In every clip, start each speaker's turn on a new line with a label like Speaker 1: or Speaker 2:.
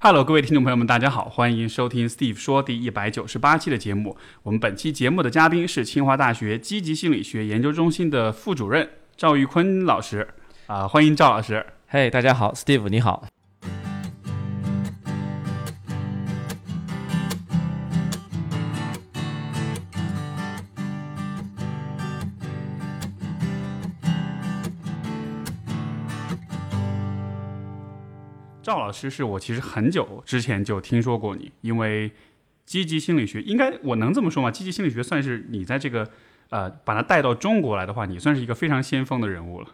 Speaker 1: Hello，各位听众朋友们，大家好，欢迎收听 Steve 说第一百九十八期的节目。我们本期节目的嘉宾是清华大学积极心理学研究中心的副主任赵玉坤老师，啊，欢迎赵老师。
Speaker 2: 嘿，大家好，Steve 你好。
Speaker 1: 赵老师是我其实很久之前就听说过你，因为积极心理学应该我能这么说吗？积极心理学算是你在这个呃把它带到中国来的话，你算是一个非常先锋的人物了。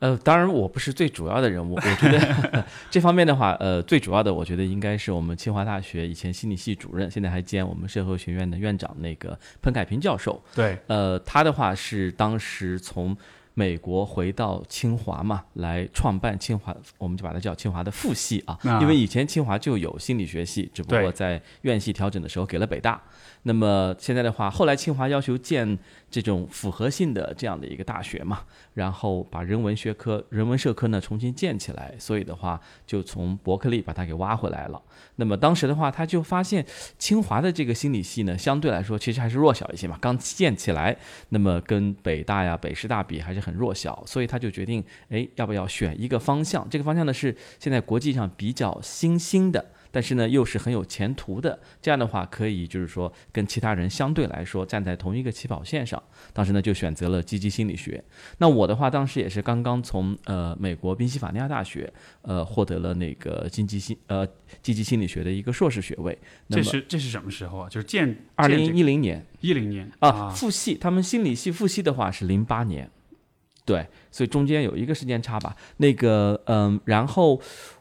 Speaker 2: 呃，当然我不是最主要的人物，我觉得 这方面的话，呃，最主要的我觉得应该是我们清华大学以前心理系主任，现在还兼我们社会学院的院长那个彭凯平教授。
Speaker 1: 对，
Speaker 2: 呃，他的话是当时从。美国回到清华嘛，来创办清华，我们就把它叫清华的副系啊，因为以前清华就有心理学系，只不过在院系调整的时候给了北大。那么现在的话，后来清华要求建这种复合性的这样的一个大学嘛，然后把人文学科、人文社科呢重新建起来，所以的话就从伯克利把它给挖回来了。那么当时的话，他就发现清华的这个心理系呢，相对来说其实还是弱小一些嘛，刚建起来，那么跟北大呀、北师大比还是很弱小，所以他就决定，哎，要不要选一个方向？这个方向呢是现在国际上比较新兴的。但是呢，又是很有前途的。这样的话，可以就是说跟其他人相对来说站在同一个起跑线上。当时呢，就选择了积极心理学。那我的话，当时也是刚刚从呃美国宾夕法尼亚大学呃获得了那个经济心呃积极心理学的一个硕士学位。
Speaker 1: 这是这是什么时候啊？就是建
Speaker 2: 二零一零年
Speaker 1: 一零年
Speaker 2: 啊。复系他们心理系复系的话是零八年，对，所以中间有一个时间差吧。那个嗯，然后。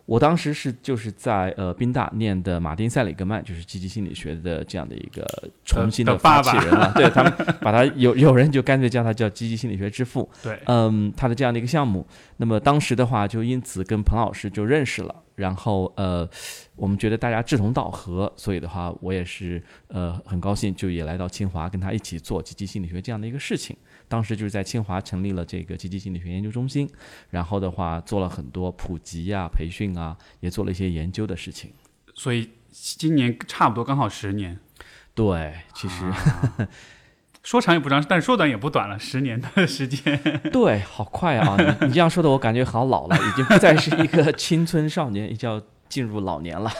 Speaker 2: 我当时是就是在呃宾大念的马丁塞里格曼，就是积极心理学的这样的一个重新的发起人了。对他们把他有有人就干脆叫他叫积极心理学之父。
Speaker 1: 对，
Speaker 2: 嗯，他的这样的一个项目，那么当时的话就因此跟彭老师就认识了，然后呃，我们觉得大家志同道合，所以的话我也是呃很高兴就也来到清华跟他一起做积极心理学这样的一个事情。当时就是在清华成立了这个积极心理学研究中心，然后的话做了很多普及呀、培训啊，也做了一些研究的事情。
Speaker 1: 所以今年差不多刚好十年。
Speaker 2: 对，其实
Speaker 1: 说长也不长，但是说短也不短了，十年的时间。
Speaker 2: 对，好快啊！你你这样说的，我感觉好老了，已经不再是一个青春少年，叫。进入老年了，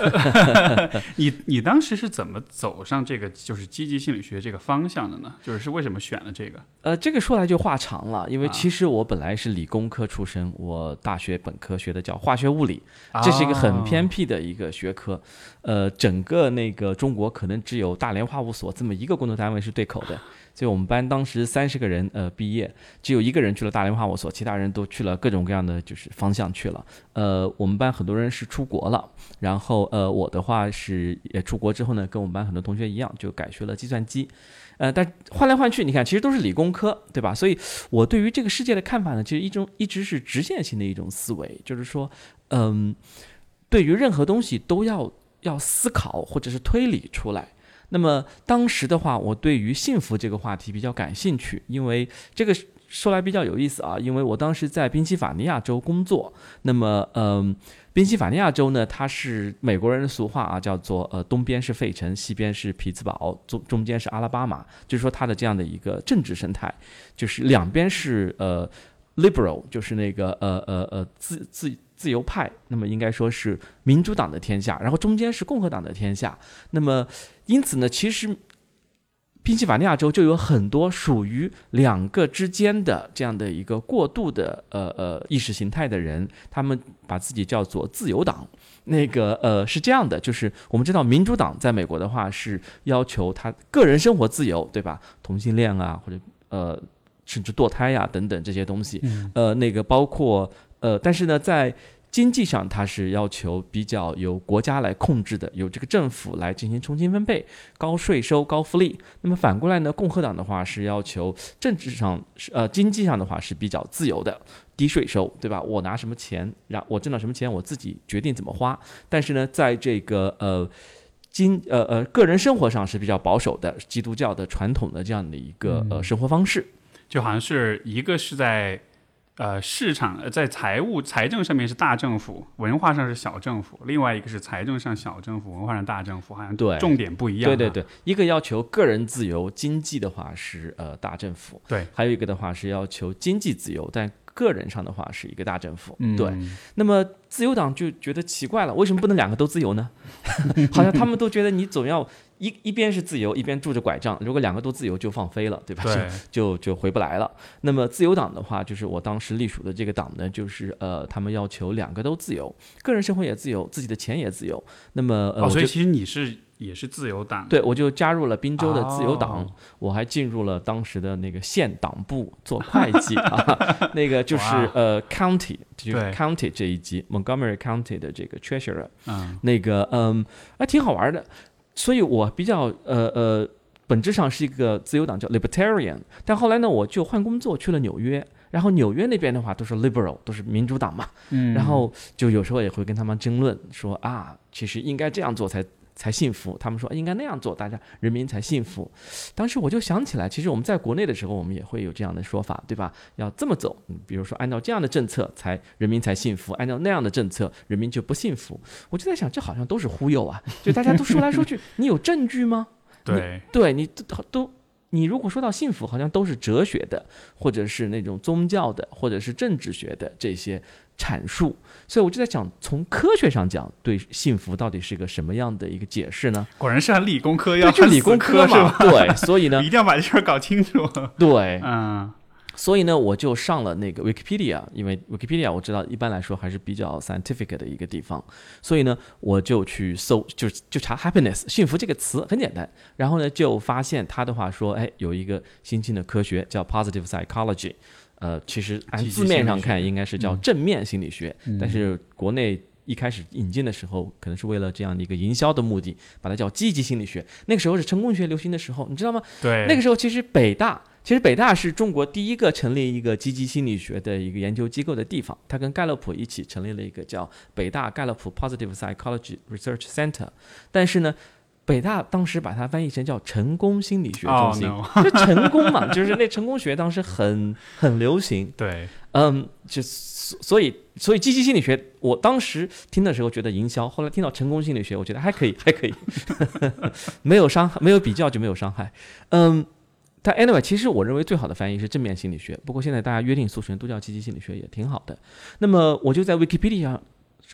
Speaker 1: 你你当时是怎么走上这个就是积极心理学这个方向的呢？就是是为什么选了这个？
Speaker 2: 呃，这个说来就话长了，因为其实我本来是理工科出身，我大学本科学的叫化学物理，这是一个很偏僻的一个学科，呃，整个那个中国可能只有大连化物所这么一个工作单位是对口的。所以我们班当时三十个人，呃，毕业只有一个人去了大连化物所，其他人都去了各种各样的就是方向去了。呃，我们班很多人是出国了，然后呃，我的话是也出国之后呢，跟我们班很多同学一样，就改学了计算机。呃，但换来换去，你看其实都是理工科，对吧？所以我对于这个世界的看法呢，其实一种一直是直线性的一种思维，就是说，嗯，对于任何东西都要要思考或者是推理出来。那么当时的话，我对于幸福这个话题比较感兴趣，因为这个说来比较有意思啊。因为我当时在宾夕法尼亚州工作，那么嗯，宾夕法尼亚州呢，它是美国人的俗话啊，叫做呃东边是费城，西边是匹兹堡，中中间是阿拉巴马，就是说它的这样的一个政治生态，就是两边是呃 liberal，就是那个呃呃呃自自。自由派，那么应该说是民主党的天下，然后中间是共和党的天下。那么因此呢，其实宾夕法尼亚州就有很多属于两个之间的这样的一个过渡的呃呃意识形态的人，他们把自己叫做自由党。那个呃是这样的，就是我们知道民主党在美国的话是要求他个人生活自由，对吧？同性恋啊，或者呃甚至堕胎呀等等这些东西，呃那个包括。呃，但是呢，在经济上，它是要求比较由国家来控制的，由这个政府来进行重新分配，高税收、高福利。那么反过来呢，共和党的话是要求政治上，呃，经济上的话是比较自由的，低税收，对吧？我拿什么钱，让我挣到什么钱，我自己决定怎么花。但是呢，在这个呃经呃呃个人生活上是比较保守的，基督教的传统的这样的一个呃生活方式，
Speaker 1: 就好像是一个是在。呃，市场呃在财务财政上面是大政府，文化上是小政府；另外一个是财政上小政府，文化上大政府，好像
Speaker 2: 对
Speaker 1: 重点不一样。
Speaker 2: 对对对，一个要求个人自由，经济的话是呃大政府，
Speaker 1: 对，
Speaker 2: 还有一个的话是要求经济自由，但个人上的话是一个大政府。
Speaker 1: 嗯
Speaker 2: 对，那么自由党就觉得奇怪了，为什么不能两个都自由呢？好像他们都觉得你总要一一边是自由，一边拄着拐杖，如果两个都自由就放飞了，对吧？
Speaker 1: 对，
Speaker 2: 就就回不来了。那么自由党的话，就是我当时隶属的这个党呢，就是呃，他们要求两个都自由，个人生活也自由，自己的钱也自由。那么呃，
Speaker 1: 所以其实你是也是自由党，
Speaker 2: 对我就加入了滨州的自由党，
Speaker 1: 哦。
Speaker 2: 我还进入了当时的那个县党部做会计。啊，那个就是呃 county 就是 county 这一级 Montgomery County 的这个 treasurer。
Speaker 1: 嗯，
Speaker 2: 那个嗯，还挺好玩的，所以我比较呃呃，本质上是一个自由党叫 libertarian，但后来呢，我就换工作去了纽约，然后纽约那边的话都是 liberal，都是民主党嘛，
Speaker 1: 嗯。
Speaker 2: 然后就有时候也会跟他们争论说啊，其实应该这样做才。才幸福，他们说应该那样做，大家人民才幸福。当时我就想起来，其实我们在国内的时候，我们也会有这样的说法，对吧？要这么走，嗯比如说按照这样的政策才人民才幸福，按照那样的政策人民就不幸福。我就在想，这好像都是忽悠啊！就大家都说来说去，你有证据吗？
Speaker 1: 对，
Speaker 2: 对你都都，你如果说到幸福，好像都是哲学的，或者是那种宗教的，或者是政治学的这些阐述。所以我就在想，从科学上讲，对幸福到底是一个什么样的一个解释呢？
Speaker 1: 果然是按理工科
Speaker 2: 对，
Speaker 1: 要
Speaker 2: 就理工
Speaker 1: 科
Speaker 2: 嘛？，对，所以呢
Speaker 1: 一，定要把这事儿搞清楚。
Speaker 2: 对，
Speaker 1: 嗯，
Speaker 2: 所以呢，我就上了那个 Wikipedia，因为 Wikipedia 我知道一般来说还是比较 scientific 的一个地方，所以呢，我就去搜，就就查 happiness 幸福这个词很简单，然后呢就发现他的话说，哎，有一个新兴的科学叫 positive psychology，呃，其实按字面上看应该是叫
Speaker 1: 嗯
Speaker 2: 正面心理学，
Speaker 1: 嗯
Speaker 2: 但是国内。一开始引进的时候，可能是为了这样的一个营销的目的，把它叫积极心理学。那个时候是成功学流行的时候，你知道吗？
Speaker 1: 对，
Speaker 2: 那个时候其实北大，其实北大是中国第一个成立一个积极心理学的一个研究机构的地方。它跟盖洛普一起成立了一个叫北大盖洛普 Positive Psychology Research Center。但是呢，北大当时把它翻译成叫成功心理学中
Speaker 1: 哦
Speaker 2: 心
Speaker 1: ，no，
Speaker 2: 就成功嘛，就是那成功学当时很很流行。
Speaker 1: 对，
Speaker 2: 嗯，就所所以所以积极心理学，我当时听的时候觉得营销，后来听到成功心理学，我觉得还可以，还可以，没有伤害，没有比较就没有伤害。嗯，但 anyway，其实我认为最好的翻译是正面心理学，不过现在大家约定俗成都叫积极心理学也挺好的。那么我就在 Wikipedia 上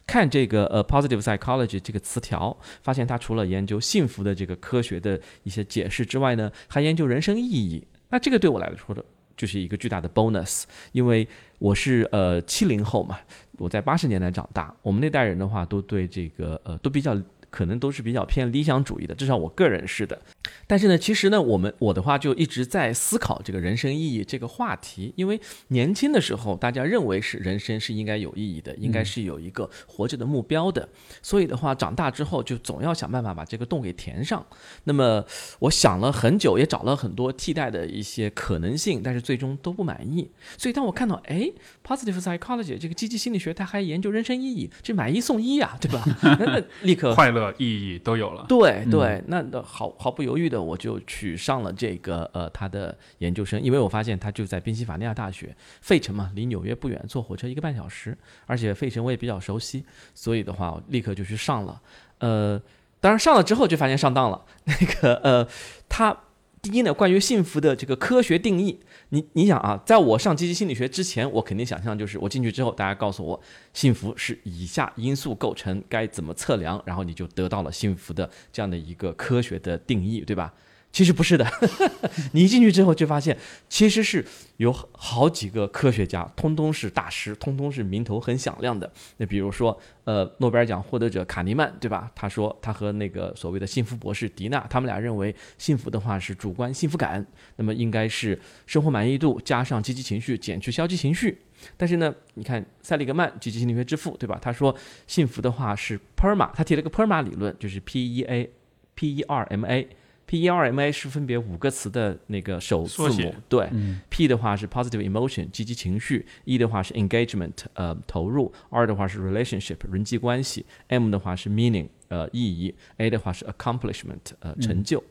Speaker 2: 看这个呃 positive psychology 这个词条，发现它除了研究幸福的这个科学的一些解释之外呢，还研究人生意义。那这个对我来说的就是一个巨大的 bonus，因为我是呃七零后嘛，我在八十年代长大，我们那代人的话都对这个呃都比较。可能都是比较偏理想主义的，至少我个人是的。但是呢，其实呢，我们我的话就一直在思考这个人生意义这个话题，因为年轻的时候大家认为是人生是应该有意义的，应该是有一个活着的目标的，所以的话，长大之后就总要想办法把这个洞给填上。那么我想了很久，也找了很多替代的一些可能性，但是最终都不满意。所以当我看到哎，positive psychology 这个积极心理学，它还研究人生意义，这买一送一呀、对吧？那立刻
Speaker 1: 快乐意义都有了。
Speaker 2: 对对，那那毫毫不犹豫的我就去上了这个呃他的研究生，因为我发现他就在宾夕法尼亚大学，费城嘛，离纽约不远，坐火车一个半小时，而且费城我也比较熟悉，所以的话我立刻就去上了。呃，当然上了之后就发现上当了，那个呃他。第一呢，关于幸福的这个科学定义，你你想啊，在我上积极心理学之前，我肯定想象就是我进去之后，大家告诉我幸福是以下因素构成，该怎么测量，然后你就得到了幸福的这样的一个科学的定义，对吧？其实不是的，你一进去之后就发现，其实是有好几个科学家，通通是大师，通通是名头很响亮的。那比如说，呃，诺贝尔奖获得者卡尼曼，对吧？他说他和那个所谓的幸福博士迪娜，他们俩认为幸福的话是主观幸福感，那么应该是生活满意度加上积极情绪减去消极情绪。但是呢，你看塞利格曼，积极心理学之父，对吧？他说幸福的话是 PERMA，他提了个 PERMA 理论，就是 P E A P E R M A。P E R M A 是分别五个词的那个首字母，对、
Speaker 1: 嗯
Speaker 2: p 的话是 positive emotion 积极情绪，E 的话是 engagement 呃投入，R 的话是 relationship 人际关系，M 的话是 meaning 呃意义，A 的话是 accomplishment 呃成就。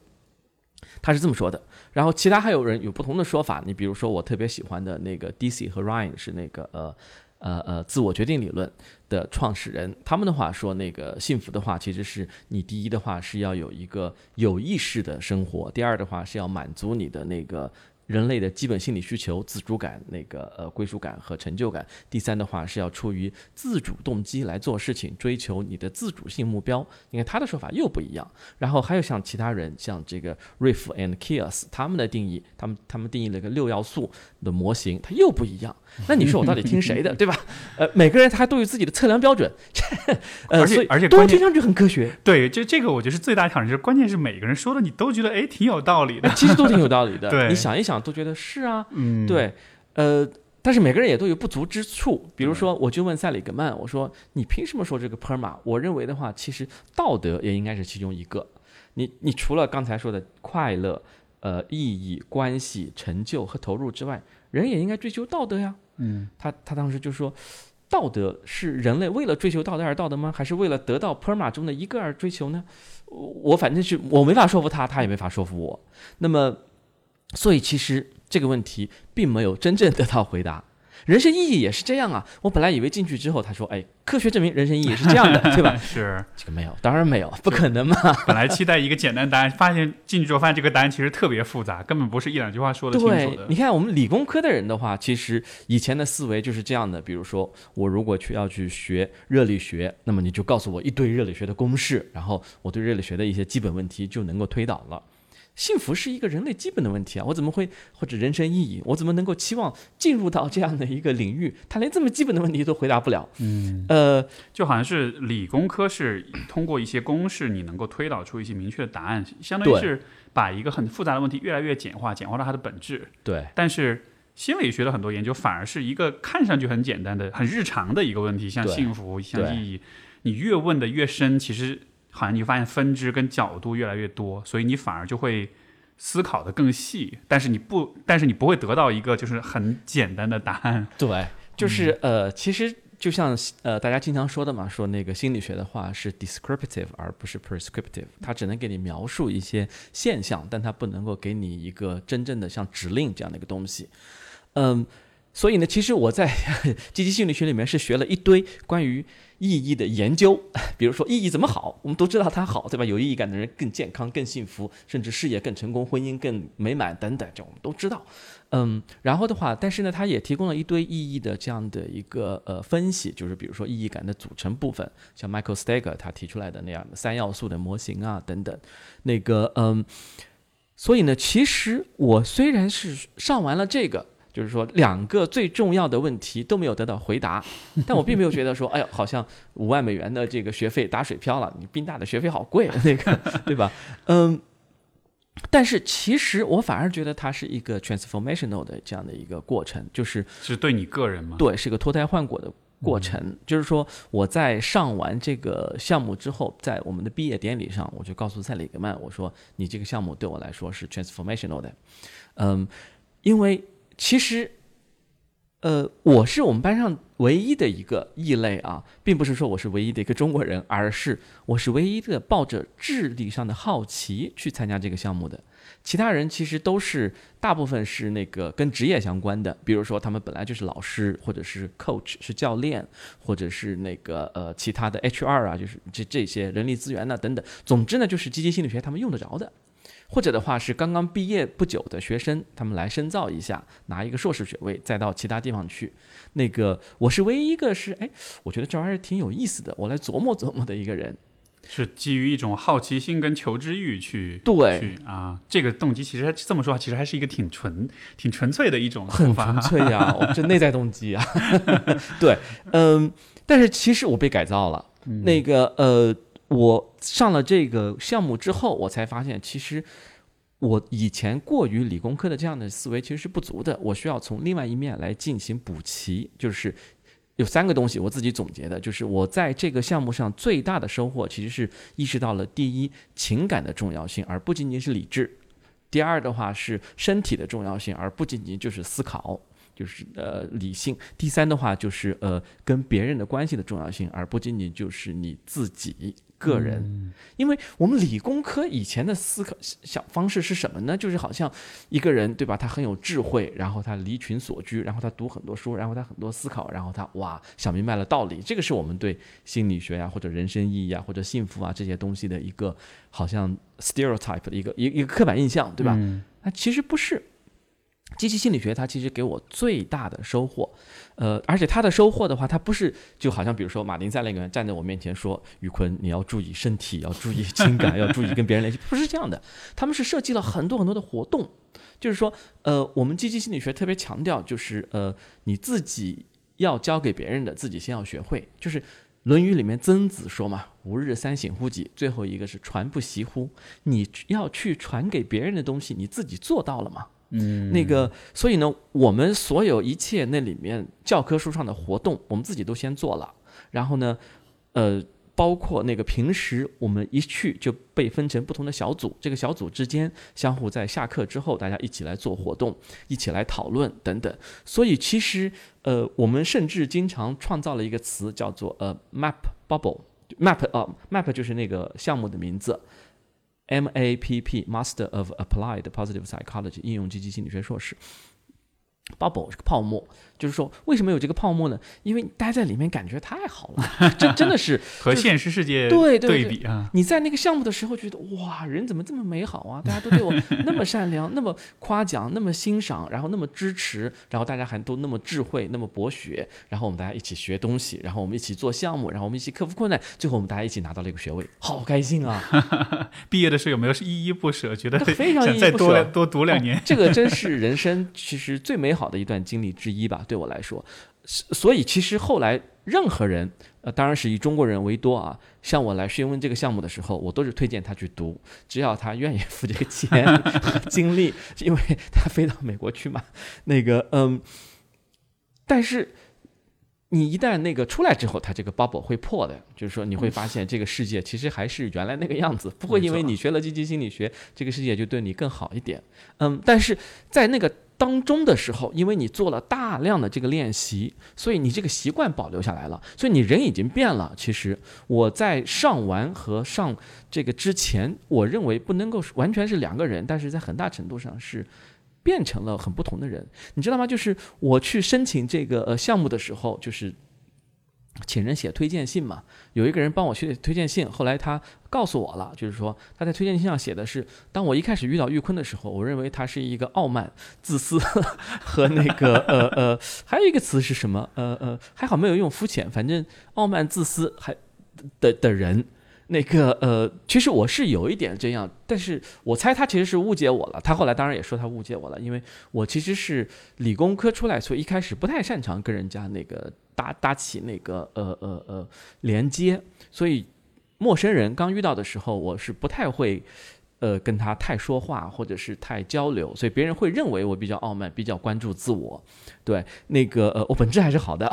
Speaker 2: 他是这么说的。然后其他还有人有不同的说法，你比如说我特别喜欢的那个 DC 和 Ryan 是那个呃呃呃自我决定理论的创始人，他们的话说那个幸福的话，其实是你第一的话是要有一个有意识的生活，第二的话是要满足你的那个。人类的基本心理需求，自主感、那个呃归属感和成就感。第三的话是要出于自主动机来做事情，追求你的自主性目标。你看他的说法又不一样。然后还有像其他人，像这个 Riff and Kios，他们的定义，他们他们定义了一个六要素的模型，它又不一样。那你说我到底听谁的，对吧？呃，每个人他都有自己的测量标准，呃，
Speaker 1: 而且而且
Speaker 2: 都听上去很科学。
Speaker 1: 对，这这个我觉得是最大挑战，就是关键是每个人说的你都觉得哎挺有道理的，
Speaker 2: 其实都挺有道理的。
Speaker 1: 对，
Speaker 2: 你想一想都觉得是啊，
Speaker 1: 嗯，
Speaker 2: 对，呃，但是每个人也都有不足之处。比如说，我就问塞里格曼，我说你凭什么说这个 perma？我认为的话，其实道德也应该是其中一个。你你除了刚才说的快乐、呃意义、关系、成就和投入之外，人也应该追求道德呀。
Speaker 1: 嗯，
Speaker 2: 他他当时就说，道德是人类为了追求道德而道德吗？还是为了得到 perma 中的一个而追求呢？我反正是我没法说服他，他也没法说服我。那么，所以其实这个问题并没有真正得到回答。人生意义也是这样啊！我本来以为进去之后，他说：“哎，科学证明人生意义是这样的，对吧？”
Speaker 1: 是
Speaker 2: 这个没有，当然没有，不可能嘛！
Speaker 1: 本来期待一个简单答案，发现进去之后发现这个答案其实特别复杂，根本不是一两句话说得清楚的。
Speaker 2: 你看我们理工科的人的话，其实以前的思维就是这样的。比如说，我如果去要去学热力学，那么你就告诉我一堆热力学的公式，然后我对热力学的一些基本问题就能够推导了。幸福是一个人类基本的问题啊！我怎么会或者人生意义，我怎么能够期望进入到这样的一个领域？他连这么基本的问题都回答不了。
Speaker 1: 嗯，
Speaker 2: 呃，
Speaker 1: 就好像是理工科是通过一些公式，你能够推导出一些明确的答案，相当于是把一个很复杂的问题越来越简化，简化到它的本质。
Speaker 2: 对。
Speaker 1: 但是心理学的很多研究反而是一个看上去很简单的、很日常的一个问题，像幸福、像意义，你越问的越深，其实。好像你发现分支跟角度越来越多，所以你反而就会思考的更细，但是你不，但是你不会得到一个就是很简单的答案。
Speaker 2: 对，就是呃，其实就像呃大家经常说的嘛，说那个心理学的话是 descriptive 而不是 prescriptive，它只能给你描述一些现象，但它不能够给你一个真正的像指令这样的一个东西。嗯，所以呢，其实我在 积极心理学里面是学了一堆关于。意义的研究，比如说意义怎么好，我们都知道它好，对吧？有意义感的人更健康、更幸福，甚至事业更成功、婚姻更美满等等，这我们都知道。嗯，然后的话，但是呢，它也提供了一堆意义的这样的一个呃分析，就是比如说意义感的组成部分，像 Michael Steger 他提出来的那样的三要素的模型啊等等。那个嗯，所以呢，其实我虽然是上完了这个。就是说，两个最重要的问题都没有得到回答，但我并没有觉得说，哎呀，好像五万美元的这个学费打水漂了。你宾大的学费好贵，那个，对吧？嗯，但是其实我反而觉得它是一个 transformational 的这样的一个过程，就是
Speaker 1: 是对你个人吗？
Speaker 2: 对，是个脱胎换骨的过程。就是说，我在上完这个项目之后，在我们的毕业典礼上，我就告诉塞里格曼，我说，你这个项目对我来说是 transformational 的。嗯，因为。其实，呃，我是我们班上唯一的一个异类啊，并不是说我是唯一的一个中国人，而是我是唯一的抱着智力上的好奇去参加这个项目的。其他人其实都是大部分是那个跟职业相关的，比如说他们本来就是老师，或者是 coach 是教练，或者是那个呃其他的 HR 啊，就是这这些人力资源呐等等。总之呢，就是积极心理学他们用得着的。或者的话是刚刚毕业不久的学生，他们来深造一下，拿一个硕士学位，再到其他地方去。那个我是唯一一个是，哎，我觉得这玩意儿挺有意思的，我来琢磨琢磨的一个人。
Speaker 1: 是基于一种好奇心跟求知欲去
Speaker 2: 对
Speaker 1: 啊，这个动机其实这么说，其实还是一个挺纯、挺纯粹的一种
Speaker 2: 很纯粹呀，这内在动机啊。对，嗯，但是其实我被改造了，那个呃。我上了这个项目之后，我才发现，其实我以前过于理工科的这样的思维其实是不足的。我需要从另外一面来进行补齐，就是有三个东西我自己总结的，就是我在这个项目上最大的收获，其实是意识到了第一情感的重要性，而不仅仅是理智；第二的话是身体的重要性，而不仅仅就是思考。就是呃理性，第三的话就是呃跟别人的关系的重要性，而不仅仅就是你自己个人。因为我们理工科以前的思考想方式是什么呢？就是好像一个人对吧，他很有智慧，然后他离群所居，然后他读很多书，然后他很多思考，然后他哇想明白了道理。这个是我们对心理学呀，或者人生意义啊，或者幸福啊这些东西的一个好像 stereotype 的一个一一个刻板印象，对吧？那其实不是。积极心理学它其实给我最大的收获，呃，而且它的收获的话，它不是就好像比如说马丁在那个人站在我面前说，宇坤你要注意身体，要注意情感，要注意跟别人联系，不是这样的。他们是设计了很多很多的活动，就是说，呃，我们积极心理学特别强调，就是呃，你自己要教给别人的，自己先要学会。就是《论语》里面曾子说嘛，“吾日三省乎己”，最后一个是“传不习乎”。你要去传给别人的东西，你自己做到了吗？
Speaker 1: 嗯，
Speaker 2: 那个，所以呢，我们所有一切那里面教科书上的活动，我们自己都先做了。然后呢，呃，包括那个平时我们一去就被分成不同的小组，这个小组之间相互在下课之后，大家一起来做活动，一起来讨论等等。所以其实，呃，我们甚至经常创造了一个词叫做呃 map bubble，map 啊，map 就是那个项目的名字。MAPP Master of Applied Positive Psychology 应用积极心理学硕士，bubble 是个泡沫。就是说，为什么有这个泡沫呢？因为你待在里面感觉太好了，这真的是
Speaker 1: 和现实世界
Speaker 2: 对
Speaker 1: 对比啊。
Speaker 2: 你在那个项目的时候觉得哇，人怎么这么美好啊？大家都对我那么善良，那么夸奖，那么欣赏，然后那么支持，然后大家还都那么智慧，那么博学，然后我们大家一起学东西，然后我们一起做项目，然后我们一起克服困难，最后我们大家一起拿到了一个学位，好开心啊！
Speaker 1: 毕业的时候有没有是依依不舍，觉得
Speaker 2: 非常
Speaker 1: 想再多多读两年？
Speaker 2: 这个真是人生其实最美好的一段经历之一吧。对我来说，所以其实后来任何人，呃，当然是以中国人为多啊，向我来询问这个项目的时候，我都是推荐他去读，只要他愿意付这个钱 和精力，因为他飞到美国去嘛。那个，嗯，但是你一旦那个出来之后，他这个 bubble 会破的，就是说你会发现这个世界其实还是原来那个样子，不会因为你学了积极心理学，这个世界就对你更好一点。嗯，但是在那个。当中的时候，因为你做了大量的这个练习，所以你这个习惯保留下来了，所以你人已经变了。其实我在上完和上这个之前，我认为不能够完全是两个人，但是在很大程度上是变成了很不同的人。你知道吗？就是我去申请这个呃项目的时候，就是。请人写推荐信嘛，有一个人帮我写推荐信，后来他告诉我了，就是说他在推荐信上写的是，当我一开始遇到玉坤的时候，我认为他是一个傲慢、自私 和那个 呃呃，还有一个词是什么？呃呃，还好没有用肤浅，反正傲慢、自私还的的人。那个呃，其实我是有一点这样，但是我猜他其实是误解我了。他后来当然也说他误解我了，因为我其实是理工科出来，所以一开始不太擅长跟人家那个搭搭起那个呃呃呃连接，所以陌生人刚遇到的时候，我是不太会。呃，跟他太说话或者是太交流，所以别人会认为我比较傲慢，比较关注自我。对，那个呃，我本质还是好的。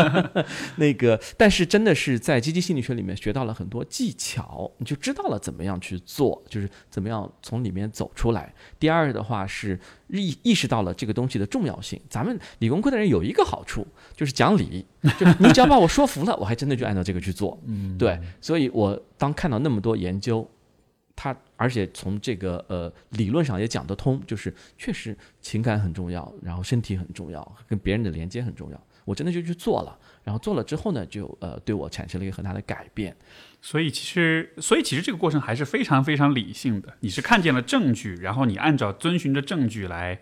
Speaker 2: 那个，但是真的是在积极心理学里面学到了很多技巧，你就知道了怎么样去做，就是怎么样从里面走出来。第二的话是意意识到了这个东西的重要性。咱们理工科的人有一个好处，就是讲理，就你只要把我说服了，我还真的就按照这个去做。
Speaker 1: 嗯，
Speaker 2: 对，所以我当看到那么多研究。他而且从这个呃理论上也讲得通，就是确实情感很重要，然后身体很重要，跟别人的连接很重要。我真的就去做了，然后做了之后呢，就呃对我产生了一个很大的改变。
Speaker 1: 所以其实，所以其实这个过程还是非常非常理性的。你是看见了证据，然后你按照遵循着证据来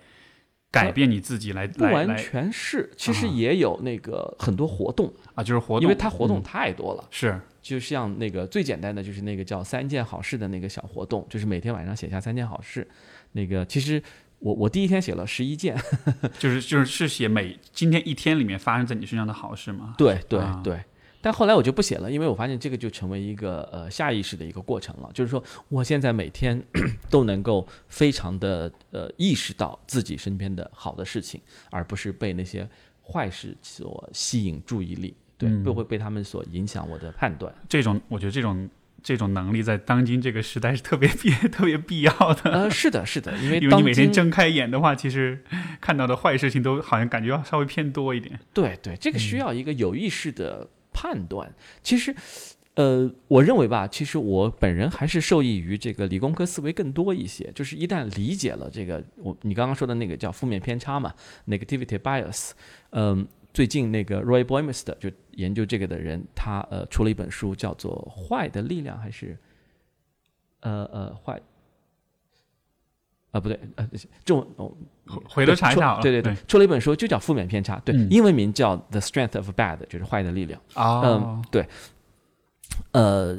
Speaker 1: 改变你自己，来
Speaker 2: 不完全是，其实也有那个很多活动
Speaker 1: 啊，就是活动，
Speaker 2: 因为它活动太多了，
Speaker 1: 是。
Speaker 2: 就像那个最简单的，就是那个叫三件好事的那个小活动，就是每天晚上写下三件好事。那个其实我我第一天写了十一件，
Speaker 1: 就是就是是写每今天一天里面发生在你身上的好事吗？
Speaker 2: 对对对。但后来我就不写了，因为我发现这个就成为一个呃下意识的一个过程了。就是说，我现在每天 都能够非常的呃意识到自己身边的好的事情，而不是被那些坏事所吸引注意力。对，不会被他们所影响我的判断。
Speaker 1: 这种，我觉得这种这种能力在当今这个时代是特别必 特别必要的。
Speaker 2: 呃，是的，是的，因为
Speaker 1: 因为你每天睁开眼的话，其实看到的坏事情都好像感觉要稍微偏多一点。
Speaker 2: 对对，这个需要一个有意识的判断。其实呃，我认为吧，其实我本人还是受益于这个理工科思维更多一些。就是一旦理解了这个，我你刚刚说的那个叫负面偏差嘛，negativity bias。嗯，最近那个 Roy b o y m i s t e r 就研究这个的人，他呃出了一本书，叫做《坏的力量》还是呃呃坏啊不对呃这种哦
Speaker 1: 回头查一下了。
Speaker 2: 对对对，出了一本书就叫《负面偏差》，对，英文名叫《The Strength of Bad》，就是坏的力量。
Speaker 1: 啊，
Speaker 2: 嗯，对。呃，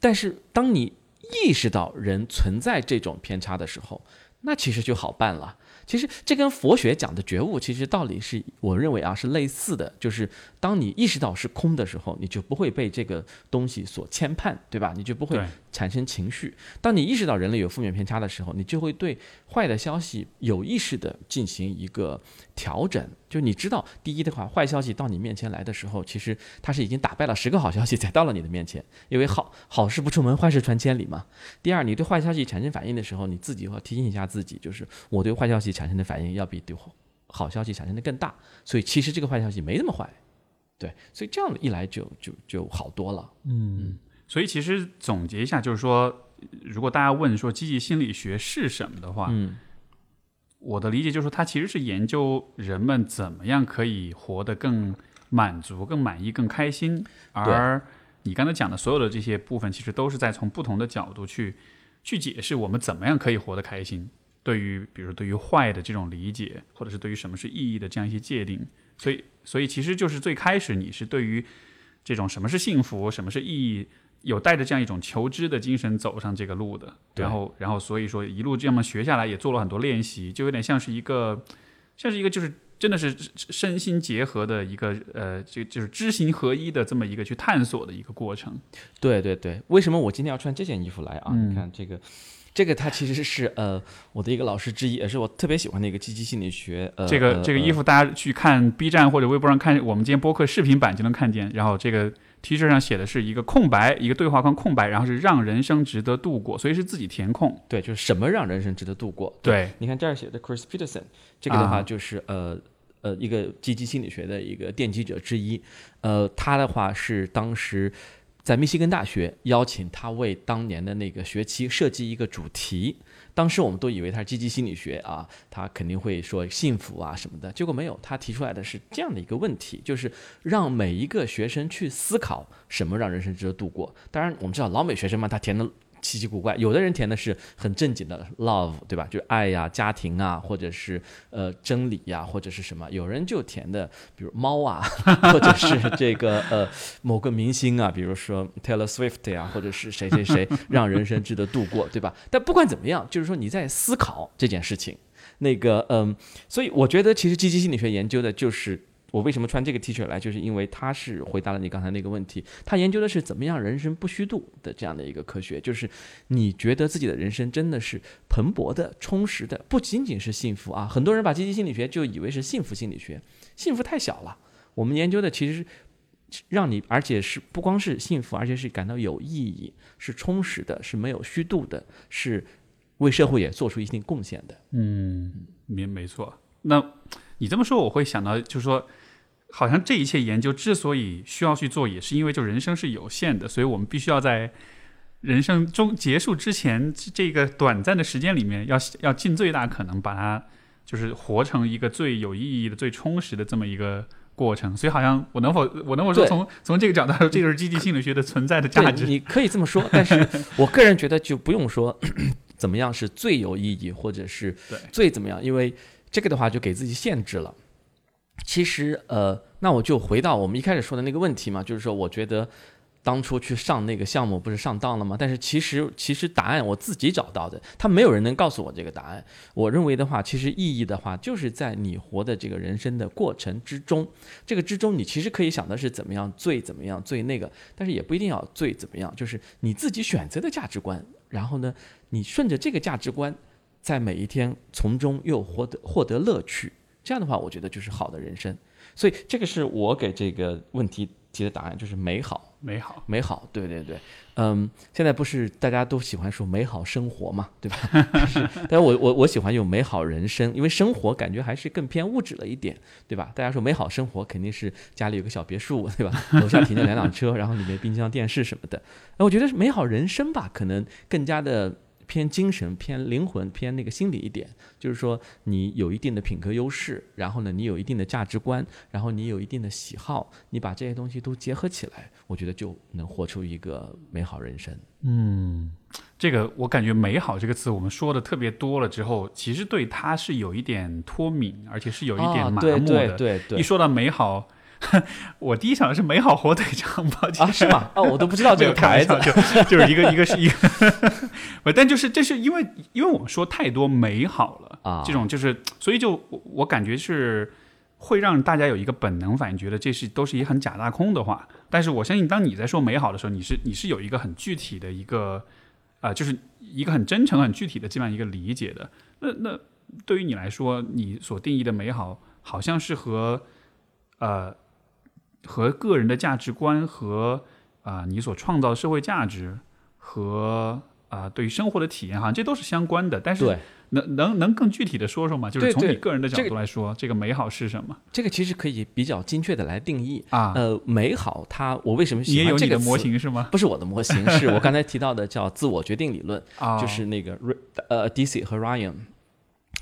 Speaker 2: 但是当你意识到人存在这种偏差的时候，那其实就好办了。其实这跟佛学讲的觉悟，其实道理是我认为啊是类似的。就是当你意识到是空的时候，你就不会被这个东西所牵绊，对吧？你就不会产生情绪。当你意识到人类有负面偏差的时候，你就会对坏的消息有意识的进行一个调整。就你知道，第一的话，坏消息到你面前来的时候，其实它是已经打败了十个好消息才到了你的面前，因为好 好事不出门，坏事传千里嘛。第二，你对坏消息产生反应的时候，你自己要提醒一下自己，就是我对坏消息。产生的反应要比对好消息产生的更大，所以其实这个坏消息没那么坏，对，所以这样一来就就就好多了。
Speaker 1: 嗯，所以其实总结一下，就是说，如果大家问说积极心理学是什么的话，
Speaker 2: 嗯，
Speaker 1: 我的理解就是说，它其实是研究人们怎么样可以活得更满足、更满意、更开心。而你刚才讲的所有的这些部分，其实都是在从不同的角度去去解释我们怎么样可以活得开心。对于，比如对于坏的这种理解，或者是对于什么是意义的这样一些界定，所以，所以其实就是最开始你是对于这种什么是幸福，什么是意义，有带着这样一种求知的精神走上这个路的。然后，然后所以说一路这么学下来，也做了很多练习，就有点像是一个，像是一个就是真的是身心结合的一个，呃，就就是知行合一的这么一个去探索的一个过程。
Speaker 2: 对对对，为什么我今天要穿这件衣服来啊？你看这个。这个他其实是呃我的一个老师之一，也是我特别喜欢的一个积极心理学。呃，
Speaker 1: 这个这个衣服大家去看 B 站或者微博上看我们今天播客视频版就能看见。然后这个 T 恤上写的是一个空白，一个对话框空白，然后是让人生值得度过，所以是自己填空。
Speaker 2: 对，就是什么让人生值得度过？
Speaker 1: 对，
Speaker 2: 你看这儿写的 Chris Peterson，这个的话就是呃呃一个积极心理学的一个奠基者之一。呃，他的话是当时。在密西根大学邀请他为当年的那个学期设计一个主题，当时我们都以为他是积极心理学啊，他肯定会说幸福啊什么的，结果没有，他提出来的是这样的一个问题，就是让每一个学生去思考什么让人生值得度过。当然，我们知道老美学生嘛，他填的。奇奇怪怪，有的人填的是很正经的 love，对吧？就是爱呀、家庭啊，或者是呃真理呀，或者是什么？有人就填的，比如猫啊，或者是这个呃某个明星啊，比如说 Taylor Swift 呀，或者是谁谁谁，让人生值得度过，对吧？但不管怎么样，就是说你在思考这件事情，那个嗯，所以我觉得其实积极心理学研究的就是。我为什么穿这个 T 恤来，就是因为他是回答了你刚才那个问题。他研究的是怎么样人生不虚度的这样的一个科学，就是你觉得自己的人生真的是蓬勃的、充实的，不仅仅是幸福啊。很多人把积极心理学就以为是幸福心理学，幸福太小了。我们研究的其实是让你，而且是不光是幸福，而且是感到有意义、是充实的、是没有虚度的、是为社会也做出一定贡献的。
Speaker 1: 嗯，没没错。那你这么说，我会想到，就是说。好像这一切研究之所以需要去做，也是因为就人生是有限的，所以我们必须要在人生中结束之前这个短暂的时间里面，要要尽最大可能把它就是活成一个最有意义的、最充实的这么一个过程。所以，好像我能否我能否说从从这个角度来说，这就是积极心理学的存在的价值？
Speaker 2: 你可以这么说，但是 我个人觉得就不用说怎么样是最有意义，或者是最怎么样，因为这个的话就给自己限制了。其实，呃，那我就回到我们一开始说的那个问题嘛，就是说，我觉得当初去上那个项目不是上当了吗？但是其实，其实答案我自己找到的，他没有人能告诉我这个答案。我认为的话，其实意义的话，就是在你活的这个人生的过程之中，这个之中，你其实可以想的是怎么样最怎么样最那个，但是也不一定要最怎么样，就是你自己选择的价值观，然后呢，你顺着这个价值观，在每一天从中又获得获得乐趣。这样的话，我觉得就是好的人生，所以这个是我给这个问题提的答案就是美好，
Speaker 1: 美好，
Speaker 2: 美好，对对对，嗯，现在不是大家都喜欢说美好生活嘛，对吧？是，但我我我喜欢用美好人生，因为生活感觉还是更偏物质了一点，对吧？大家说美好生活肯定是家里有个小别墅，对吧？楼下停着两辆车，然后里面冰箱、电视什么的。那我觉得美好人生吧，可能更加的。偏精神、偏灵魂、偏那个心理一点，就是说你有一定的品格优势，然后呢，你有一定的价值观，然后你有一定的喜好，你把这些东西都结合起来，我觉得就能活出一个美好人生。
Speaker 1: 嗯，这个我感觉“美好”这个词，我们说的特别多了之后，其实对它是有一点脱敏，而且是有一点麻木的。
Speaker 2: 对对对对，
Speaker 1: 一说到美好。我第一想的是美好火腿肠，抱歉
Speaker 2: 啊，是吗？哦，我都不知道 这个牌子，
Speaker 1: 就就是一个一个是一个，不，但就是这是因为因为我们说太多美好了啊，这种就是所以就我感觉是会让大家有一个本能反应，觉得这是都是一很假大空的话。但是我相信，当你在说美好的时候，你是你是有一个很具体的一个啊，就是一个很真诚、很具体的这样一个理解的。那那对于你来说，你所定义的美好，好像是和呃。和个人的价值观和啊，你所创造的社会价值和啊，对于生活的体验，好像这都是相关的。但是，能能能更具体的说说吗？就是从你个人的角度来说，这个美好是什么？
Speaker 2: 这个其实可以比较精确的来定义
Speaker 1: 啊。
Speaker 2: 呃，美好，它我为什么喜
Speaker 1: 欢这个模型是吗？
Speaker 2: 不是我的模型，是我刚才提到的叫自我决定理论，就是那个呃，DC 和 Ryan，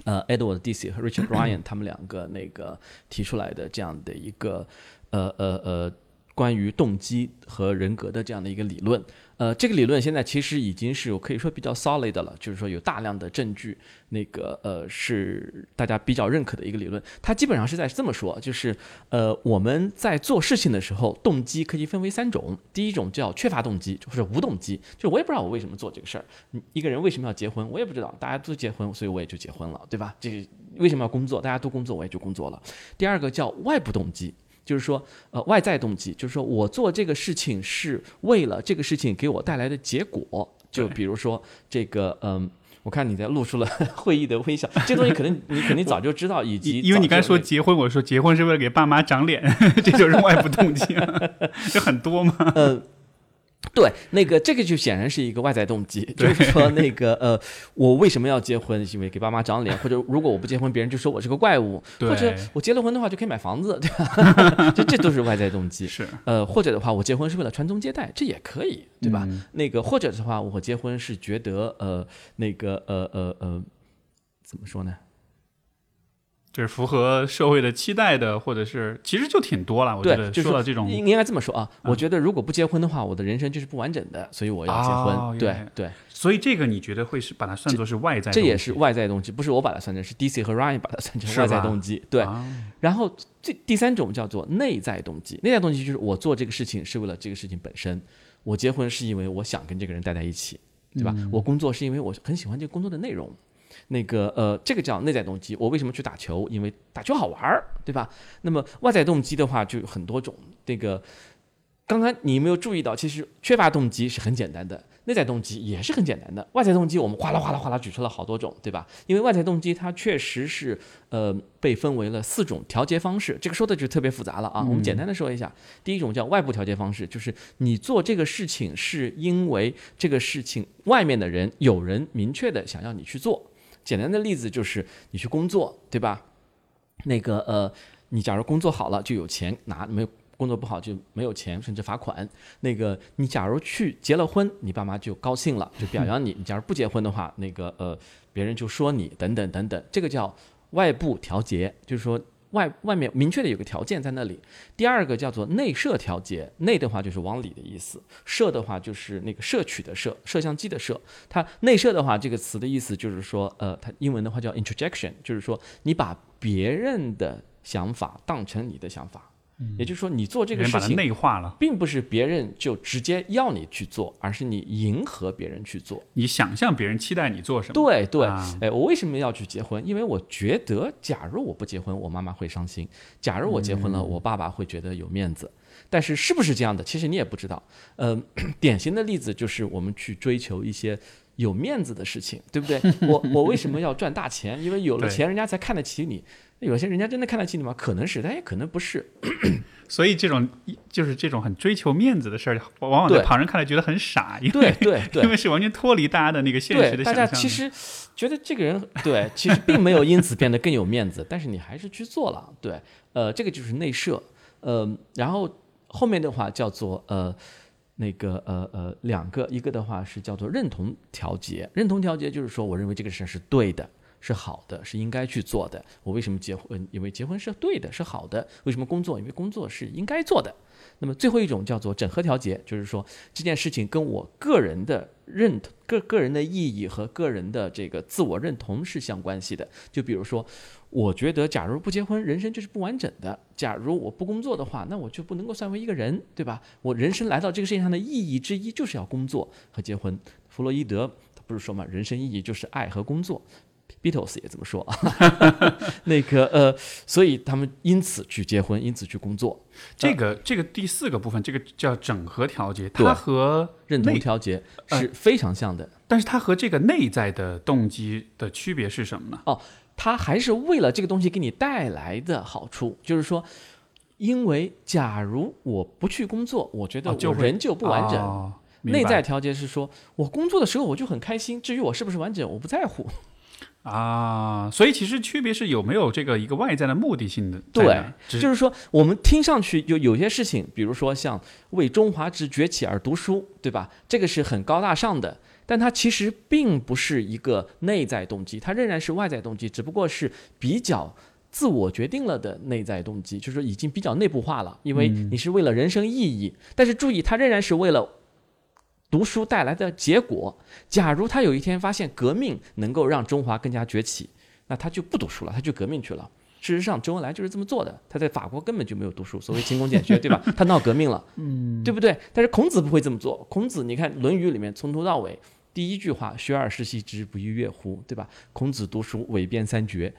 Speaker 2: 呃，Edward DC 和 Richard Ryan 他们两个那个提出来的这样的一个。呃呃呃，关于动机和人格的这样的一个理论，呃，这个理论现在其实已经是我可以说比较 solid 的了，就是说有大量的证据，那个呃是大家比较认可的一个理论。它基本上是在这么说，就是呃我们在做事情的时候，动机可以分为三种，第一种叫缺乏动机，或者无动机，就是我也不知道我为什么做这个事儿。一个人为什么要结婚，我也不知道，大家都结婚，所以我也就结婚了，对吧？这为什么要工作，大家都工作，我也就工作了。第二个叫外部动机。就是说，呃，外在动机，就是说我做这个事情是为了这个事情给我带来的结果。就比如说这个，嗯，我看你在露出了会议的微笑，这东西可能你肯定早就知道，以及
Speaker 1: 因为你刚才说结婚，我说结婚是为了给爸妈长脸，这就是外部动机，这很多吗？
Speaker 2: 嗯。对，那个这个就显然是一个外在动机，就是说那个呃，我为什么要结婚？是因为给爸妈长脸，或者如果我不结婚，别人就说我是个怪物，或者我结了婚的话就可以买房子，对吧？这这都是外在动机。
Speaker 1: 是，
Speaker 2: 呃，或者的话，我结婚是为了传宗接代，这也可以，对吧？那个或者的话，我结婚是觉得呃，那个呃呃呃，怎么说呢？
Speaker 1: 就是符合社会的期待的，或者是其实就挺多了。我觉得说到这种，
Speaker 2: 应该这么说啊。我觉得如果不结婚的话，我的人生就是不完整的，所以我要结婚。对对。
Speaker 1: 所以这个你觉得会是把它算作是外在？
Speaker 2: 这也是外在动机，不是我把它算成是 DC 和 Ryan 把它算成外在动机。对。然后这第三种叫做内在动机，内在动机就是我做这个事情是为了这个事情本身。我结婚是因为我想跟这个人待在一起，对吧？我工作是因为我很喜欢这个工作的内容。那个呃，这个叫内在动机。我为什么去打球？因为打球好玩儿，对吧？那么外在动机的话就有很多种。这个刚刚你有没有注意到？其实缺乏动机是很简单的，内在动机也是很简单的。外在动机我们哗啦哗啦哗啦举出了好多种，对吧？因为外在动机它确实是呃被分为了四种调节方式。这个说的就特别复杂了啊。我们简单的说一下，第一种叫外部调节方式，就是你做这个事情是因为这个事情外面的人有人明确的想要你去做。简单的例子就是你去工作，对吧？那个呃，你假如工作好了就有钱拿，没有工作不好就没有钱，甚至罚款。那个你假如去结了婚，你爸妈就高兴了，就表扬你。你假如不结婚的话，那个呃，别人就说你等等等等。这个叫外部调节，就是说。外外面明确的有个条件在那里。第二个叫做内摄调节，内的话就是往里的意思，摄的话就是那个摄取的摄，摄像机的摄。它内摄的话，这个词的意思就是说，呃，它英文的话叫 interjection，就是说你把别人的想法当成你的想法。也就是说，你做这个事情，
Speaker 1: 内化了，
Speaker 2: 并不是别人就直接要你去做，而是你迎合别人去做。
Speaker 1: 你想象别人期待你做什么？
Speaker 2: 对对，哎，我为什么要去结婚？因为我觉得，假如我不结婚，我妈妈会伤心；假如我结婚了，我爸爸会觉得有面子。但是是不是这样的，其实你也不知道。呃，典型的例子就是我们去追求一些有面子的事情，对不对？我我为什么要赚大钱？因为有了钱，人家才看得起你。有些人家真的看得起你吗？可能是，但也可能不是。
Speaker 1: 所以这种就是这种很追求面子的事儿，往往在旁人看来觉得很傻，因为
Speaker 2: 对对，
Speaker 1: 因为是完全脱离大家的那个现实的
Speaker 2: 想象。大家其实觉得这个人对，其实并没有因此变得更有面子，但是你还是去做了。对，呃，这个就是内设。呃，然后后面的话叫做呃那个呃呃两个，一个的话是叫做认同调节。认同调节就是说，我认为这个事是对的。是好的，是应该去做的。我为什么结婚？因为结婚是对的，是好的。为什么工作？因为工作是应该做的。那么最后一种叫做整合调节，就是说这件事情跟我个人的认同、个个人的意义和个人的这个自我认同是相关系的。就比如说，我觉得假如不结婚，人生就是不完整的。假如我不工作的话，那我就不能够算为一个人，对吧？我人生来到这个世界上的意义之一就是要工作和结婚。弗洛伊德他不是说嘛，人生意义就是爱和工作。Beatles 也这么说啊，那个呃，所以他们因此去结婚，因此去工作。
Speaker 1: 这个这个第四个部分，这个叫整合调节，它和
Speaker 2: 认同调节是非常像的。
Speaker 1: 但是它和这个内在的动机的区别是什么呢？
Speaker 2: 哦，它还是为了这个东西给你带来的好处，就是说，因为假如我不去工作，我觉得我人就不完整。内在调节是说我工作的时候我就很开心，至于我是不是完整，我不在乎。
Speaker 1: 啊，所以其实区别是有没有这个一个外在的目的性的。
Speaker 2: 对，就是说我们听上去有有些事情，比如说像为中华之崛起而读书，对吧？这个是很高大上的，但它其实并不是一个内在动机，它仍然是外在动机，只不过是比较自我决定了的内在动机，就是说已经比较内部化了，因为你是为了人生意义。但是注意，它仍然是为了。读书带来的结果，假如他有一天发现革命能够让中华更加崛起，那他就不读书了，他去革命去了。事实上，周恩来就是这么做的。他在法国根本就没有读书，所谓勤工俭学，对吧？他闹革命了，嗯，对不对？但是孔子不会这么做。孔子，你看《论语》里面从头到尾第一句话“学而时习之，不亦说乎”，对吧？孔子读书，韦编三绝，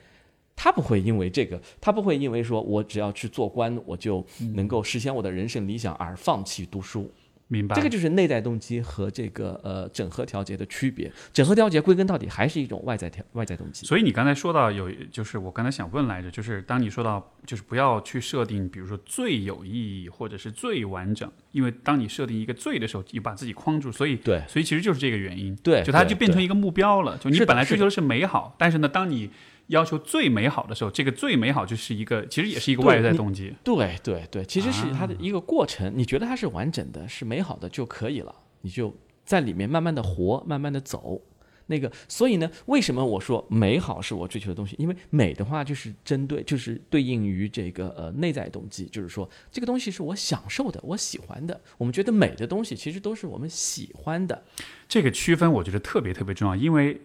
Speaker 2: 他不会因为这个，他不会因为说我只要去做官，我就能够实现我的人生理想而放弃读书。
Speaker 1: 明白，
Speaker 2: 这个就是内在动机和这个呃整合调节的区别。整合调节归根到底还是一种外在调外在动机。
Speaker 1: 所以你刚才说到有，就是我刚才想问来着，就是当你说到就是不要去设定，比如说最有意义或者是最完整，因为当你设定一个最的时候，你把自己框住。所以
Speaker 2: 对，
Speaker 1: 所以其实就是这个原因。
Speaker 2: 对，
Speaker 1: 就它就变成一个目标了。就你本来追求的是美好，但是呢，当你要求最美好的时候，这个最美好就是一个，其实也是一个外在动机。
Speaker 2: 对对对，其实是它的一个过程。你觉得它是完整的，是美好的就可以了，你就在里面慢慢的活，慢慢的走。那个，所以呢，为什么我说美好是我追求的东西？因为美的话就是针对，就是对应于这个呃内在动机，就是说这个东西是我享受的，我喜欢的。我们觉得美的东西其实都是我们喜欢的。
Speaker 1: 这个区分我觉得特别特别重要，因为。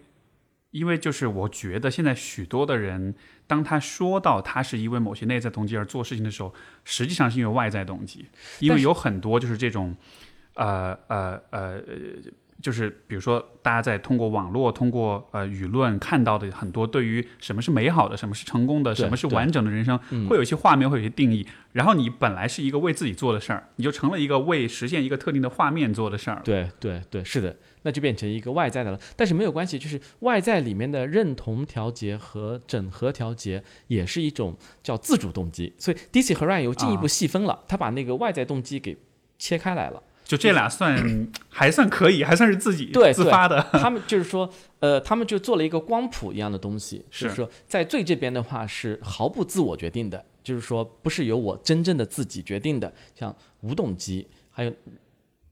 Speaker 1: 因为就是我觉得现在许多的人，当他说到他是因为某些内在动机而做事情的时候，实际上是因为外在动机。因为有很多就是这种，呃呃呃，就是比如说大家在通过网络、通过呃舆论看到的很多对于什么是美好的、什么是成功的、什么是完整的人生，会有一些画面，会有一些定义。然后你本来是一个为自己做的事儿，你就成了一个为实现一个特定的画面做的事儿。
Speaker 2: 对对对，是的。那就变成一个外在的了，但是没有关系，就是外在里面的认同调节和整合调节也是一种叫自主动机。所以 DC 和 Ryan 又进一步细分了，他把那个外在动机给切开来了。
Speaker 1: 就这俩算 还算可以，还算是自己对自发的。
Speaker 2: 他们就是说，呃，他们就做了一个光谱一样的东西，就是说在最这边的话是毫不自我决定的，就是说不是由我真正的自己决定的，像无动机还有。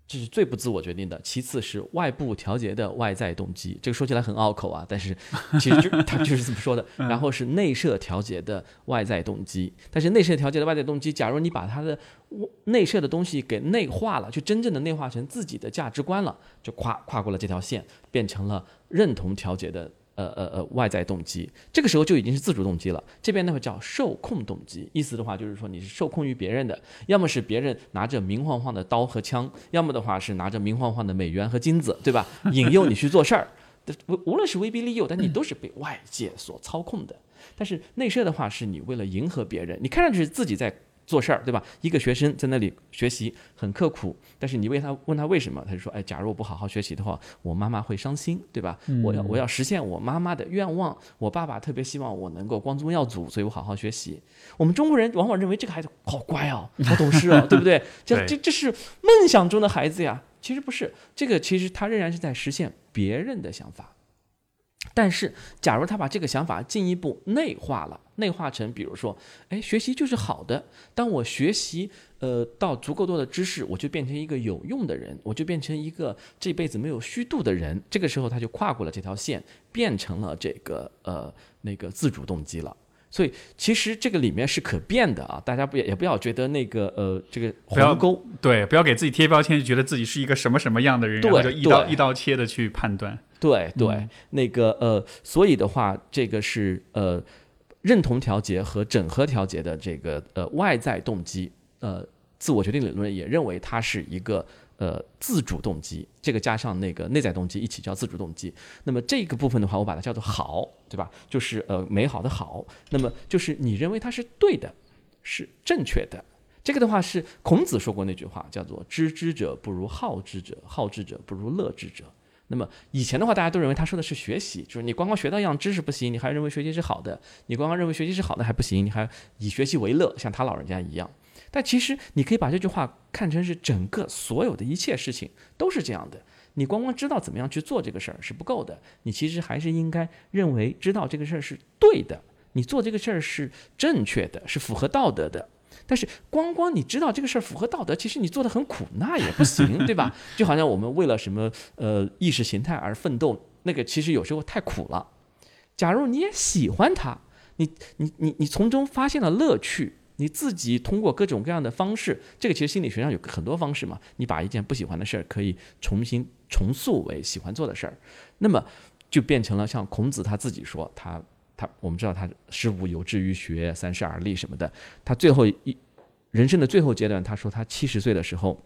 Speaker 2: 这是最不自我决定的，其次是外部调节的外在动机，这个说起来很拗口啊，但是其实就 他就是这么说的。然后是内设调节的外在动机，但是内设调节的外在动机，假如你把它的内设的东西给内化了，就真正的内化成自己的价值观了，就跨跨过了这条线，变成了认同调节的。呃呃呃，外在动机，这个时候就已经是自主动机了。这边呢叫受控动机，意思的话就是说你是受控于别人的，要么是别人拿着明晃晃的刀和枪，要么的话是拿着明晃晃的美元和金子，对吧？引诱你去做事儿，无无论是威逼利诱，但你都是被外界所操控的。但是内设的话，是你为了迎合别人，你看上去自己在做事儿，对吧？一个学生在那里学习很刻苦，但是你问他问他为什么，他就说：“哎，假如我不好好学习的话，我妈妈会伤心，对吧？我要我要实现我妈妈的愿望，我爸爸特别希望我能够光宗耀祖，所以我好好学习。”我们中国人往往认为这个孩子好乖哦，好懂事哦，对不对？这这这是梦想中的孩子呀，其实不是，这个其实他仍然是在实现别人的想法。但是，假如他把这个想法进一步内化了，内化成，比如说，哎，学习就是好的。当我学习，呃，到足够多的知识，我就变成一个有用的人，我就变成一个这辈子没有虚度的人。这个时候，他就跨过了这条线，变成了这个呃那个自主动机了。所以，其实这个里面是可变的啊，大家不也也不要觉得那个呃这个
Speaker 1: 鸿
Speaker 2: 沟，
Speaker 1: 对，不要给自己贴标签，就觉得自己是一个什么什么样的人，然后就一刀一刀切的去判断。
Speaker 2: 对对，那个呃，所以的话，这个是呃，认同调节和整合调节的这个呃外在动机，呃，自我决定理论也认为它是一个呃自主动机，这个加上那个内在动机一起叫自主动机。那么这个部分的话，我把它叫做好，对吧？就是呃美好的好。那么就是你认为它是对的，是正确的。这个的话是孔子说过那句话，叫做“知之者不如好之者，好之者不如乐之者”。那么以前的话，大家都认为他说的是学习，就是你光光学到一样知识不行，你还认为学习是好的；你光光认为学习是好的还不行，你还以学习为乐，像他老人家一样。但其实你可以把这句话看成是整个所有的一切事情都是这样的。你光光知道怎么样去做这个事儿是不够的，你其实还是应该认为知道这个事儿是对的，你做这个事儿是正确的，是符合道德的。但是光光你知道这个事儿符合道德，其实你做的很苦，那也不行，对吧？就好像我们为了什么呃意识形态而奋斗，那个其实有时候太苦了。假如你也喜欢它，你你你你从中发现了乐趣，你自己通过各种各样的方式，这个其实心理学上有很多方式嘛。你把一件不喜欢的事儿可以重新重塑为喜欢做的事儿，那么就变成了像孔子他自己说他。他我们知道他师傅有志于学，三十而立什么的。他最后一人生的最后阶段，他说他七十岁的时候，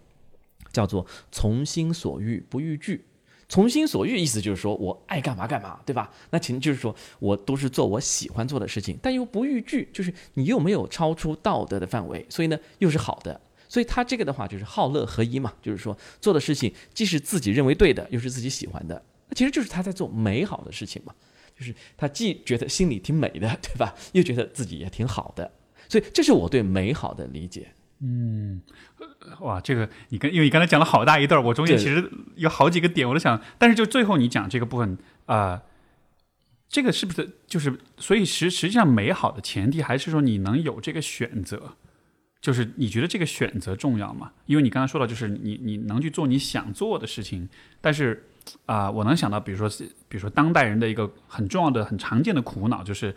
Speaker 2: 叫做从心所欲不逾矩。从心所欲意思就是说我爱干嘛干嘛，对吧？那其实就是说我都是做我喜欢做的事情，但又不逾矩，就是你又没有超出道德的范围，所以呢又是好的。所以他这个的话就是好乐合一嘛，就是说做的事情既是自己认为对的，又是自己喜欢的，那其实就是他在做美好的事情嘛。就是他既觉得心里挺美的，对吧？又觉得自己也挺好的，所以这是我对美好的理解。
Speaker 1: 嗯，哇，这个你跟因为你刚才讲了好大一段，我中间其实有好几个点，我都想，但是就最后你讲这个部分啊，这个是不是就是所以实实际上美好的前提还是说你能有这个选择，就是你觉得这个选择重要吗？因为你刚才说到，就是你你能去做你想做的事情，但是。啊，我能想到，比如说，比如说，当代人的一个很重要的、很常见的苦恼，就是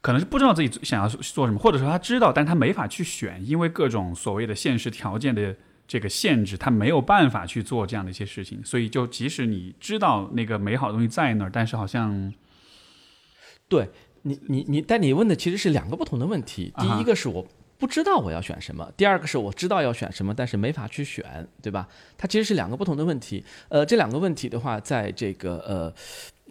Speaker 1: 可能是不知道自己想要做什么，或者说他知道，但他没法去选，因为各种所谓的现实条件的这个限制，他没有办法去做这样的一些事情。所以，就即使你知道那个美好的东西在那儿，但是好像，
Speaker 2: 对你，你，你，但你问的其实是两个不同的问题。第一个是我。不知道我要选什么。第二个是我知道要选什么，但是没法去选，对吧？它其实是两个不同的问题。呃，这两个问题的话，在这个呃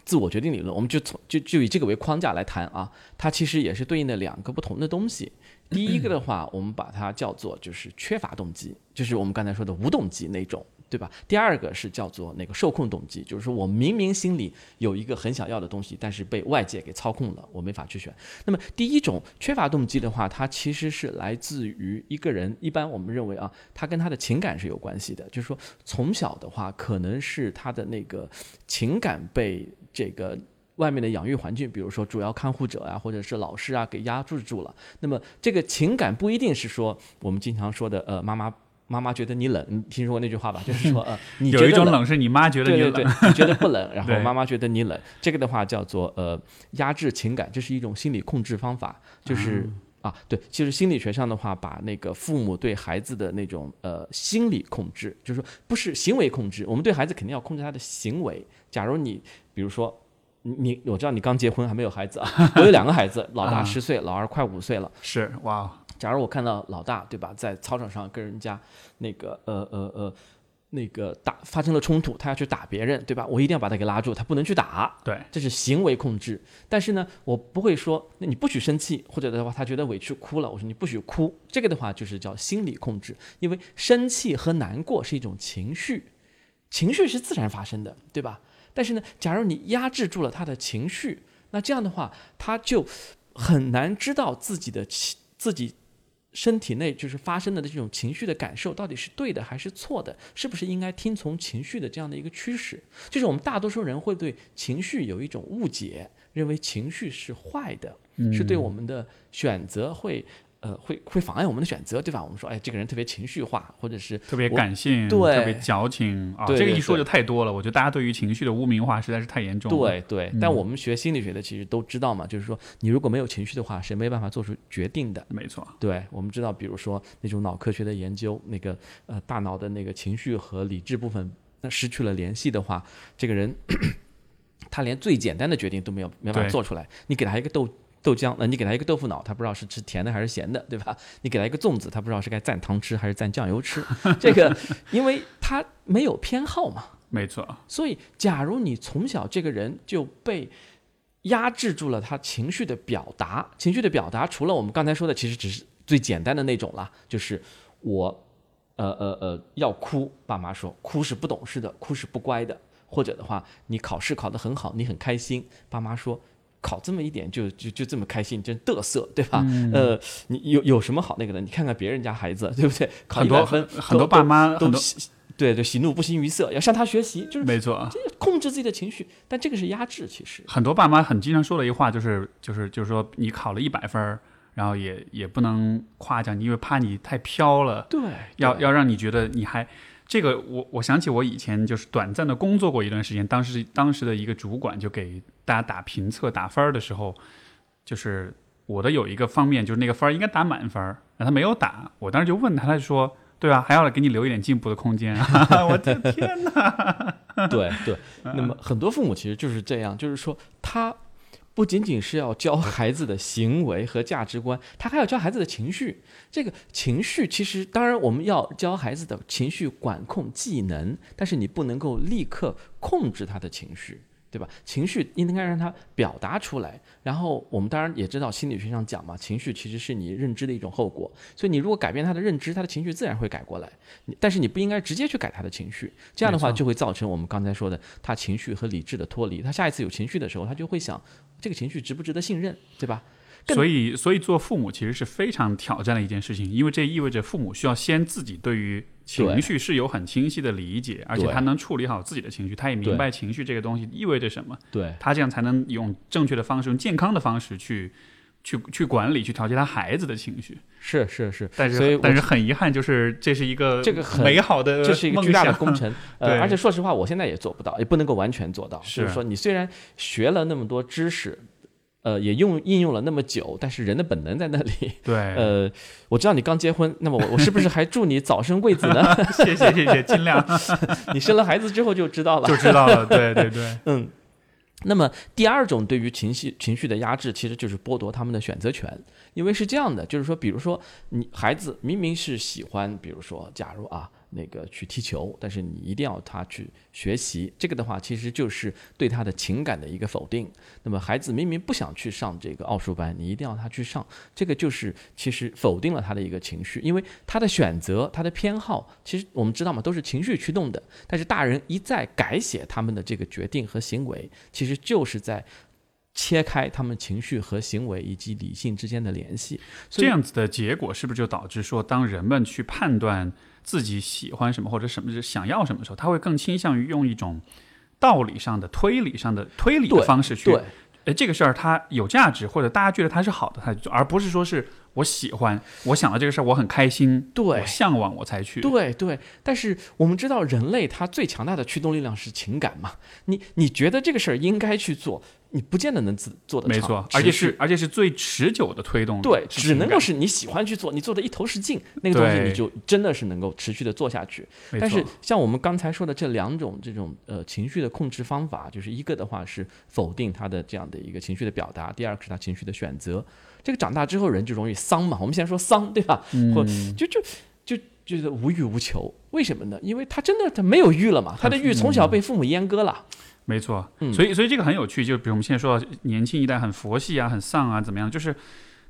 Speaker 2: 自我决定理论，我们就从就就以这个为框架来谈啊，它其实也是对应的两个不同的东西。第一个的话，我们把它叫做就是缺乏动机，就是我们刚才说的无动机那种。对吧？第二个是叫做那个受控动机，就是说我明明心里有一个很想要的东西，但是被外界给操控了，我没法去选。那么第一种缺乏动机的话，它其实是来自于一个人，一般我们认为啊，他跟他的情感是有关系的。就是说从小的话，可能是他的那个情感被这个外面的养育环境，比如说主要看护者啊，或者是老师啊，给压制住了。那么这个情感不一定是说我们经常说的呃妈妈。妈妈觉得你冷，你听说过那句话吧？就是说，呃，你
Speaker 1: 有一种冷是你妈觉得你冷，
Speaker 2: 对对对，你觉得不冷，然后妈妈觉得你冷，这个的话叫做呃压制情感，这是一种心理控制方法。就是啊，对，其实心理学上的话，把那个父母对孩子的那种呃心理控制，就是说不是行为控制，我们对孩子肯定要控制他的行为。假如你比如说你，我知道你刚结婚还没有孩子啊，我有两个孩子，老大十岁，老二快五岁了。
Speaker 1: 是哇。
Speaker 2: 假如我看到老大，对吧，在操场上跟人家那个呃呃呃那个打发生了冲突，他要去打别人，对吧？我一定要把他给拉住，他不能去打。
Speaker 1: 对，
Speaker 2: 这是行为控制。但是呢，我不会说，那你不许生气，或者的话，他觉得委屈哭了，我说你不许哭。这个的话就是叫心理控制，因为生气和难过是一种情绪，情绪是自然发生的，对吧？但是呢，假如你压制住了他的情绪，那这样的话，他就很难知道自己的情自己。身体内就是发生的这种情绪的感受到底是对的还是错的？是不是应该听从情绪的这样的一个驱使？就是我们大多数人会对情绪有一种误解，认为情绪是坏的，是对我们的选择会。呃，会会妨碍我们的选择，对吧？我们说，哎，这个人特别情绪化，或者是
Speaker 1: 特别感性，
Speaker 2: 对，
Speaker 1: 特别矫情啊。这个一说就太多了。我觉得大家对于情绪的污名化实在是太严重了。
Speaker 2: 对对，但我们学心理学的其实都知道嘛，就是说，你如果没有情绪的话，是没办法做出决定的。
Speaker 1: 没错。
Speaker 2: 对，我们知道，比如说那种脑科学的研究，那个呃，大脑的那个情绪和理智部分那失去了联系的话，这个人 他连最简单的决定都没有没办法做出来。你给他一个豆。豆浆，那你给他一个豆腐脑，他不知道是吃甜的还是咸的，对吧？你给他一个粽子，他不知道是该蘸糖吃还是蘸酱油吃。这个，因为他没有偏好嘛。
Speaker 1: 没错。
Speaker 2: 所以，假如你从小这个人就被压制住了他情绪的表达，情绪的表达除了我们刚才说的，其实只是最简单的那种了，就是我，呃呃呃，要哭，爸妈说哭是不懂事的，哭是不乖的，或者的话，你考试考得很好，你很开心，爸妈说。考这么一点就就就这么开心，真嘚瑟，对吧？呃，你有有什么好那个的？你看看别人家孩子，对不对？考一百分，
Speaker 1: 很多爸妈
Speaker 2: 都对对喜怒不形于色，要向他学习，就是
Speaker 1: 没错，
Speaker 2: 控制自己的情绪。但这个是压制，其实
Speaker 1: 很多爸妈很经常说的一句话就是就是就是说你考了一百分，然后也也不能夸奖你，因为怕你太飘了，
Speaker 2: 对，
Speaker 1: 要要让你觉得你还。这个我我想起我以前就是短暂的工作过一段时间，当时当时的一个主管就给大家打评测打分的时候，就是我的有一个方面就是那个分应该打满分，然后他没有打，我当时就问他，他就说，对啊，还要给你留一点进步的空间啊！我的天哪！
Speaker 2: 对对，那么很多父母其实就是这样，就是说他。不仅仅是要教孩子的行为和价值观，他还要教孩子的情绪。这个情绪其实，当然我们要教孩子的情绪管控技能，但是你不能够立刻控制他的情绪。对吧？情绪应该让他表达出来。然后我们当然也知道，心理学上讲嘛，情绪其实是你认知的一种后果。所以你如果改变他的认知，他的情绪自然会改过来。但是你不应该直接去改他的情绪，这样的话就会造成我们刚才说的他情绪和理智的脱离。他下一次有情绪的时候，他就会想这个情绪值不值得信任，对吧？
Speaker 1: 所以，所以做父母其实是非常挑战的一件事情，因为这意味着父母需要先自己对于情绪是有很清晰的理解，而且他能处理好自己的情绪，他也明白情绪这个东西意味着什么。
Speaker 2: 对，
Speaker 1: 他这样才能用正确的方式、用健康的方式去去去管理、去调节他孩子的情绪。
Speaker 2: 是是是，
Speaker 1: 但
Speaker 2: 是
Speaker 1: 但是很遗憾，就是这是一个
Speaker 2: 这个很
Speaker 1: 美好的，
Speaker 2: 这是一个巨大的工程。
Speaker 1: 呃，
Speaker 2: 而且说实话，我现在也做不到，也不能够完全做到。就是说，你虽然学了那么多知识。呃，也用应用了那么久，但是人的本能在那里。
Speaker 1: 对，
Speaker 2: 呃，我知道你刚结婚，那么我我是不是还祝你早生贵子呢？
Speaker 1: 谢谢谢谢，尽量。
Speaker 2: 你生了孩子之后就知道了，
Speaker 1: 就知道了。对对对，
Speaker 2: 嗯。那么第二种对于情绪情绪的压制，其实就是剥夺他们的选择权，因为是这样的，就是说，比如说你孩子明明是喜欢，比如说，假如啊。那个去踢球，但是你一定要他去学习，这个的话其实就是对他的情感的一个否定。那么孩子明明不想去上这个奥数班，你一定要他去上，这个就是其实否定了他的一个情绪，因为他的选择、他的偏好，其实我们知道嘛，都是情绪驱动的。但是大人一再改写他们的这个决定和行为，其实就是在切开他们情绪和行为以及理性之间的联系。
Speaker 1: 这样子的结果是不是就导致说，当人们去判断？自己喜欢什么或者什么想要什么时候，他会更倾向于用一种道理上的、推理上的推理的方式去。哎，这个事儿它有价值，或者大家觉得它是好的，他就做，而不是说是我喜欢，我想到这个事儿我很开心，
Speaker 2: 对，
Speaker 1: 我向往我才去。
Speaker 2: 对对，但是我们知道人类他最强大的驱动力量是情感嘛？你你觉得这个事儿应该去做？你不见得能自做的
Speaker 1: 没错，而且是而且是最持久的推动。
Speaker 2: 对，只能够是你喜欢去做，你做的一头是劲，那个东西你就真的是能够持续的做下去。但是像我们刚才说的这两种这种呃情绪的控制方法，就是一个的话是否定他的这样的一个情绪的表达，第二个是他情绪的选择。这个长大之后人就容易丧嘛，我们先说丧对吧？或就就就。就是无欲无求。为什么呢？因为他真的他没有欲了嘛，他的欲从小被父母阉割了。
Speaker 1: 没错，所以所以这个很有趣，就比如我们现在说到年轻一代很佛系啊，很丧啊，怎么样？就是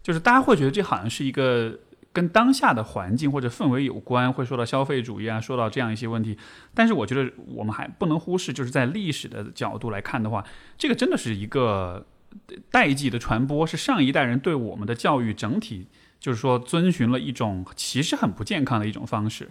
Speaker 1: 就是大家会觉得这好像是一个跟当下的环境或者氛围有关，会说到消费主义啊，说到这样一些问题。但是我觉得我们还不能忽视，就是在历史的角度来看的话，这个真的是一个代际的传播，是上一代人对我们的教育整体，就是说遵循了一种其实很不健康的一种方式。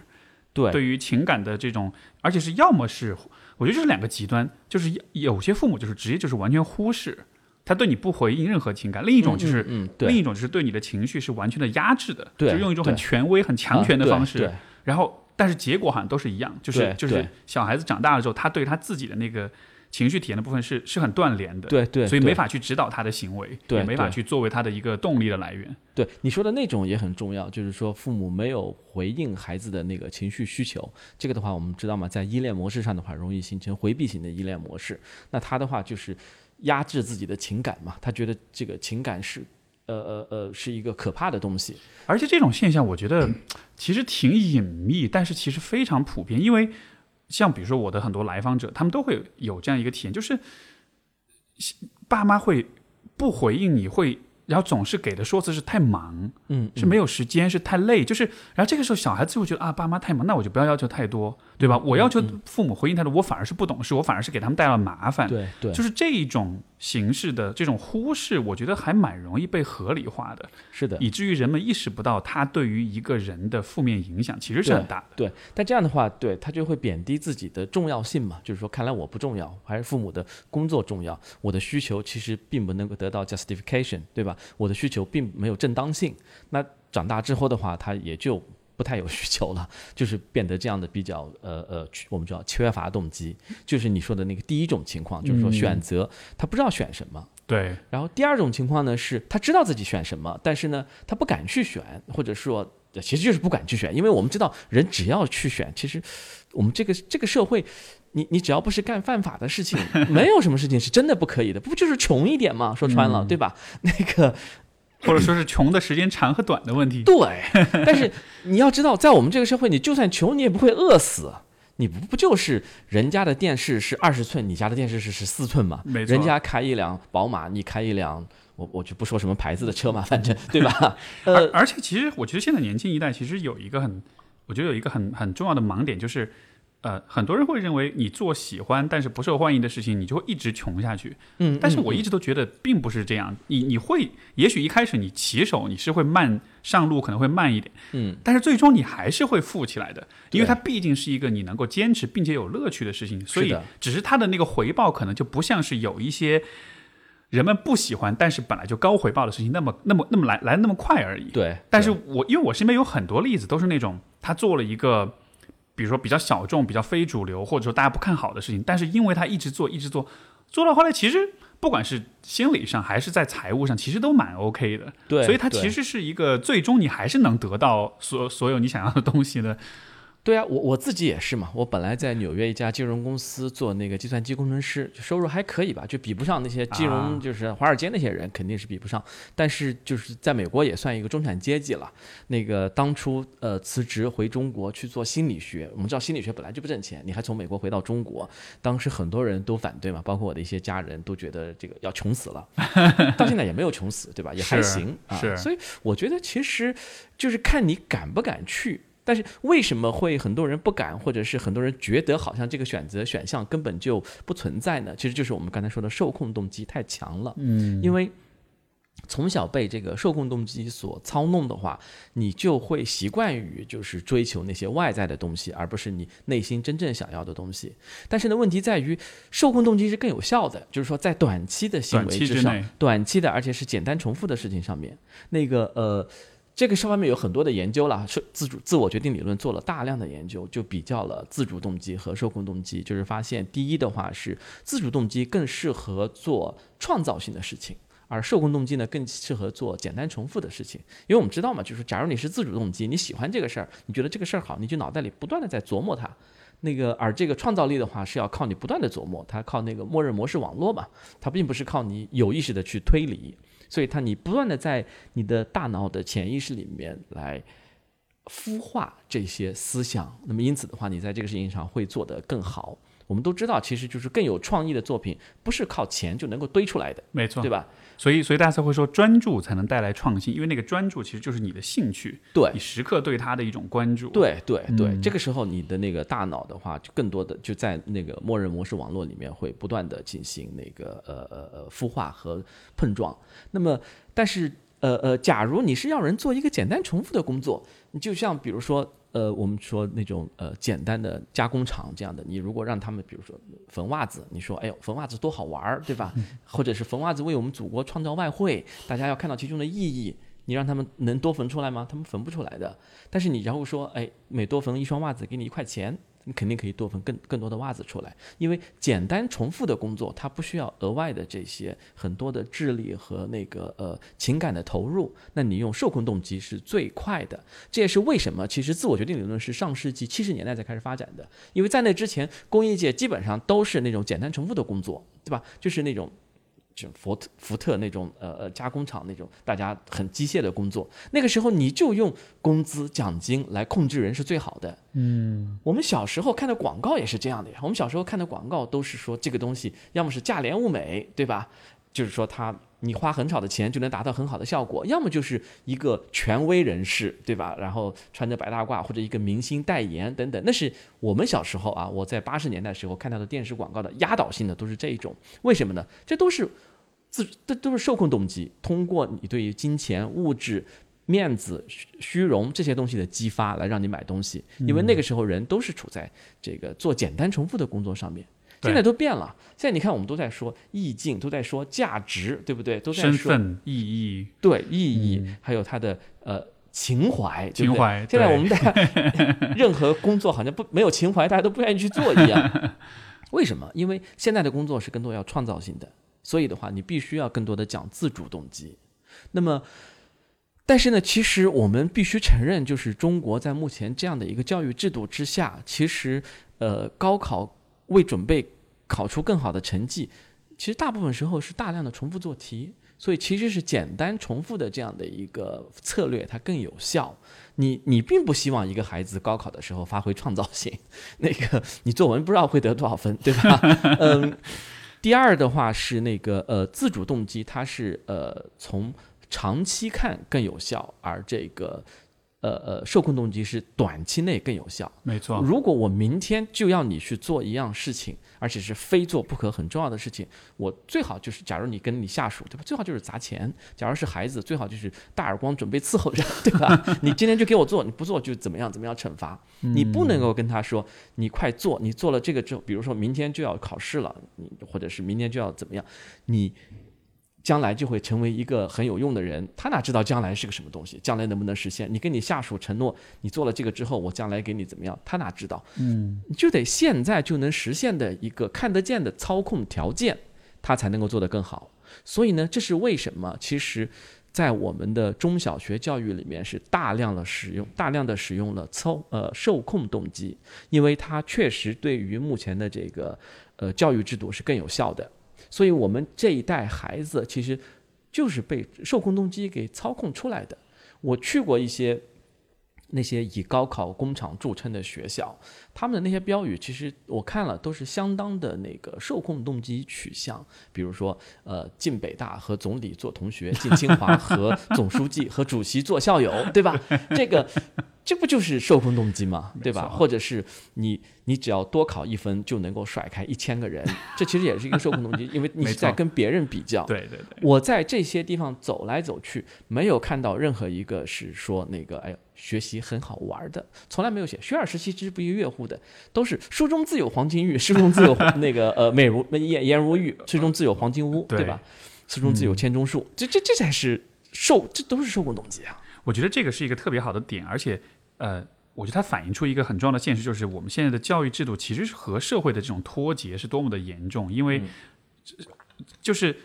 Speaker 2: 对，
Speaker 1: 对于情感的这种，而且是要么是。我觉得这是两个极端，就是有些父母就是直接就是完全忽视，他对你不回应任何情感；另一种就是，另一种就是对你的情绪是完全的压制的，就用一种很权威、很强权的方式。然后，但是结果好像都是一样，就是就是小孩子长大了之后，他对他自己的那个。情绪体验的部分是是很断联的，
Speaker 2: 对对，
Speaker 1: 所以没法去指导他的行为，
Speaker 2: 也
Speaker 1: 没法去作为他的一个动力的来源。
Speaker 2: 对你说的那种也很重要，就是说父母没有回应孩子的那个情绪需求，这个的话我们知道嘛，在依恋模式上的话，容易形成回避型的依恋模式。那他的话就是压制自己的情感嘛，他觉得这个情感是呃呃呃是一个可怕的东西，
Speaker 1: 而且这种现象我觉得其实挺隐秘，但是其实非常普遍，因为。像比如说我的很多来访者，他们都会有这样一个体验，就是爸妈会不回应你，会。然后总是给的说辞是太忙，
Speaker 2: 嗯，
Speaker 1: 是没有时间，是太累，就是，然后这个时候小孩子就会觉得啊，爸妈太忙，那我就不要要求太多，对吧？我要求父母回应他的，我反而是不懂事，我反而是给他们带来麻烦，
Speaker 2: 对对，
Speaker 1: 就是这一种形式的这种忽视，我觉得还蛮容易被合理化的，
Speaker 2: 是的，
Speaker 1: 以至于人们意识不到他对于一个人的负面影响其实是很大的，
Speaker 2: 对。但这样的话，对他就会贬低自己的重要性嘛，就是说，看来我不重要，还是父母的工作重要，我的需求其实并不能够得到 justification，对吧？我的需求并没有正当性，那长大之后的话，他也就不太有需求了，就是变得这样的比较呃呃，我们叫缺乏动机，就是你说的那个第一种情况，就是说选择他不知道选什么。
Speaker 1: 对。
Speaker 2: 然后第二种情况呢，是他知道自己选什么，但是呢，他不敢去选，或者说其实就是不敢去选，因为我们知道人只要去选，其实我们这个这个社会。你你只要不是干犯法的事情，没有什么事情是真的不可以的，不就是穷一点嘛？说穿了，对吧？那个，
Speaker 1: 或者说是穷的时间长和短的问题。
Speaker 2: 对，但是你要知道，在我们这个社会，你就算穷，你也不会饿死。你不不就是人家的电视是二十寸，你家的电视是十四寸吗？
Speaker 1: 没
Speaker 2: 错。人家开一辆宝马，你开一辆，我我就不说什么牌子的车嘛，反正对吧？
Speaker 1: 呃而且其实，我觉得现在年轻一代其实有一个很，我觉得有一个很很重要的盲点就是。呃，很多人会认为你做喜欢但是不受欢迎的事情，你就会一直穷下去。
Speaker 2: 嗯，
Speaker 1: 但是我一直都觉得并不是这样。你你会，也许一开始你起手你是会慢上路，可能会慢一点。
Speaker 2: 嗯，
Speaker 1: 但是最终你还是会富起来的，因为它毕竟是一个你能够坚持并且有乐趣的事情。所以，只是它的那个回报可能就不像是有一些人们不喜欢但是本来就高回报的事情那么那么那么来来那么快而已。
Speaker 2: 对。
Speaker 1: 但是我因为我身边有很多例子都是那种他做了一个。比如说比较小众、比较非主流，或者说大家不看好的事情，但是因为他一直做、一直做，做到后来，其实不管是心理上还是在财务上，其实都蛮 OK 的。
Speaker 2: 对，
Speaker 1: 所以它其实是一个最终你还是能得到所所有你想要的东西的。
Speaker 2: 对啊，我我自己也是嘛。我本来在纽约一家金融公司做那个计算机工程师，收入还可以吧，就比不上那些金融，就是华尔街那些人，肯定是比不上。但是就是在美国也算一个中产阶级了。那个当初呃辞职回中国去做心理学，我们知道心理学本来就不挣钱，你还从美国回到中国，当时很多人都反对嘛，包括我的一些家人都觉得这个要穷死了。到现在也没有穷死，对吧？也还行啊。
Speaker 1: 是，
Speaker 2: 所以我觉得其实就是看你敢不敢去。但是为什么会很多人不敢，或者是很多人觉得好像这个选择选项根本就不存在呢？其实就是我们刚才说的受控动机太强了。
Speaker 1: 嗯，
Speaker 2: 因为从小被这个受控动机所操弄的话，你就会习惯于就是追求那些外在的东西，而不是你内心真正想要的东西。但是呢，问题在于受控动机是更有效的，就是说在短期的行为之上，短期的而且是简单重复的事情上面，那个呃。这个上方面有很多的研究了，是自主自我决定理论做了大量的研究，就比较了自主动机和受控动机，就是发现第一的话是自主动机更适合做创造性的事情，而受控动机呢更适合做简单重复的事情。因为我们知道嘛，就是假如你是自主动机，你喜欢这个事儿，你觉得这个事儿好，你就脑袋里不断的在琢磨它。那个而这个创造力的话是要靠你不断的琢磨，它靠那个默认模式网络嘛，它并不是靠你有意识的去推理。所以，他你不断的在你的大脑的潜意识里面来孵化这些思想。那么因此的话，你在这个事情上会做得更好。我们都知道，其实就是更有创意的作品，不是靠钱就能够堆出来的，
Speaker 1: 没错，
Speaker 2: 对吧？
Speaker 1: 所以，所以大家才会说专注才能带来创新，因为那个专注其实就是你的兴趣，
Speaker 2: 对
Speaker 1: 你时刻对它的一种关注。
Speaker 2: 对对对，这个时候你的那个大脑的话，就更多的就在那个默认模式网络里面会不断的进行那个呃呃呃孵化和碰撞。那么，但是呃呃，假如你是要人做一个简单重复的工作，你就像比如说。呃，我们说那种呃简单的加工厂这样的，你如果让他们比如说缝袜子，你说哎呦缝袜子多好玩儿，对吧？或者是缝袜子为我们祖国创造外汇，大家要看到其中的意义，你让他们能多缝出来吗？他们缝不出来的。但是你然后说，哎，每多缝一双袜子给你一块钱。你肯定可以多分更更多的袜子出来，因为简单重复的工作，它不需要额外的这些很多的智力和那个呃情感的投入。那你用受控动机是最快的，这也是为什么其实自我决定理论是上世纪七十年代才开始发展的，因为在那之前工业界基本上都是那种简单重复的工作，对吧？就是那种。福特福特那种呃呃加工厂那种大家很机械的工作，那个时候你就用工资奖金来控制人是最好的。
Speaker 1: 嗯，
Speaker 2: 我们小时候看的广告也是这样的呀。我们小时候看的广告都是说这个东西要么是价廉物美，对吧？就是说它你花很少的钱就能达到很好的效果，要么就是一个权威人士，对吧？然后穿着白大褂或者一个明星代言等等，那是我们小时候啊，我在八十年代时候看到的电视广告的压倒性的都是这一种。为什么呢？这都是。自这都是受控动机，通过你对于金钱、物质、面子、虚荣这些东西的激发，来让你买东西。因为那个时候人都是处在这个做简单重复的工作上面。现在都变了，现在你看我们都在说意境，都在说价值，对不对？都在说
Speaker 1: 身份意义，
Speaker 2: 对意义，还有他的呃情怀，
Speaker 1: 情怀。
Speaker 2: 现在我们大家 任何工作好像不没有情怀，大家都不愿意去做一样。为什么？因为现在的工作是更多要创造性的。所以的话，你必须要更多的讲自主动机。那么，但是呢，其实我们必须承认，就是中国在目前这样的一个教育制度之下，其实呃，高考为准备考出更好的成绩，其实大部分时候是大量的重复做题。所以其实是简单重复的这样的一个策略，它更有效。你你并不希望一个孩子高考的时候发挥创造性，那个你作文不知道会得多少分，对吧？嗯。第二的话是那个呃自主动机，它是呃从长期看更有效，而这个。呃呃，受控动机是短期内更有效。
Speaker 1: 没错。
Speaker 2: 如果我明天就要你去做一样事情，而且是非做不可、很重要的事情，我最好就是，假如你跟你下属，对吧？最好就是砸钱。假如是孩子，最好就是大耳光准备伺候着，对吧？你今天就给我做，你不做就怎么样怎么样惩罚。你不能够跟他说，你快做，你做了这个之后，比如说明天就要考试了，你或者是明天就要怎么样，你。将来就会成为一个很有用的人，他哪知道将来是个什么东西？将来能不能实现？你跟你下属承诺，你做了这个之后，我将来给你怎么样？他哪知道？
Speaker 1: 嗯，
Speaker 2: 你就得现在就能实现的一个看得见的操控条件，他才能够做得更好。所以呢，这是为什么？其实，在我们的中小学教育里面是大量的使用，大量的使用了操呃受控动机，因为它确实对于目前的这个呃教育制度是更有效的。所以，我们这一代孩子其实就是被受控动机给操控出来的。我去过一些那些以高考工厂著称的学校，他们的那些标语，其实我看了都是相当的那个受控动机取向。比如说，呃，进北大和总理做同学，进清华和总书记和主席做校友，对吧？这个。这不就是受控动机吗？对吧？或者是你你只要多考一分就能够甩开一千个人，这其实也是一个受控动机，因为你是在跟别人比较。
Speaker 1: 对对对。
Speaker 2: 我在这些地方走来走去，没有看到任何一个是说那个哎学习很好玩的，从来没有写“学而时习之，不亦乐乎”的，都是书中自有黄金玉，书中自有那个 呃美如颜颜如玉，书中自有黄金屋，对吧？书中自有千钟树，这这这才是受，这都是受控动机啊！
Speaker 1: 我觉得这个是一个特别好的点，而且。呃，我觉得它反映出一个很重要的现实，就是我们现在的教育制度其实是和社会的这种脱节是多么的严重。因为，就是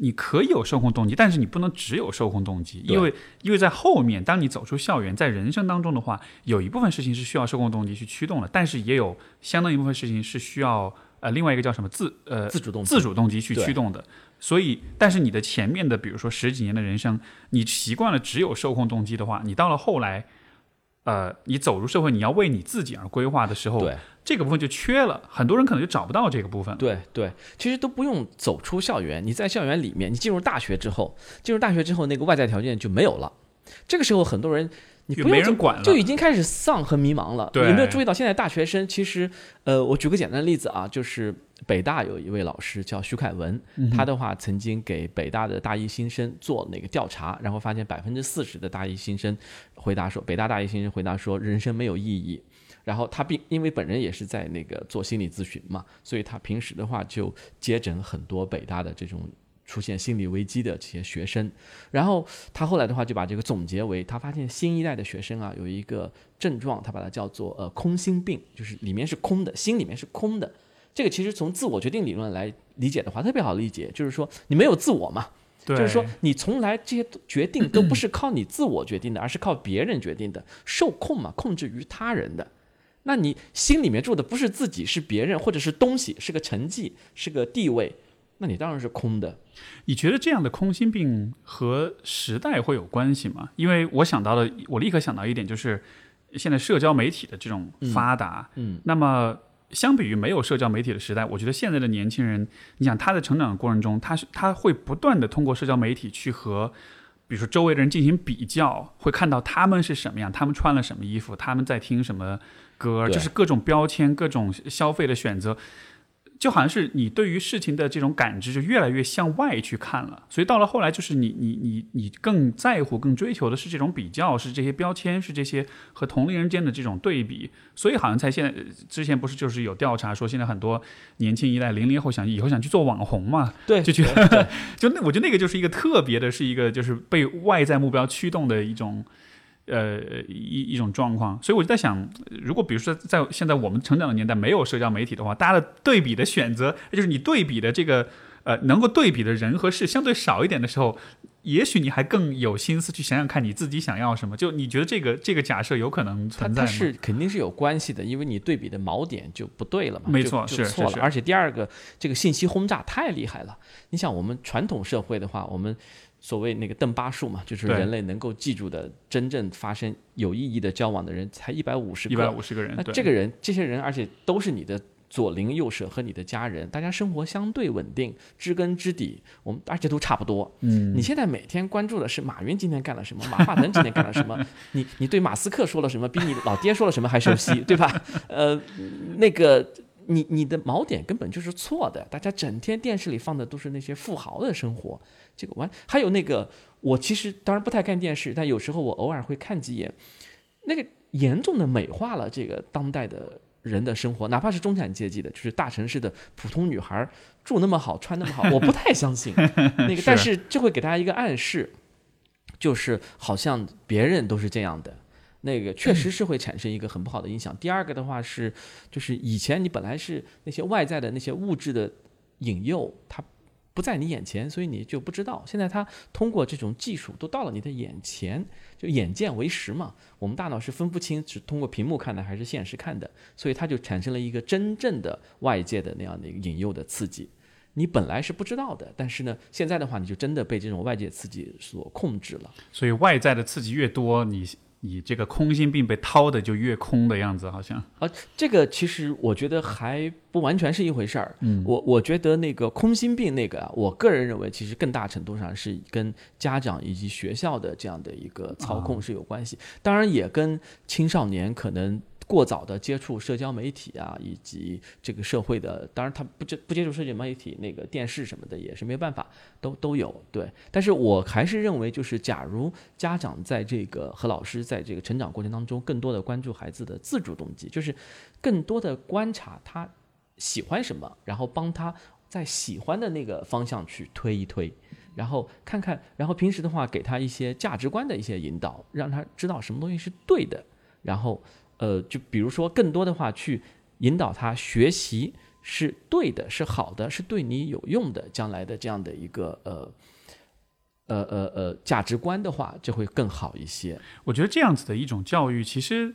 Speaker 1: 你可以有受控动机，但是你不能只有受控动机，因为因为在后面，当你走出校园，在人生当中的话，有一部分事情是需要受控动机去驱动的，但是也有相当一部分事情是需要呃另外一个叫什么自呃
Speaker 2: 自主动
Speaker 1: 自主动机去驱动的。所以，但是你的前面的，比如说十几年的人生，你习惯了只有受控动机的话，你到了后来。呃，你走入社会，你要为你自己而规划的时候，
Speaker 2: 对
Speaker 1: 这个部分就缺了，很多人可能就找不到这个部分。
Speaker 2: 对对，其实都不用走出校园，你在校园里面，你进入大学之后，进入大学之后，那个外在条件就没有了。这个时候，很多人你
Speaker 1: 就
Speaker 2: 不用
Speaker 1: 没人管了
Speaker 2: 就已经开始丧和迷茫了。
Speaker 1: 对
Speaker 2: 有没有注意到现在大学生？其实，呃，我举个简单的例子啊，就是北大有一位老师叫徐凯文，
Speaker 1: 嗯
Speaker 2: 他的话曾经给北大的大一新生做那个调查，然后发现百分之四十的大一新生回答说，北大大一新生回答说人生没有意义。然后他并因为本人也是在那个做心理咨询嘛，所以他平时的话就接诊很多北大的这种出现心理危机的这些学生。然后他后来的话就把这个总结为，他发现新一代的学生啊有一个症状，他把它叫做呃空心病，就是里面是空的，心里面是空的。这个其实从自我决定理论来理解的话，特别好理解，就是说你没有自我嘛，
Speaker 1: 对，
Speaker 2: 就是说你从来这些决定都不是靠你自我决定的，而是靠别人决定的，受控嘛，控制于他人的。那你心里面住的不是自己，是别人，或者是东西，是个成绩，是个地位，那你当然是空的。
Speaker 1: 你觉得这样的空心病和时代会有关系吗？因为我想到了，我立刻想到一点，就是现在社交媒体的这种发达，
Speaker 2: 嗯，
Speaker 1: 那么相比于没有社交媒体的时代，我觉得现在的年轻人，你想他在成长的过程中，他是他会不断的通过社交媒体去和。比如说周围的人进行比较，会看到他们是什么样，他们穿了什么衣服，他们在听什么歌，就是各种标签、各种消费的选择，就好像是你对于事情的这种感知就越来越向外去看了，所以到了后来，就是你你你你更在乎、更追求的是这种比较，是这些标签，是这些和同龄人间的这种对比，所以好像才现在之前不是就是有调查说，现在很多年轻一代零零后想以后想去做网红嘛，
Speaker 2: 对，
Speaker 1: 就觉
Speaker 2: 对对。
Speaker 1: 就那我觉得那个就是一个特别的，是一个就是被外在目标驱动的一种。呃，一一种状况，所以我就在想，如果比如说在现在我们成长的年代没有社交媒体的话，大家的对比的选择，就是你对比的这个呃能够对比的人和事相对少一点的时候，也许你还更有心思去想想看你自己想要什么。就你觉得这个这个假设有可能存在吗？
Speaker 2: 是肯定是有关系的，因为你对比的锚点就不对了嘛，
Speaker 1: 没错
Speaker 2: 就是错了。而且第二个，这个信息轰炸太厉害了。你想，我们传统社会的话，我们所谓那个邓巴数嘛，就是人类能够记住的真正发生有意义的交往的人才一百五十
Speaker 1: 一百。五十个人，
Speaker 2: 那这个人，这些人，而且都是你的左邻右舍和你的家人，大家生活相对稳定，知根知底，我们而且都差不多。
Speaker 1: 嗯，
Speaker 2: 你现在每天关注的是马云今天干了什么，马化腾今天干了什么，你你对马斯克说了什么，比你老爹说了什么还熟悉，对吧？呃，那个你你的锚点根本就是错的，大家整天电视里放的都是那些富豪的生活，这个完还有那个我其实当然不太看电视，但有时候我偶尔会看几眼，那个严重的美化了这个当代的。人的生活，哪怕是中产阶级的，就是大城市的普通女孩，住那么好，穿那么好，我不太相信 那个，但是这会给大家一个暗示，就是好像别人都是这样的，那个确实是会产生一个很不好的影响。第二个的话是，就是以前你本来是那些外在的那些物质的引诱，它不在你眼前，所以你就不知道。现在它通过这种技术都到了你的眼前，就眼见为实嘛。我们大脑是分不清是通过屏幕看的还是现实看的，所以它就产生了一个真正的外界的那样的一个引诱的刺激。你本来是不知道的，但是呢，现在的话，你就真的被这种外界刺激所控制了。
Speaker 1: 所以外在的刺激越多，你你这个空心病被掏的就越空的样子，好像。
Speaker 2: 啊，这个其实我觉得还不完全是一回事儿。嗯，我我觉得那个空心病那个啊，我个人认为其实更大程度上是跟家长以及学校的这样的一个操控是有关系，当然也跟青少年可能。过早的接触社交媒体啊，以及这个社会的，当然他不接不接触社交媒体，那个电视什么的也是没有办法，都都有对。但是我还是认为，就是假如家长在这个和老师在这个成长过程当中，更多的关注孩子的自主动机，就是更多的观察他喜欢什么，然后帮他在喜欢的那个方向去推一推，然后看看，然后平时的话给他一些价值观的一些引导，让他知道什么东西是对的，然后。呃，就比如说，更多的话去引导他学习是对的，是好的，是对你有用的，将来的这样的一个呃呃呃呃价值观的话，就会更好一些。
Speaker 1: 我觉得这样子的一种教育，其实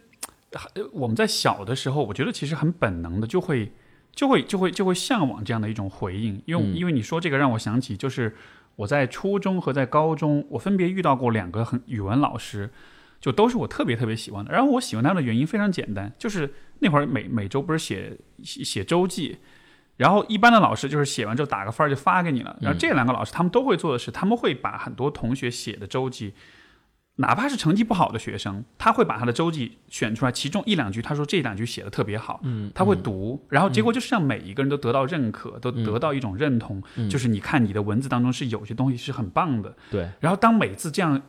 Speaker 1: 我们在小的时候，我觉得其实很本能的就会就会就会就会向往这样的一种回应，因为、
Speaker 2: 嗯
Speaker 1: 因为你说这个让我想起，就是我在初中和在高中，我分别遇到过两个很语文老师。就都是我特别特别喜欢的。然后我喜欢他的原因非常简单，就是那会儿每每周不是写写写周记，然后一般的老师就是写完之后打个分儿就发给你了。然后这两个老师他们都会做的是，他们会把很多同学写的周记。哪怕是成绩不好的学生，他会把他的周记选出来，其中一两句，他说这两句写的特别好，
Speaker 2: 嗯，
Speaker 1: 他会读，然后结果就是让每一个人都得到认可，都得到一种认同，就是你看你的文字当中是有些东西是很棒的，
Speaker 2: 对。
Speaker 1: 然后当每次这样，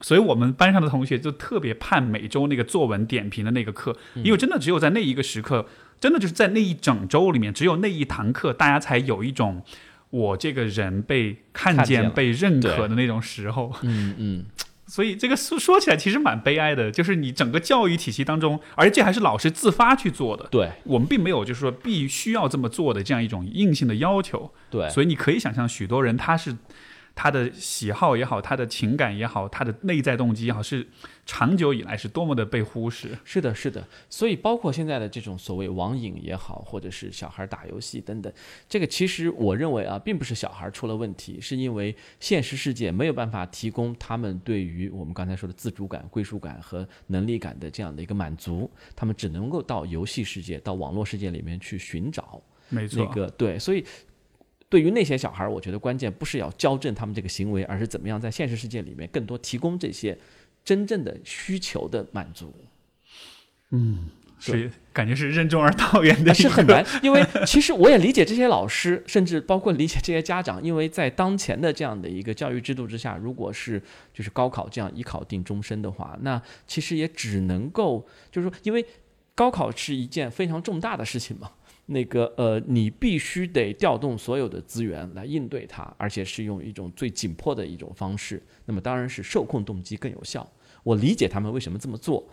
Speaker 1: 所以我们班上的同学就特别盼每周那个作文点评的那个课，因为真的只有在那一个时刻，真的就是在那一整周里面，只有那一堂课，大家才有一种我这个人被看见、被认可的那种时候，
Speaker 2: 嗯嗯。
Speaker 1: 所以这个说说起来其实蛮悲哀的，就是你整个教育体系当中，而且这还是老师自发去做的。
Speaker 2: 对，
Speaker 1: 我们并没有就是说必须要这么做的这样一种硬性的要求。
Speaker 2: 对，
Speaker 1: 所以你可以想象，许多人他是。他的喜好也好，他的情感也好，他的内在动机也好，是长久以来是多么的被忽视。
Speaker 2: 是的，是的。所以包括现在的这种所谓网瘾也好，或者是小孩打游戏等等，这个其实我认为啊，并不是小孩出了问题，是因为现实世界没有办法提供他们对于我们刚才说的自主感、归属感和能力感的这样的一个满足，他们只能够到游戏世界、到网络世界里面去寻找。
Speaker 1: 没错，
Speaker 2: 那个对，所以。对于那些小孩儿，我觉得关键不是要矫正他们这个行为，而是怎么样在现实世界里面更多提供这些真正的需求的满足。
Speaker 1: 嗯，所以感觉是任重而道远的，
Speaker 2: 是很难。因为其实我也理解这些老师，甚至包括理解这些家长，因为在当前的这样的一个教育制度之下，如果是就是高考这样一考定终身的话，那其实也只能够就是说，因为高考是一件非常重大的事情嘛。那个呃，你必须得调动所有的资源来应对它，而且是用一种最紧迫的一种方式。那么当然是受控动机更有效。我理解他们为什么这么做，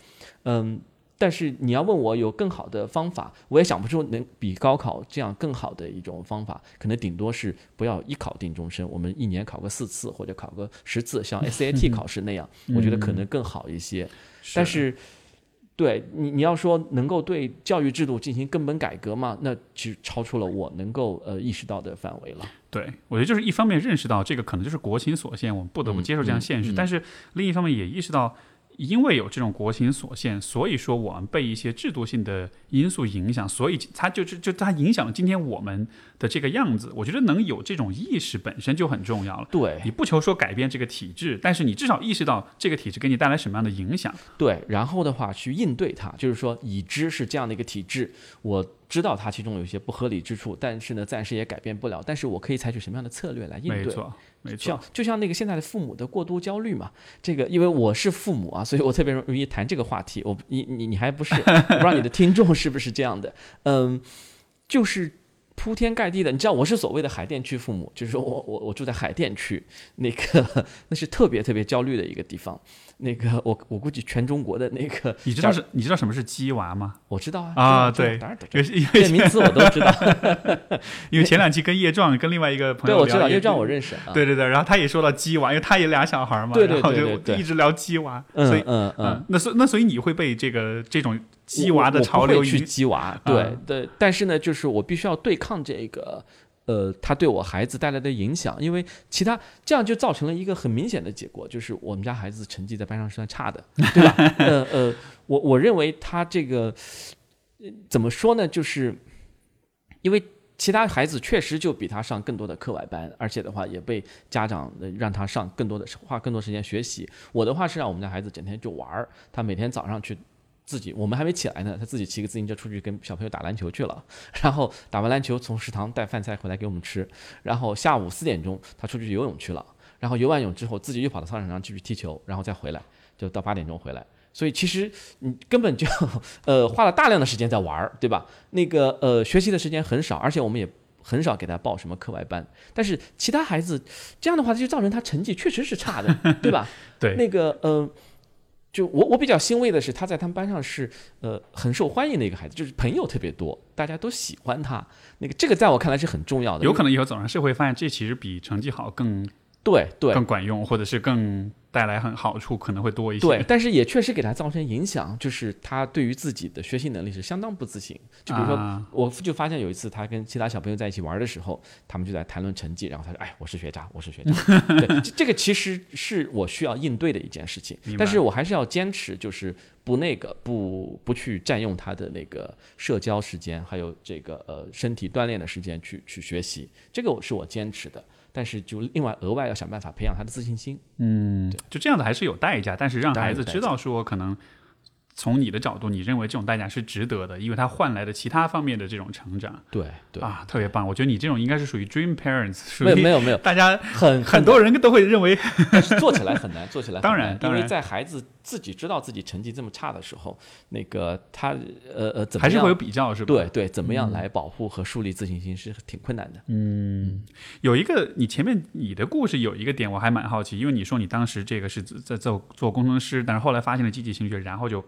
Speaker 2: 嗯，但是你要问我有更好的方法，我也想不出能比高考这样更好的一种方法。可能顶多是不要一考定终身，我们一年考个四次或者考个十次，像 SAT 考试那样，我觉得可能更好一些。但是。对你，你要说能够对教育制度进行根本改革嘛？那其实超出了我能够呃意识到的范围了。
Speaker 1: 对，我觉得就是一方面认识到这个可能就是国情所限，我们不得不接受这样现实；但是另一方面也意识到。因为有这种国情所限，所以说我们被一些制度性的因素影响，所以它就是就它影响了今天我们的这个样子。我觉得能有这种意识本身就很重要了。
Speaker 2: 对，
Speaker 1: 你不求说改变这个体制，但是你至少意识到这个体制给你带来什么样的影响。
Speaker 2: 对，然后的话去应对它，就是说已知是这样的一个体制，我。知道它其中有一些不合理之处，但是呢，暂时也改变不了。但是我可以采取什么样的策略来应对？
Speaker 1: 没错，没错。
Speaker 2: 像就像那个现在的父母的过度焦虑嘛，这个因为我是父母啊，所以我特别容易谈这个话题。我你你你还不是，我不知道你的听众是不是这样的？嗯，就是铺天盖地的。你知道我是所谓的海淀区父母，就是说我我我住在海淀区，那个 那是特别特别焦虑的一个地方。那个我我估计全中国的那个，
Speaker 1: 你知道是？你知道什么是鸡娃吗？
Speaker 2: 我知道啊。
Speaker 1: 啊，对，
Speaker 2: 当然
Speaker 1: 因为
Speaker 2: 这些名词我都知道。
Speaker 1: 因为前两期跟叶壮跟另外一个朋友
Speaker 2: 聊，对，我知道叶壮我认识。
Speaker 1: 对对对，然后他也说到鸡娃，因为他也俩小孩嘛，
Speaker 2: 对对对
Speaker 1: 对对，一直聊鸡娃。
Speaker 2: 所以
Speaker 1: 嗯嗯，那所那所以你会被这个这种鸡娃的潮流
Speaker 2: 去鸡娃？对对，但是呢，就是我必须要对抗这个。呃，他对我孩子带来的影响，因为其他这样就造成了一个很明显的结果，就是我们家孩子成绩在班上是算差的，对吧？呃呃，我我认为他这个怎么说呢？就是因为其他孩子确实就比他上更多的课外班，而且的话也被家长让他上更多的花更多时间学习。我的话是让我们家孩子整天就玩儿，他每天早上去。自己我们还没起来呢，他自己骑个自行车出去跟小朋友打篮球去了，然后打完篮球从食堂带饭菜回来给我们吃，然后下午四点钟他出去游泳去了，然后游完泳之后自己又跑到操场上继续踢球，然后再回来，就到八点钟回来。所以其实你根本就呃花了大量的时间在玩儿，对吧？那个呃学习的时间很少，而且我们也很少给他报什么课外班。但是其他孩子这样的话就造成他成绩确实是差的，对吧？
Speaker 1: 对，
Speaker 2: 那个呃。就我我比较欣慰的是，他在他们班上是呃很受欢迎的一个孩子，就是朋友特别多，大家都喜欢他。那个这个在我看来是很重要的。
Speaker 1: 有可能以后走上社会，发现这其实比成绩好更
Speaker 2: 对对
Speaker 1: 更管用，或者是更带来很好处可能会多一些。
Speaker 2: 对，但是也确实给他造成影响，就是他对于自己的学习能力是相当不自信。就比如说，
Speaker 1: 啊
Speaker 2: 我就发现有一次他跟其他小朋友在一起玩的时候，他们就在谈论成绩，然后他说：“哎，我是学渣，我是学渣。对，这这个其实是我需要应对的一件事情但是我还是要坚持，就是不那个不不去占用他的那个社交时间，还有这个呃身体锻炼的时间去去学习，这个我是我坚持的。但是就另外额外要想办法培养他的自信心。嗯。
Speaker 1: 就这样子还是有代价，但是让孩子知道说，可能从你的角度，你认为这种代价是值得的，因为他换来的其他方面的这种成长。
Speaker 2: 对对，
Speaker 1: 啊，特别棒。我觉得你这种应该是属于 dream parents，属于
Speaker 2: 没有没有没有，
Speaker 1: 大家
Speaker 2: 很
Speaker 1: 很多人都会认为
Speaker 2: 做起来很难，做起来很
Speaker 1: 当然
Speaker 2: 难因为
Speaker 1: 当然
Speaker 2: 在孩子自己知道自己成绩这么差的时候，那个他呃呃怎么样？
Speaker 1: 还是会有比较，是吧？
Speaker 2: 对对，怎么样来保护和树立自信心是挺困难的。嗯。
Speaker 1: 有一个，你前面你的故事有一个点我还蛮好奇，因为你说你当时这个是在做做工程师，但是后来发现了积极心理学，然后就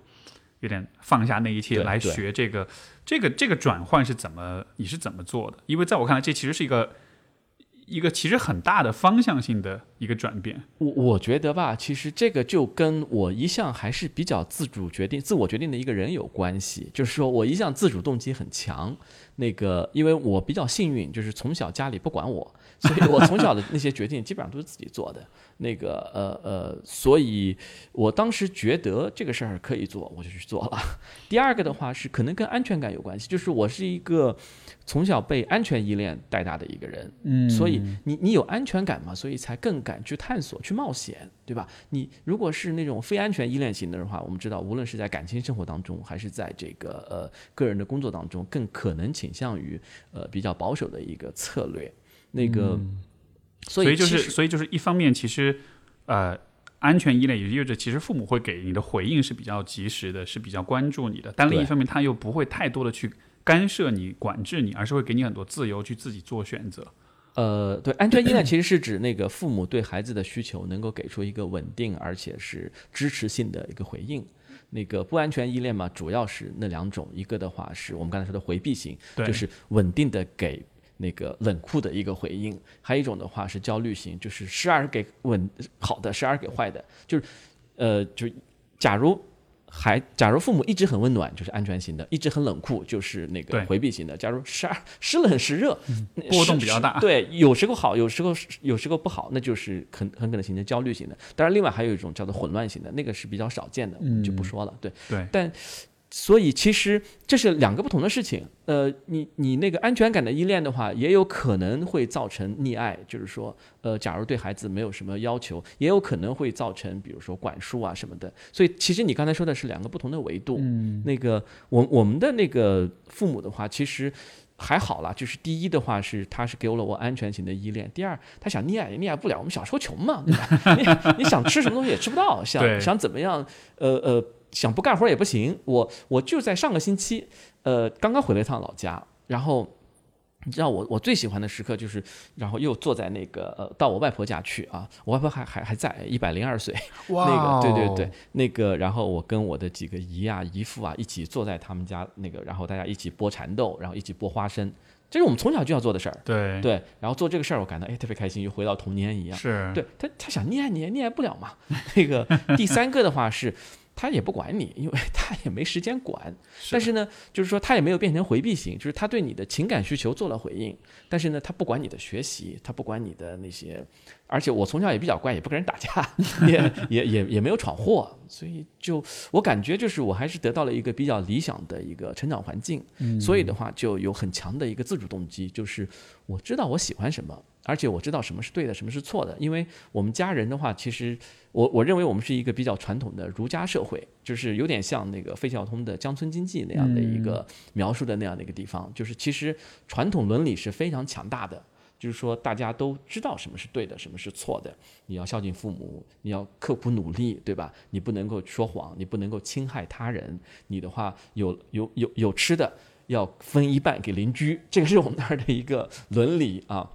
Speaker 1: 有点放下那一切来学这个，这个这个转换是怎么你是怎么做的？因为在我看来，这其实是一个一个其实很大的方向性的一个转变。
Speaker 2: 我我觉得吧，其实这个就跟我一向还是比较自主决定、自我决定的一个人有关系。就是说我一向自主动机很强，那个因为我比较幸运，就是从小家里不管我，所以我从小的那些决定 基本上都是自己做的。那个呃呃，所以我当时觉得这个事儿可以做，我就去做了。第二个的话是可能跟安全感有关系，就是我是一个从小被安全依恋带大的一个人，
Speaker 1: 嗯
Speaker 2: 所以你你有安全感嘛，所以才更敢去探索、去冒险，对吧？你如果是那种非安全依恋型的话，我们知道，无论是在感情生活当中，还是在这个呃个人的工作当中，更可能倾向于呃比较保守的一个策略。那个，所
Speaker 1: 所以就是，所以就是一方面，其实呃，安全依恋也意味着，其实父母会给你的回应是比较及时的，是比较关注你的。但另一方面，他又不会太多的去干涉你、管制你，而是会给你很多自由去自己做选择。
Speaker 2: 呃，对，安全依恋其实是指那个父母对孩子的需求能够给出一个稳定而且是支持性的一个回应。那个不安全依恋嘛，主要是那两种，一个的话是我们刚才说的回避型，就是稳定的给那个冷酷的一个回应；还有一种的话是焦虑型，就是时而给稳好的，时而给坏的，就是呃，就假如。还，假如父母一直很温暖，就是安全型的；一直很冷酷，就是那个回避型的。假如时而时冷时热，那
Speaker 1: 波动比较大
Speaker 2: 对，有时候好，有时候是有时候不好，那就是很很可能形成焦虑型的。当然，另外还有一种叫做混乱型的，那个是比较少见的，我们就不说了。对，
Speaker 1: 对，
Speaker 2: 但所以其实这是两个不同的事情。呃，你你那个安全感的依恋的话，也有可能会造成溺爱，就是说，呃，假如对孩子没有什么要求，也有可能会造成，比如说管束啊什么的。所以其实你刚才说的是两个不同的维度。嗯，那个我我们的那个父母的话，其实。还好啦，就是第一的话是他是给了我安全型的依恋，第二他想溺爱也溺爱不了，我们小时候穷嘛，对吧？你你想吃什么东西也吃不到，想想怎么样，呃呃，想不干活也不行。我我就在上个星期，呃，刚刚回了一趟老家，然后。你知道我我最喜欢的时刻就是，然后又坐在那个呃到我外婆家去啊，我外婆还还还在一百零二岁，那个对对对，那个然后我跟我的几个姨啊姨父啊一起坐在他们家那个，然后大家一起剥蚕豆，然后一起剥花生，这是我们从小就要做的事儿。
Speaker 1: 对
Speaker 2: 对，然后做这个事儿，我感到哎特别开心，又回到童年一样。
Speaker 1: 是，
Speaker 2: 对他，他想溺爱你也溺爱不了嘛。那个第三个的话是，他也不管你，因为他也没时间管。但是呢，就是说他也没有变成回避型，就是他对你的情感需求做了回应，但是呢，他不管你的学习，他不管你的那些，而且我从小也比较乖，也不跟人打架，也也也也没有闯祸，所以就我感觉就是我还是得到了一个比较理想的一个成长环境，所以的话就有很强的一个自主动机，就是我知道我喜欢什么。而且我知道什么是对的，什么是错的，因为我们家人的话，其实我我认为我们是一个比较传统的儒家社会，就是有点像那个费孝通的《乡村经济》那样的一个描述的那样的一个地方，就是其实传统伦理是非常强大的，就是说大家都知道什么是对的，什么是错的，你要孝敬父母，你要刻苦努力，对吧？你不能够说谎，你不能够侵害他人，你的话有有有有吃的要分一半给邻居，这个是我们那儿的一个伦理啊。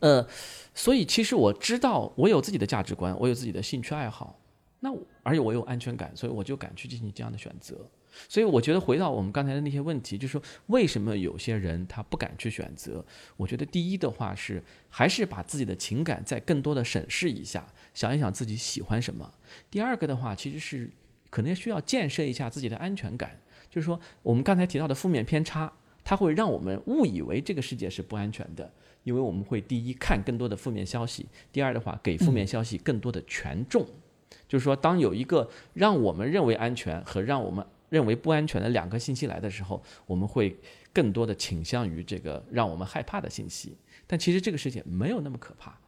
Speaker 2: 呃，所以其实我知道我有自己的价值观，我有自己的兴趣爱好，那而且我有安全感，所以我就敢去进行这样的选择。所以我觉得回到我们刚才的那些问题，就是说为什么有些人他不敢去选择？我觉得第一的话是还是把自己的情感再更多的审视一下，想一想自己喜欢什么。第二个的话，其实是可能需要建设一下自己的安全感，就是说我们刚才提到的负面偏差，它会让我们误以为这个世界是不安全的，因为我们会第一看更多的负面消息，第二的话给负面消息更多的权重。就是说，当有一个让我们认为安全和让我们认为不安全的两个信息来的时候，我们会更多的倾向于这个让我们害怕的信息。但其实这个事情没有那么可怕，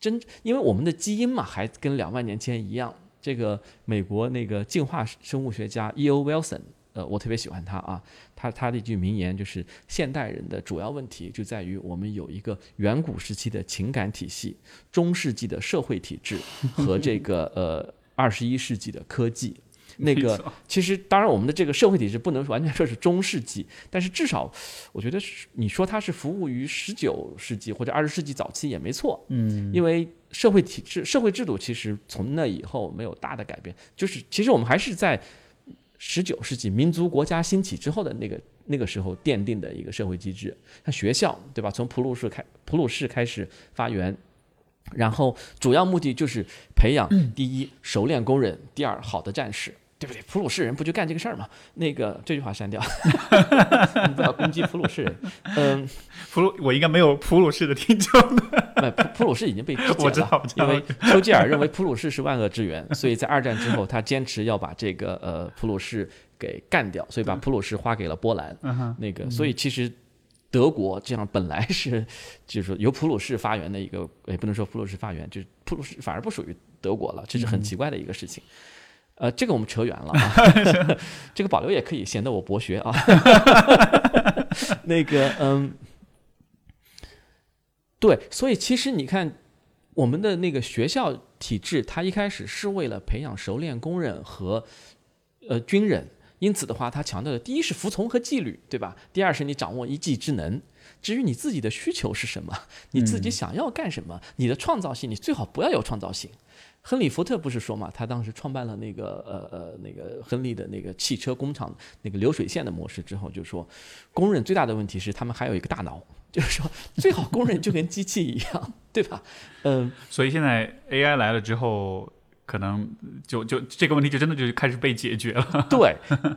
Speaker 2: 真因为我们的基因嘛，还跟两万年前一样。这个美国那个进化生物学家 E.O. Wilson。呃，我特别喜欢他啊，他他的一句名言就是：现代人的主要问题就在于我们有一个远古时期的情感体系，中世纪的社会体制和这个呃二十一世纪的科技。那个其实当然我们的这个社会体制不能完全说是中世纪，但是至少我觉得是你说它是服务于十九世纪或者二十世纪早期也没错。嗯，因为社会体制、社会制度其实从那以后没有大的改变，就是其实我们还是在。十九世纪民族国家兴起之后的那个那个时候奠定的一个社会机制，像学校，对吧？从普鲁士开普鲁士开始发源，然后主要目的就是培养第一熟练工人，第二好的战士。对不对？普鲁士人不就干这个事儿吗？那个这句话删掉，不要攻击普鲁士人。嗯，
Speaker 1: 普鲁我应该没有普鲁士的听众。
Speaker 2: 不，普普鲁士已经被肢
Speaker 1: 解了，
Speaker 2: 因为丘吉尔认为普鲁士是万恶之源，所以在二战之后，他坚持要把这个呃普鲁士给干掉，所以把普鲁士划给了波兰。那个，所以其实德国这样本来是就是由普鲁士发源的一个，也不能说普鲁士发源，就是普鲁士反而不属于德国了，这是很奇怪的一个事情。呃，这个我们扯远了，这个保留也可以，显得我博学啊。那个，嗯，对，所以其实你看，我们的那个学校体制，它一开始是为了培养熟练工人和呃军人，因此的话，它强调的第一是服从和纪律，对吧？第二是你掌握一技之能。至于你自己的需求是什么，你自己想要干什么，你的创造性，你最好不要有创造性。亨利·福特不是说嘛，他当时创办了那个呃呃那个亨利的那个汽车工厂那个流水线的模式之后，就说工人最大的问题是他们还有一个大脑，就是说最好工人就跟机器一样，对吧？嗯，
Speaker 1: 所以现在 AI 来了之后。可能就就这个问题就真的就开始被解决了。
Speaker 2: 对，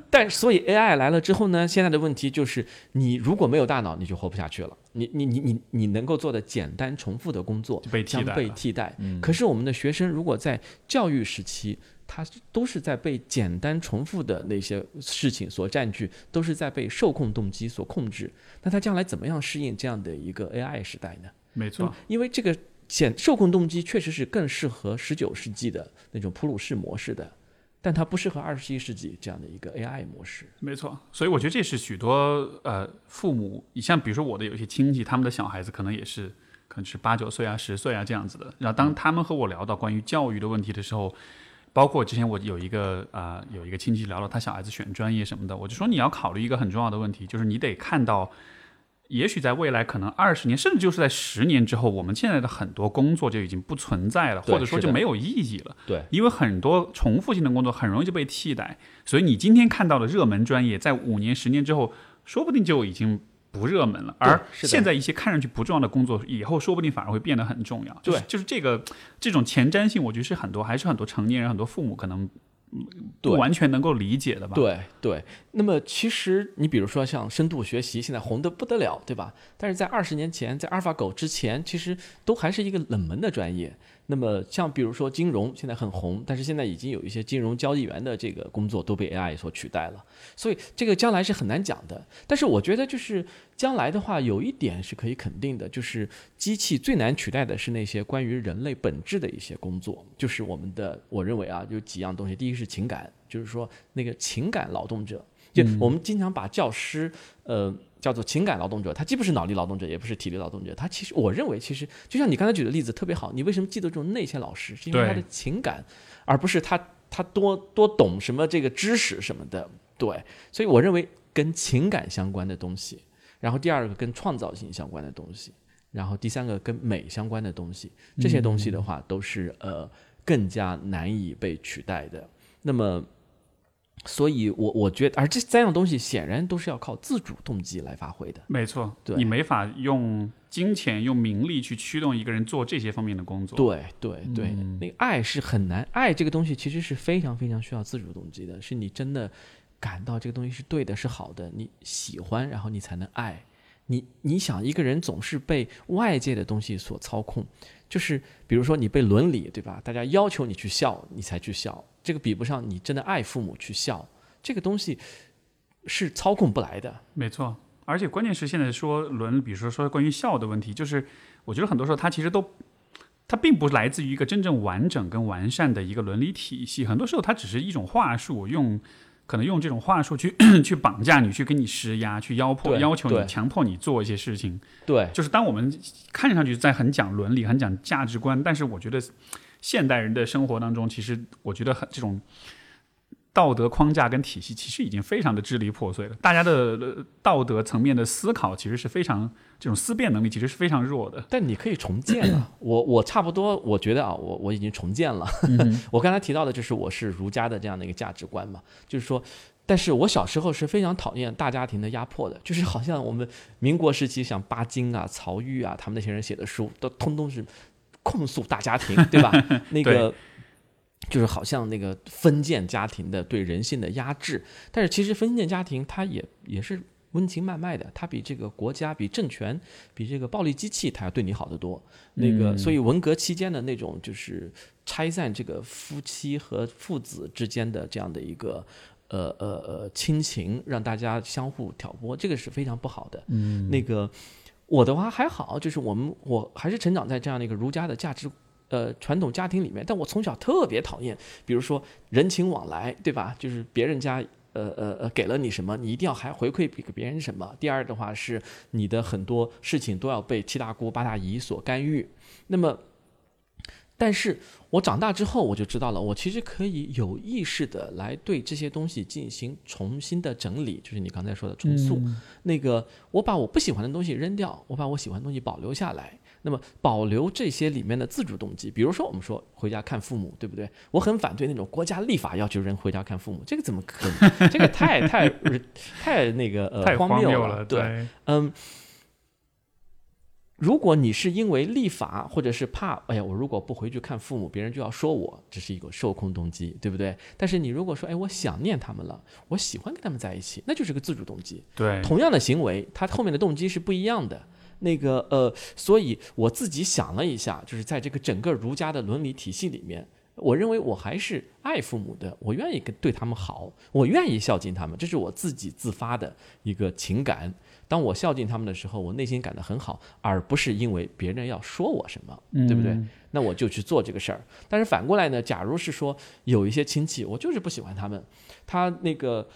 Speaker 2: 但所以 AI 来了之后呢，现在的问题就是你如果没有大脑，你就活不下去了。你你你你你能够做的简单重复的工作将被替代。可是我们的学生如果在教育时期，他都是在被简单重复的那些事情所占据，都是在被受控动机所控制。那他将来怎么样适应这样的一个 AI 时代呢？
Speaker 1: 没错，
Speaker 2: 因为这个。显受控动机确实是更适合十九世纪的那种普鲁士模式的，但它不适合二十一世纪这样的一个 AI 模式。
Speaker 1: 没错，所以我觉得这是许多呃父母，你像比如说我的有些亲戚，他们的小孩子可能也是可能是八九岁啊、十岁啊这样子的。然后当他们和我聊到关于教育的问题的时候，包括之前我有一个啊有一个亲戚聊到他小孩子选专业什么的，我就说你要考虑一个很重要的问题，就是你得看到。也许在未来，可能二十年，甚至就是在十年之后，我们现在的很多工作就已经不存在了，或者说就没有意义了。
Speaker 2: 对，
Speaker 1: 因为很多重复性的工作很容易就被替代，所以你今天看到的热门专业，在五年、十年之后，说不定就已经不热门了。而现在一些看上去不重要的工作，以后说不定反而会变得很重要。
Speaker 2: 对，
Speaker 1: 就是这个这种前瞻性，我觉得是很多，还是很多成年人、很多父母可能。不完全能够理解的吧？
Speaker 2: 对对。那么其实你比如说像深度学习，现在红的不得了，对吧？但是在二十年前，在阿尔法狗之前，其实都还是一个冷门的专业。那么像比如说金融现在很红，但是现在已经有一些金融交易员的这个工作都被 AI 所取代了，所以这个将来是很难讲的。但是我觉得就是将来的话，有一点是可以肯定的，就是机器最难取代的是那些关于人类本质的一些工作，就是我们的我认为啊，有几样东西，第一是情感，就是说那个情感劳动者，就我们经常把教师呃。叫做情感劳动者，他既不是脑力劳动者，也不是体力劳动者。他其实，我认为，其实就像你刚才举的例子特别好。你为什么记得这种内线老师？是因为他的情感，而不是他他多多懂什么这个知识什么的。对，所以我认为跟情感相关的东西，然后第二个跟创造性相关的东西，然后第三个跟美相关的东西，这些东西的话都是呃更加难以被取代的。那么。所以我我觉得，而这三样东西显然都是要靠自主动机来发挥的。
Speaker 1: 没错，
Speaker 2: 对
Speaker 1: 你没法用金钱、用名利去驱动一个人做这些方面的工作。
Speaker 2: 对对对，那个爱是很难，爱这个东西其实是非常非常需要自主动机的，是你真的感到这个东西是对的、是好的，你喜欢，然后你才能爱。你你想一个人总是被外界的东西所操控，就是比如说你被伦理对吧？大家要求你去笑，你才去笑，这个比不上你真的爱父母去孝，这个东西是操控不来的。
Speaker 1: 没错，而且关键是现在说伦，比如说说关于孝的问题，就是我觉得很多时候它其实都，它并不来自于一个真正完整跟完善的一个伦理体系，很多时候它只是一种话术，用可能用这种话术去 去绑架你，去给你施压，去压迫、要求你、强迫你做一些事情。
Speaker 2: 对，
Speaker 1: 就是当我们看上去在很讲伦理、很讲价值观，但是我觉得现代人的生活当中，其实我觉得很这种道德框架跟体系，其实已经非常的支离破碎了。大家的、呃道德层面的思考，其实是非常这种思辨能力，其实是非常弱的。
Speaker 2: 但你可以重建啊。我我差不多，我觉得啊，我我已经重建了。我刚才提到的就是我是儒家的这样的一个价值观嘛，就是说，但是我小时候是非常讨厌大家庭的压迫的，就是好像我们民国时期像巴金啊、曹禺啊，他们那些人写的书，都通通是控诉大家庭，对吧？那个。就是好像那个封建家庭的对人性的压制，但是其实封建家庭它也也是温情脉脉的，它比这个国家、比政权、比这个暴力机器，它要对你好得多。那个，所以文革期间的那种就是拆散这个夫妻和父子之间的这样的一个呃呃呃亲情，让大家相互挑拨，这个是非常不好的。嗯，那个我的话还好，就是我们我还是成长在这样的一个儒家的价值。呃，传统家庭里面，但我从小特别讨厌，比如说人情往来，对吧？就是别人家呃呃呃给了你什么，你一定要还回馈给别人什么。第二的话是你的很多事情都要被七大姑八大姨所干预。那么，但是我长大之后我就知道了，我其实可以有意识的来对这些东西进行重新的整理，就是你刚才说的重塑。那个我把我不喜欢的东西扔掉，我把我喜欢的东西保留下来。那么保留这些里面的自主动机，比如说我们说回家看父母，对不对？我很反对那种国家立法要求人回家看父母，这个怎么可能？这个太太太那个呃
Speaker 1: 太荒
Speaker 2: 谬
Speaker 1: 了，
Speaker 2: 对，嗯。如果你是因为立法，或者是怕，哎呀，我如果不回去看父母，别人就要说我，这是一个受控动机，对不对？但是你如果说，哎，我想念他们了，我喜欢跟他们在一起，那就是个自主动机。
Speaker 1: 对，
Speaker 2: 同样的行为，它后面的动机是不一样的。那个呃，所以我自己想了一下，就是在这个整个儒家的伦理体系里面，我认为我还是爱父母的，我愿意跟对他们好，我愿意孝敬他们，这是我自己自发的一个情感。当我孝敬他们的时候，我内心感到很好，而不是因为别人要说我什么，对不对？那我就去做这个事儿。但是反过来呢，假如是说有一些亲戚，我就是不喜欢他们，他那个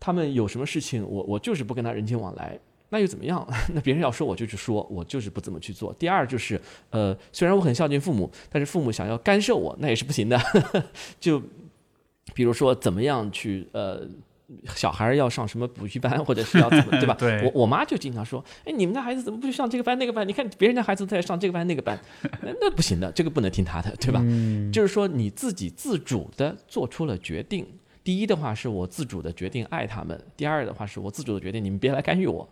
Speaker 2: 他们有什么事情，我我就是不跟他人情往来。那又怎么样？那别人要说我就去说，我就是不怎么去做。第二就是，呃，虽然我很孝敬父母，但是父母想要干涉我，那也是不行的。就比如说怎么样去，呃，小孩要上什么补习班，或者是要怎么，对吧？
Speaker 1: 对
Speaker 2: 我我妈就经常说，哎，你们家孩子怎么不去上这个班那个班？你看别人家孩子在上这个班那个班，那不行的，这个不能听他的，对吧？就是说你自己自主的做出了决定。第一的话是我自主的决定爱他们，第二的话是我自主的决定你们别来干预我。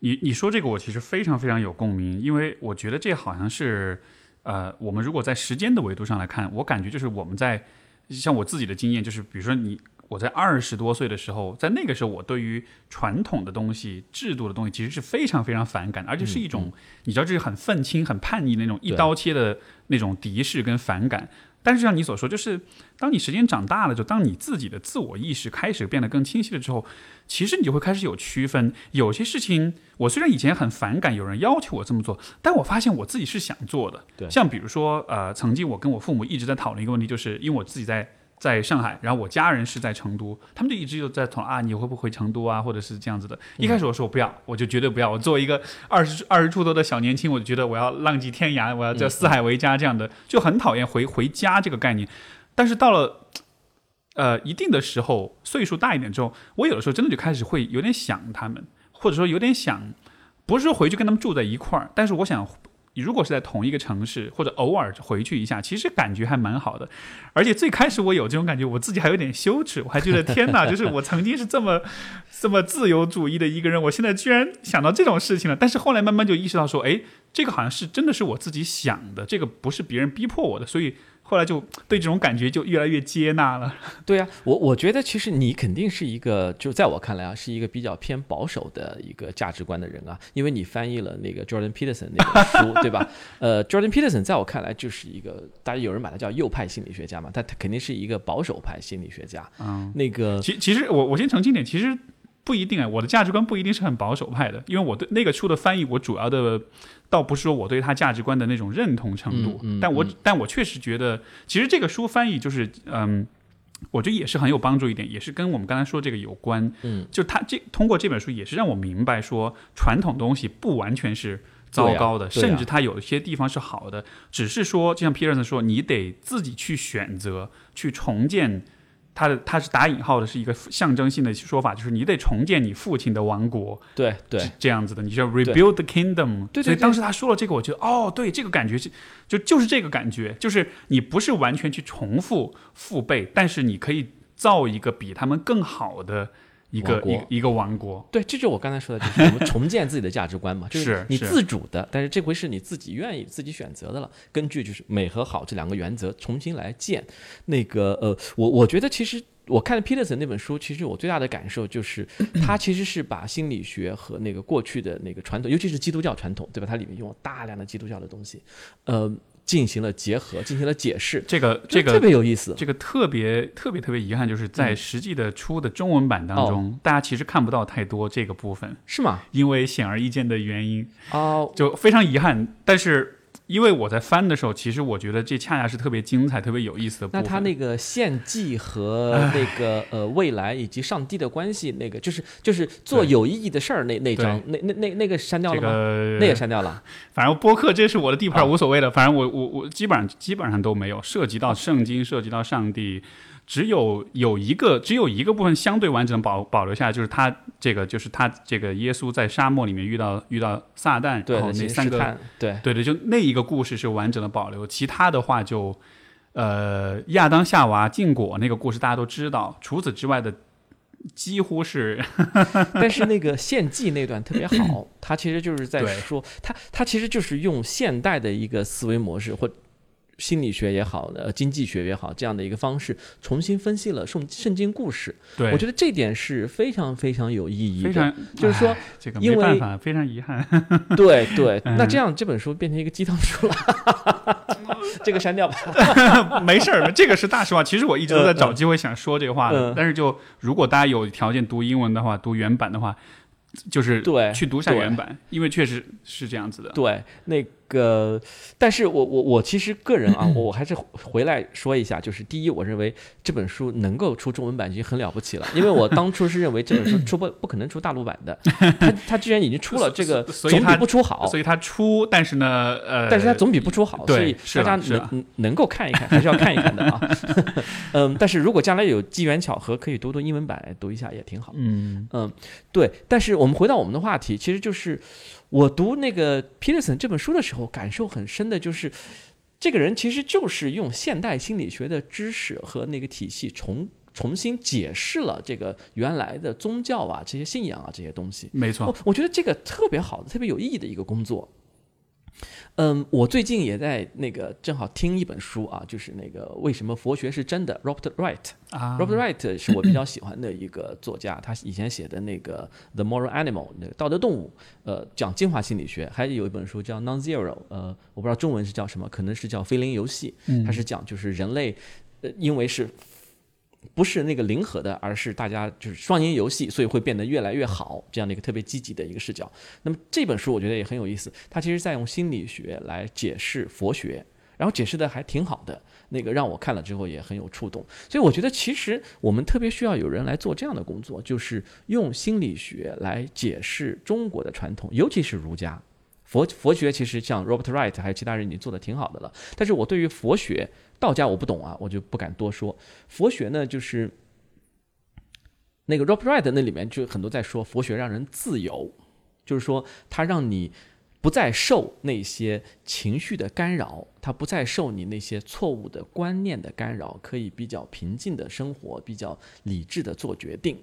Speaker 1: 你你说这个我其实非常非常有共鸣，因为我觉得这好像是，呃，我们如果在时间的维度上来看，我感觉就是我们在像我自己的经验，就是比如说你我在二十多岁的时候，在那个时候，我对于传统的东西、制度的东西，其实是非常非常反感，而且是一种你知道这是很愤青、很叛逆那种一刀切的那种敌视跟反感。但是像你所说，就是当你时间长大了，就当你自己的自我意识开始变得更清晰了之后，其实你就会开始有区分。有些事情，我虽然以前很反感有人要求我这么做，但我发现我自己是想做的。
Speaker 2: 对，
Speaker 1: 像比如说，呃，曾经我跟我父母一直在讨论一个问题，就是因为我自己在在上海，然后我家人是在成都，他们就一直就在讨论啊，你会不会回成都啊，或者是这样子的。一开始我说我不要，我就绝对不要。我作为一个二十二十出头的小年轻，我就觉得我要浪迹天涯，我要叫四海为家这样的，就很讨厌回回家这个概念。但是到了呃一定的时候，岁数大一点之后，我有的时候真的就开始会有点想他们，或者说有点想，不是说回去跟他们住在一块儿，但是我想你如果是在同一个城市，或者偶尔回去一下，其实感觉还蛮好的。而且最开始我有这种感觉，我自己还有点羞耻，我还觉得天哪，就是我曾经是这么这么自由主义的一个人，我现在居然想到这种事情了。但是后来慢慢就意识到说，哎，这个好像是真的是我自己想的，这个不是别人逼迫我的，所以。后来就对这种感觉就越来越接纳了。
Speaker 2: 对呀，我我觉得其实你肯定是一个，就在我看来啊，是一个比较偏保守的一个价值观的人啊，因为你翻译了那个 Jordan Peterson 那本书，对吧？呃，Jordan Peterson 在我看来就是一个，大家有人把他叫右派心理学家嘛，他他肯定是一个保守派心理学家。嗯，那个，
Speaker 1: 其其实我我先澄清点，其实不一定啊，我的价值观不一定是很保守派的，因为我对那个书的翻译，我主要的。倒不是说我对他价值观的那种认同程度，但我但我确实觉得，其实这个书翻译就是，嗯，我觉得也是很有帮助一点，也是跟我们刚才说这个有关。
Speaker 2: 嗯，
Speaker 1: 就他这通过这本书也是让我明白说，传统东西不完全是糟糕的，甚至它有一些地方是好的，只是说，就像皮尔森说，你得自己去选择去重建。他的他是打引号的，是一个象征性的说法，就是你得重建你父亲的王国，
Speaker 2: 对对，
Speaker 1: 这样子的，你叫 rebuild the kingdom。
Speaker 2: 对对。
Speaker 1: 所以当时他说了这个，我觉得哦，对，这个感觉是就就是这个感觉，就是你不是完全去重复父辈，但是你可以造一个比他们更好的。一个一一个王国，
Speaker 2: 对，这就是我刚才说的，就是我们重建自己的价值观嘛，就是你自主的，但是这回是你自己愿意自己选择的了，根据就是美和好这两个原则重新来建。那个呃，我我觉得其实我看了 Peterson 那本书，其实我最大的感受就是，他其实是把心理学和那个过去的那个传统，尤其是基督教传统，对吧？它里面用了大量的基督教的东西，呃。进行了结合，进行了解释，
Speaker 1: 这个这个
Speaker 2: 特别有意思。
Speaker 1: 这个特别特别特别遗憾，就是在实际的出的中文版当中，大家其实看不到太多这个部分，
Speaker 2: 是吗？
Speaker 1: 因为显而易见的原因
Speaker 2: 哦，
Speaker 1: 就非常遗憾。但是。因为我在翻的时候，其实我觉得这恰恰是特别精彩、特别有意思的部分。
Speaker 2: 那他那个献祭和那个呃未来以及上帝的关系，那个就是就是做有意义的事儿那那张那那那那个删掉了吗？那也删掉了。
Speaker 1: 反正播客这是我的地盘，无所谓的。反正我我我基本上基本上都没有涉及到圣经，涉及到上帝。只有有一个，只有一个部分相对完整保保留下来，就是他这个，就是他这个耶稣在沙漠里面遇到遇到撒旦，然后那三个，
Speaker 2: 对
Speaker 1: 对对，就那一个故事是完整的保留，其他的话就，呃，亚当夏娃禁果那个故事大家都知道，除此之外的几乎是，
Speaker 2: 但是那个献祭那段特别好，他其实就是在说，他他其实就是用现代的一个思维模式或。心理学也好，呃，经济学也好，这样的一个方式重新分析了圣圣经故事。
Speaker 1: 对，
Speaker 2: 我觉得这点是非常非常有意义
Speaker 1: 的。非常，
Speaker 2: 就是说，
Speaker 1: 这个没办法，非常遗憾。
Speaker 2: 对对，那这样这本书变成一个鸡汤书了，这个删掉吧。
Speaker 1: 没事儿，这个是大实话。其实我一直都在找机会想说这个话的，但是就如果大家有条件读英文的话，读原版的话，就是
Speaker 2: 对
Speaker 1: 去读下原版，因为确实是这样子的。
Speaker 2: 对，那。个，但是我我我其实个人啊，我我还是回来说一下，就是第一，我认为这本书能够出中文版已经很了不起了，因为我当初是认为这本书出不不可能出大陆版的，他他居然已经出了这个，总比不出好，
Speaker 1: 所以他出，但是呢，呃，
Speaker 2: 但是他总比不出好，所以大家能能够看一看，还是要看一看的啊，嗯，但是如果将来有机缘巧合可以读读英文版，读一下也挺好，
Speaker 1: 嗯。
Speaker 2: 嗯，对，但是我们回到我们的话题，其实就是。我读那个 Peterson 这本书的时候，感受很深的就是，这个人其实就是用现代心理学的知识和那个体系重重新解释了这个原来的宗教啊、这些信仰啊这些东西。
Speaker 1: 没错，
Speaker 2: 我觉得这个特别好的、特别有意义的一个工作。嗯，我最近也在那个正好听一本书啊，就是那个为什么佛学是真的，Robert Wright
Speaker 1: 啊
Speaker 2: ，Robert Wright 是我比较喜欢的一个作家，他以前写的那个 The Moral Animal 那个道德动物，呃，讲进化心理学，还有一本书叫 Non-Zero，呃，我不知道中文是叫什么，可能是叫非零游戏，它是讲就是人类，呃，因为是。不是那个零和的，而是大家就是双赢游戏，所以会变得越来越好，这样的一个特别积极的一个视角。那么这本书我觉得也很有意思，它其实在用心理学来解释佛学，然后解释的还挺好的，那个让我看了之后也很有触动。所以我觉得其实我们特别需要有人来做这样的工作，就是用心理学来解释中国的传统，尤其是儒家。佛佛学其实像 Robert Wright 还有其他人已经做的挺好的了，但是我对于佛学。道家我不懂啊，我就不敢多说。佛学呢，就是那个 Rob Wright 那里面就很多在说佛学让人自由，就是说它让你不再受那些情绪的干扰，它不再受你那些错误的观念的干扰，可以比较平静的生活，比较理智的做决定。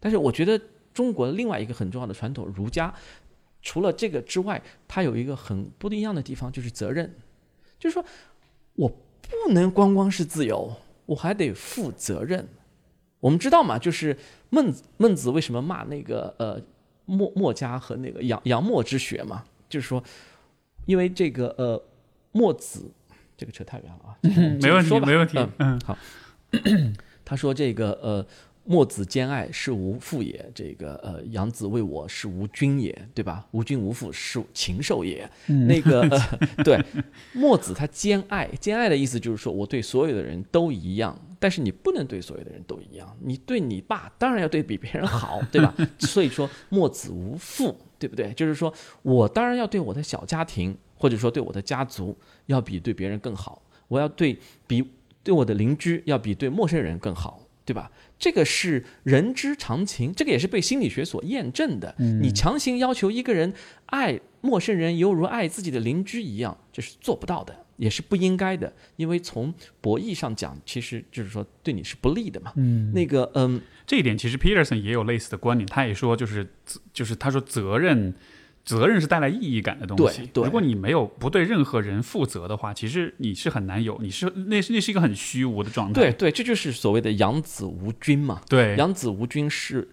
Speaker 2: 但是我觉得中国另外一个很重要的传统，儒家除了这个之外，它有一个很不一样的地方，就是责任，就是说我不能光光是自由，我还得负责任。我们知道嘛，就是孟孟子为什么骂那个呃墨墨家和那个杨杨墨之学嘛？就是说，因为这个呃，墨子这个扯太远了啊，
Speaker 1: 没问题，没问题。
Speaker 2: 嗯，好。他说这个呃，墨子兼爱是无父也，这个呃，养子为我是无君也，对吧？无君无父是禽兽也。那个 对，墨子他兼爱，兼爱的意思就是说我对所有的人都一样，但是你不能对所有的人都一样。你对你爸当然要对比别人好，对吧？所以说墨子无父。对不对？就是说我当然要对我的小家庭，或者说对我的家族，要比对别人更好。我要对比对我的邻居，要比对陌生人更好，对吧？这个是人之常情，这个也是被心理学所验证的。你强行要求一个人爱陌生人犹如爱自己的邻居一样，这是做不到的。也是不应该的，因为从博弈上讲，其实就是说对你是不利的嘛。嗯，那个，嗯，
Speaker 1: 这一点其实 Peterson 也有类似的观点，他也说就是就是他说责任，责任是带来意义感的东西。
Speaker 2: 对，
Speaker 1: 如果你没有不对任何人负责的话，其实你是很难有，你是那那是一个很虚无的状态。
Speaker 2: 对对，这就是所谓的养子无君嘛。
Speaker 1: 对，
Speaker 2: 养子无君是。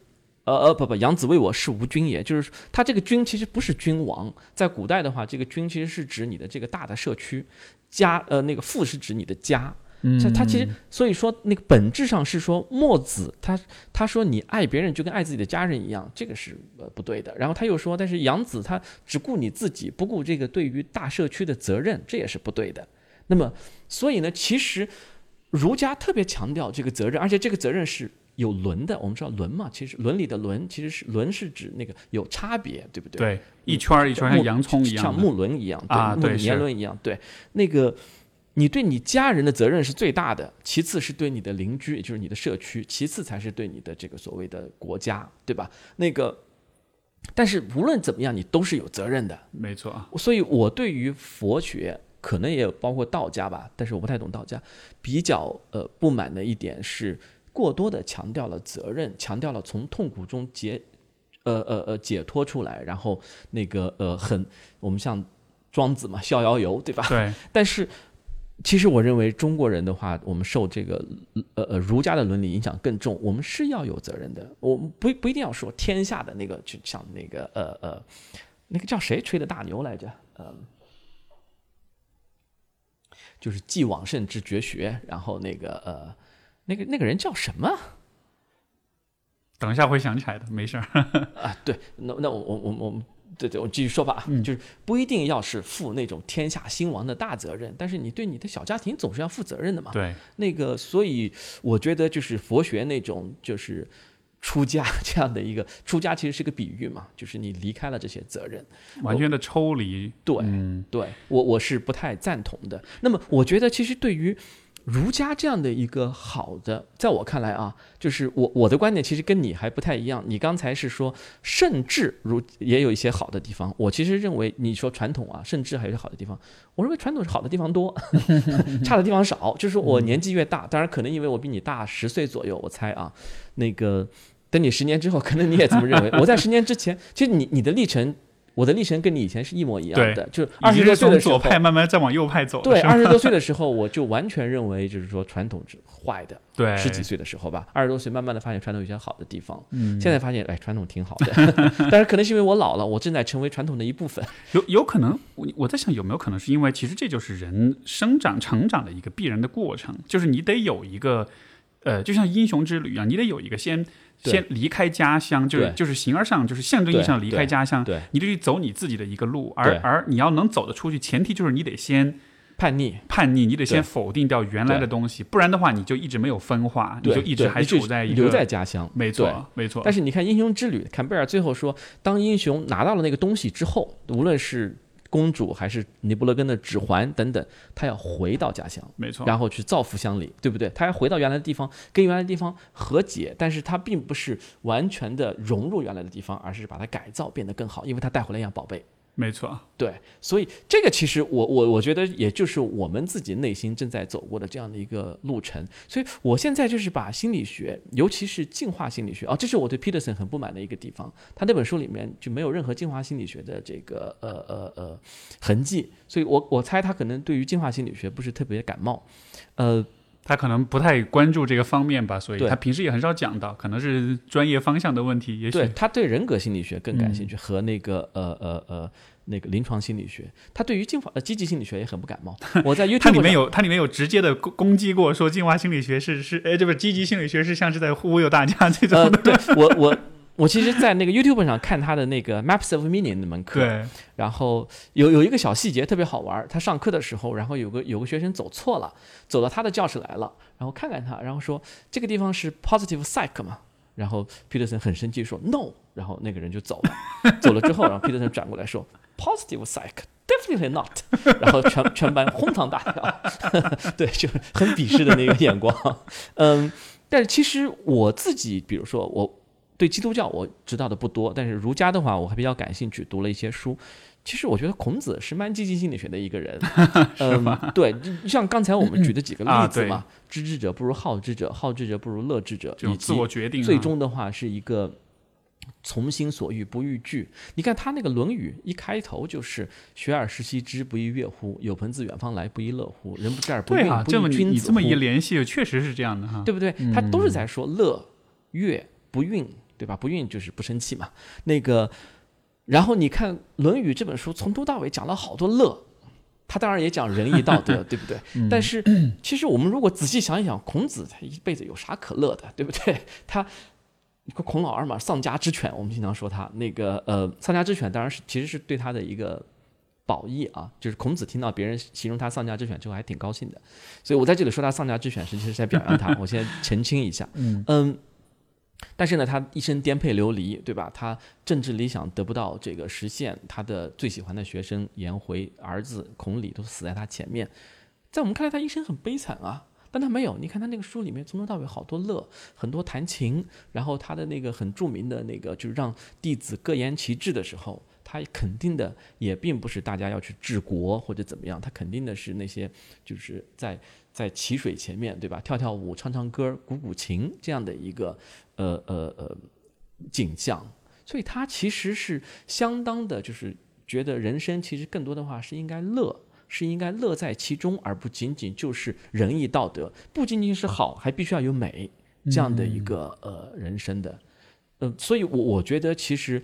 Speaker 2: 呃呃不不，养子为我是无君也，就是他这个君其实不是君王，在古代的话，这个君其实是指你的这个大的社区，家呃那个父是指你的家，嗯，他其实所以说那个本质上是说墨子他他说你爱别人就跟爱自己的家人一样，这个是呃不对的。然后他又说，但是杨子他只顾你自己，不顾这个对于大社区的责任，这也是不对的。那么所以呢，其实儒家特别强调这个责任，而且这个责任是。有轮的，我们知道轮嘛，其实伦理的轮其实是轮是指那个有差别，对不对？
Speaker 1: 对，一圈一圈像洋葱一样，
Speaker 2: 像木轮一样，
Speaker 1: 啊，对，
Speaker 2: 年轮一样，对。那个你对你家人的责任是最大的，其次是对你的邻居，也就是你的社区，其次才是对你的这个所谓的国家，对吧？那个，但是无论怎么样，你都是有责任的，
Speaker 1: 没错。
Speaker 2: 所以我对于佛学，可能也包括道家吧，但是我不太懂道家，比较呃不满的一点是。过多的强调了责任，强调了从痛苦中解，呃呃呃解脱出来，然后那个呃很，我们像庄子嘛，逍遥游，对吧？
Speaker 1: 对。
Speaker 2: 但是其实我认为中国人的话，我们受这个呃呃儒家的伦理影响更重，我们是要有责任的。我们不不一定要说天下的那个，就像那个呃呃，那个叫谁吹的大牛来着？嗯，就是既往圣之绝学，然后那个呃。那个那个人叫什么？
Speaker 1: 等一下会想起来的，没事儿。
Speaker 2: 啊，对，那那我我我我们对对，我继续说吧。嗯，就是不一定要是负那种天下兴亡的大责任，但是你对你的小家庭总是要负责任的嘛。
Speaker 1: 对，
Speaker 2: 那个，所以我觉得就是佛学那种就是出家这样的一个 出家，其实是个比喻嘛，就是你离开了这些责任，
Speaker 1: 完全的抽离。
Speaker 2: 对，对我我是不太赞同的。那么，我觉得其实对于。儒家这样的一个好的，在我看来啊，就是我我的观点其实跟你还不太一样。你刚才是说甚至儒也有一些好的地方，我其实认为你说传统啊，甚至还有些好的地方。我认为传统是好的地方多，差的地方少。就是我年纪越大，当然可能因为我比你大十岁左右，我猜啊，那个等你十年之后，可能你也这么认为。我在十年之前，其实你你的历程。我的历程跟你以前是一模一样的，就二十多岁的时候，
Speaker 1: 左派慢慢再往右派走。
Speaker 2: 对，二十多岁的时候，我就完全认为就是说传统是坏的。
Speaker 1: 对，
Speaker 2: 十几岁的时候吧，二十多岁慢慢的发现传统有些好的地方。嗯，现在发现哎，传统挺好的，但是可能是因为我老了，我正在成为传统的一部分。
Speaker 1: 有有可能，我我在想有没有可能是因为其实这就是人生长成长的一个必然的过程，就是你得有一个呃，就像英雄之旅一样，你得有一个先。先离开家乡，就是就是形而上，就是象征意义上离开家乡。
Speaker 2: 对，
Speaker 1: 你得去走你自己的一个路，而而你要能走得出去，前提就是你得先
Speaker 2: 叛逆，
Speaker 1: 叛逆，你得先否定掉原来的东西，不然的话，你就一直没有分化，你就一直还处在一
Speaker 2: 个留在家乡。
Speaker 1: 没错，没错。
Speaker 2: 但是你看《英雄之旅》，坎贝尔最后说，当英雄拿到了那个东西之后，无论是公主还是尼布勒根的指环等等，他要回到家乡，
Speaker 1: 没错，
Speaker 2: 然后去造福乡里，对不对？他要回到原来的地方，跟原来的地方和解，但是他并不是完全的融入原来的地方，而是把它改造变得更好，因为他带回来一样宝贝。
Speaker 1: 没错，
Speaker 2: 对，所以这个其实我我我觉得也就是我们自己内心正在走过的这样的一个路程。所以我现在就是把心理学，尤其是进化心理学啊，这是我对 Peterson 很不满的一个地方。他那本书里面就没有任何进化心理学的这个呃呃呃痕迹，所以我我猜他可能对于进化心理学不是特别感冒，呃。
Speaker 1: 他可能不太关注这个方面吧，所以他平时也很少讲到，可能是专业方向的问题。也许
Speaker 2: 对他对人格心理学更感兴趣，
Speaker 1: 嗯
Speaker 2: 和那个呃呃呃那个临床心理学，他对于进化呃积极心理学也很不感冒。我在 YouTube 上
Speaker 1: 它里面有他里面有直接的攻攻击过，说进化心理学是是，哎，这不是积极心理学是像是在忽悠大家这种
Speaker 2: 呃，
Speaker 1: 的。
Speaker 2: 对我我我其实，在那个 YouTube 上看他的那个 Maps of Meaning 那门课，
Speaker 1: 对，
Speaker 2: 然后有有一个小细节特别好玩儿，他上课的时候，然后有个有个学生走错了，走到他的教室来了，然后看看他，然后说这个地方是 positive psych 嘛，然后 Peterson 很生气说 no，然后那个人就走了，走了之后，然后 Peterson 转过来说 positive psych。Definitely not，然后全全班哄堂大笑，对，就很鄙视的那个眼光，嗯，但是其实我自己，比如说我对基督教我知道的不多，但是儒家的话我还比较感兴趣，读了一些书。其实我觉得孔子是蛮积极心理学的一个人，嗯，对，就像刚才我们举的几个
Speaker 1: 啊
Speaker 2: 例子嘛，知之者不如好之者，好之者不如乐之者，以
Speaker 1: 自
Speaker 2: 及
Speaker 1: 我决定啊，
Speaker 2: 最终的话是一个从心所欲不逾矩。你看他那个《论语》一开头就是“学而时习之，不亦乐乎？有朋自远方来，不亦乐乎？人不知而不愠，
Speaker 1: 啊，
Speaker 2: 不亦君子
Speaker 1: 你你这么一联系，确实是这样的哈。
Speaker 2: 对不对？他都是在说乐、乐、不愠，对吧？不孕就是不生气嘛。那个，然后你看《论语》这本书从头到尾讲了好多乐，他当然也讲仁义道德，对不对？但是其实我们如果仔细想一想，孔子他一辈子有啥可乐的，对不对？他。孔老二嘛，丧家之犬，我们经常说他那个呃，丧家之犬当然是其实是对他的一个褒义啊，就是孔子听到别人形容他丧家之犬之后还挺高兴的，所以我在这里说他丧家之犬，实际是在表扬他。我先澄清一下，嗯但是呢，他一生颠沛流离，对吧？他政治理想得不到这个实现，他的最喜欢的学生颜回、儿子孔鲤都死在他前面，在我们看来，他一生很悲惨啊。但他没有，你看他那个书里面从头到尾好多乐，很多弹琴，然后他的那个很著名的那个，就是让弟子各言其志的时候，他肯定的也并不是大家要去治国或者怎么样，他肯定的是那些就是在在淇水前面，对吧？跳跳舞、唱唱歌、鼓鼓琴这样的一个呃呃呃景象，所以他其实是相当的，就是觉得人生其实更多的话是应该乐。是应该乐在其中，而不仅仅就是仁义道德，不仅仅是好，还必须要有美这样的一个呃人生的，呃，所以我我觉得其实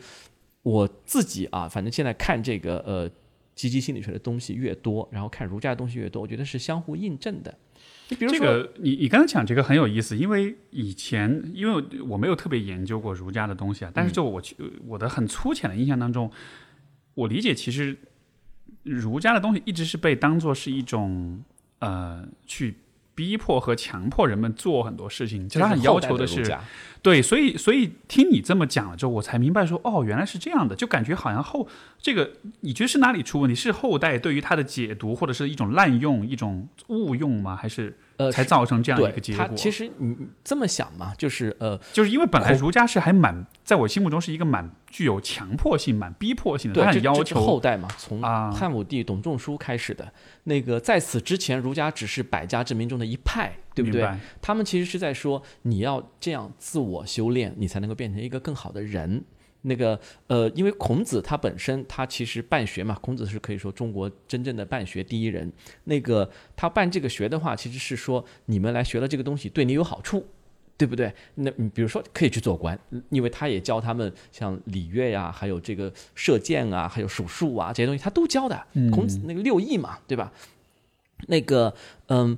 Speaker 2: 我自己啊，反正现在看这个呃积极心理学的东西越多，然后看儒家的东西越多，我觉得是相互印证的。你比如说，
Speaker 1: 这个你你刚才讲这个很有意思，因为以前因为我没有特别研究过儒家的东西啊，但是就我去我的很粗浅的印象当中，我理解其实儒家的东西一直是被当做是一种呃去逼迫和强迫人们做很多事情，其实他很要求
Speaker 2: 的
Speaker 1: 是对，所以所以听你这么讲了之后，我才明白说哦，原来是这样的，就感觉好像后这个你觉得是哪里出问题？是后代对于它的解读，或者是一种滥用、一种误用吗？还是
Speaker 2: 呃
Speaker 1: 才造成这样一个结果？
Speaker 2: 他其实你这么想嘛，就是呃，
Speaker 1: 就是因为本来儒家是还蛮，在我心目中是一个蛮具有强迫性、蛮逼迫性的，
Speaker 2: 对，
Speaker 1: 要求
Speaker 2: 后代嘛，从
Speaker 1: 啊
Speaker 2: 汉武帝董仲舒开始的。那个在此之前，儒家只是百家争鸣中的一派，对不对？他们其实是在说，你要这样自我修炼，你才能够变成一个更好的人。那个呃，因为孔子他本身他其实办学嘛，孔子是可以说中国真正的办学第一人。那个他办这个学的话，其实是说你们来学了这个东西，对你有好处。对不对？那你比如说可以去做官，因为他也教他们像礼乐呀，还有这个射箭啊，还有数数啊这些东西，他都教的。孔子那个六艺嘛，对吧？那个嗯，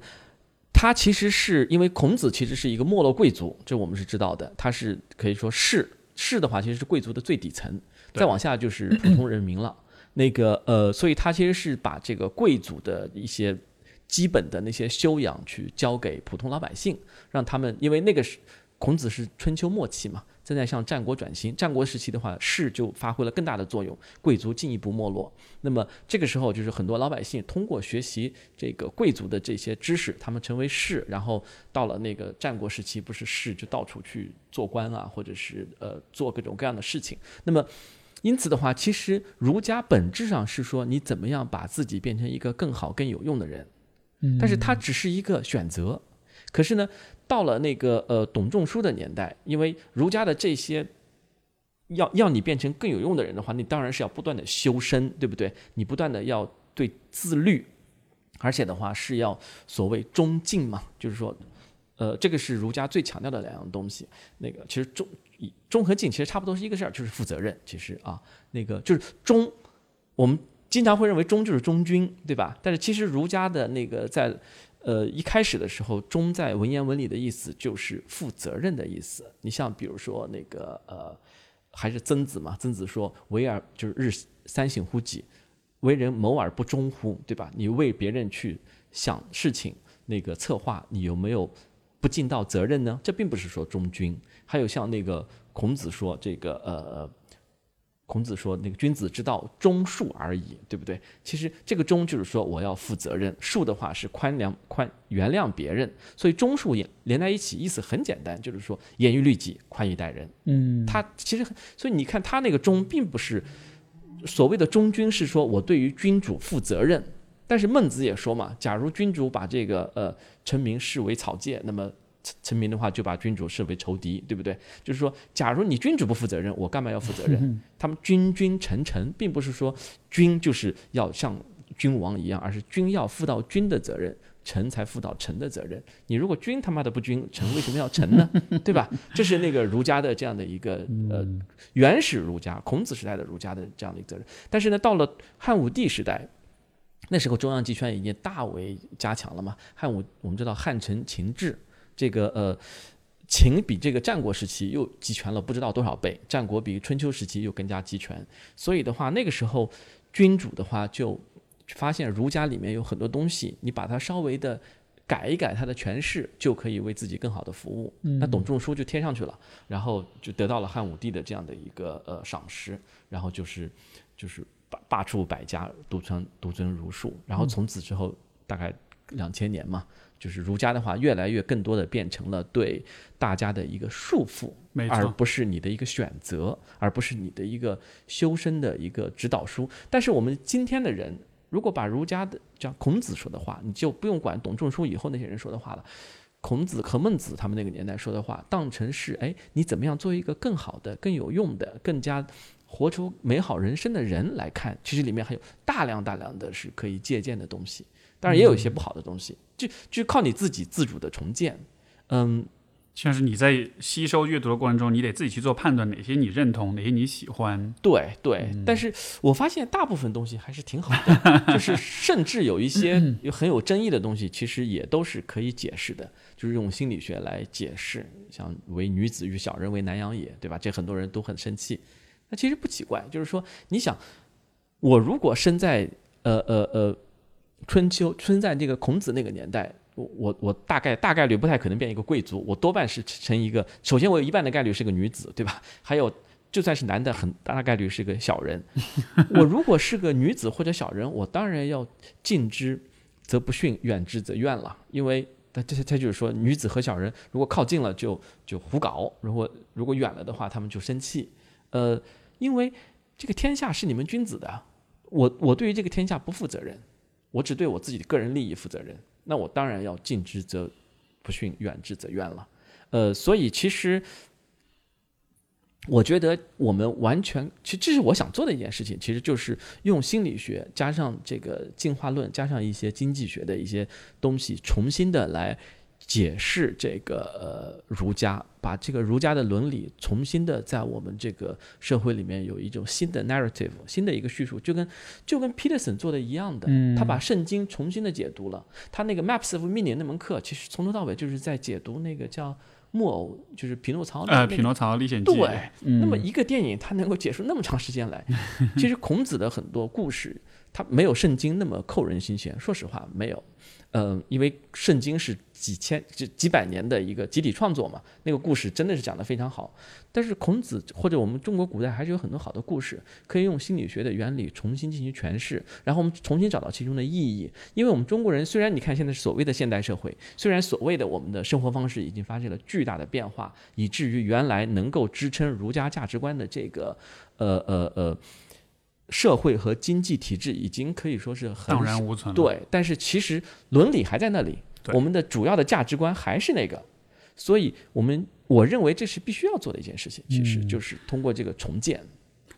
Speaker 2: 他其实是因为孔子其实是一个没落贵族，这我们是知道的。他是可以说士士的话，其实是贵族的最底层，再往下就是普通人民了。那个呃，所以他其实是把这个贵族的一些基本的那些修养去交给普通老百姓，让他们因为那个是孔子是春秋末期嘛，正在向战国转型。战国时期的话，士就发挥了更大的作用，贵族进一步没落。那么这个时候，就是很多老百姓通过学习这个贵族的这些知识，他们成为士，然后到了那个战国时期，不是士就到处去做官啊，或者是呃做各种各样的事情。那么因此的话，其实儒家本质上是说你怎么样把自己变成一个更好、更有用的人，
Speaker 3: 嗯
Speaker 2: 但是它只是一个选择。可是呢，到了那个呃董仲舒的年代，因为儒家的这些要要你变成更有用的人的话，你当然是要不断的修身，对不对？你不断的要对自律，而且的话是要所谓中敬嘛，就是说，呃，这个是儒家最强调的两样东西。那个其实中中和敬其实差不多是一个事儿，就是负责任。其实啊，那个就是忠，我们经常会认为忠就是忠君，对吧？但是其实儒家的那个在呃一开始的时候，忠在文言文里的意思就是负责任的意思。你像比如说那个呃，还是曾子嘛，曾子说“为而就是日三省乎己，为人谋而不忠乎”，对吧？你为别人去想事情，那个策划，你有没有不尽到责任呢？这并不是说忠君。还有像那个孔子说这个呃。孔子说：“那个君子之道，忠恕而已，对不对？其实这个忠就是说我要负责任，恕的话是宽谅、宽原谅别人。所以忠恕也连在一起，意思很简单，就是说严于律己，宽以待人。
Speaker 3: 嗯，
Speaker 2: 他其实很，所以你看他那个忠，并不是所谓的忠君，是说我对于君主负责任。但是孟子也说嘛，假如君主把这个呃臣民视为草芥，那么臣臣民的话就把君主视为仇敌，对不对？就是说，假如你君主不负责任，我干嘛要负责任？他们君君臣臣，并不是说君就是要像君王一样，而是君要负到君的责任，臣才负到臣的责任。你如果君他妈的不君，臣为什么要臣呢？对吧？这是那个儒家的这样的一个呃原始儒家孔子时代的儒家的这样的一个责任。但是呢，到了汉武帝时代。那时候中央集权已经大为加强了嘛。汉武我们知道汉承秦制，这个呃秦比这个战国时期又集权了不知道多少倍，战国比春秋时期又更加集权。所以的话，那个时候君主的话就发现儒家里面有很多东西，你把它稍微的改一改它的诠释，就可以为自己更好的服务。那董仲舒就贴上去了，然后就得到了汉武帝的这样的一个呃赏识，然后就是就是。罢罢黜百家，独尊独尊儒术。然后从此之后，大概两千年嘛，就是儒家的话，越来越更多的变成了对大家的一个束缚，而不是你的一个选择，而不是你的一个修身的一个指导书。但是我们今天的人，如果把儒家的像孔子说的话，你就不用管董仲舒以后那些人说的话了。孔子和孟子他们那个年代说的话，当成是哎，你怎么样做一个更好的、更有用的、更加活出美好人生的人来看，其实里面还有大量大量的是可以借鉴的东西，当然也有一些不好的东西，就就靠你自己自主的重建。嗯，
Speaker 1: 像是你在吸收阅读的过程中，你得自己去做判断，哪些你认同，哪些你喜欢。
Speaker 2: 对对，但是我发现大部分东西还是挺好的，就是甚至有一些有很有争议的东西，其实也都是可以解释的，就是用心理学来解释，像唯女子与小人为难养也，对吧？这很多人都很生气。那其实不奇怪，就是说，你想，我如果身在呃呃呃春秋，生在这个孔子那个年代，我我我大概大概率不太可能变一个贵族，我多半是成一个，首先我有一半的概率是个女子，对吧？还有就算是男的，很大概率是个小人。我如果是个女子或者小人，我当然要近之则不逊，远之则怨了，因为。他这他就是说，女子和小人如果靠近了就就胡搞，如果如果远了的话，他们就生气。呃，因为这个天下是你们君子的，我我对于这个天下不负责任，我只对我自己的个人利益负责任，那我当然要近之则不逊，远之则怨了。呃，所以其实我觉得我们完全，其实这是我想做的一件事情，其实就是用心理学加上这个进化论，加上一些经济学的一些东西，重新的来。解释这个呃儒家，把这个儒家的伦理重新的在我们这个社会里面有一种新的 narrative，新的一个叙述，就跟就跟 Peterson 做的一样的，他把圣经重新的解读了。他那个 Maps of Meaning 那门课，其实从头到尾就是在解读那个叫木偶，就是匹诺曹。
Speaker 1: 呃，匹诺曹历险记。
Speaker 2: 对，那么一个电影它能够解释那么长时间来，其实孔子的很多故事，他没有圣经那么扣人心弦。说实话，没有。呃，因为圣经是几千、几几百年的一个集体创作嘛，那个故事真的是讲得非常好。但是孔子或者我们中国古代还是有很多好的故事，可以用心理学的原理重新进行诠释，然后我们重新找到其中的意义。因为我们中国人虽然你看现在所谓的现代社会，虽然所谓的我们的生活方式已经发生了巨大的变化，以至于原来能够支撑儒家价值观的这个呃呃呃。社会和经济体制已经可以说是
Speaker 1: 荡然无存了。
Speaker 2: 对，但是其实伦理还在那里，我们的主要的价值观还是那个，所以我们我认为这是必须要做的一件事情，其实就是通过这个重建，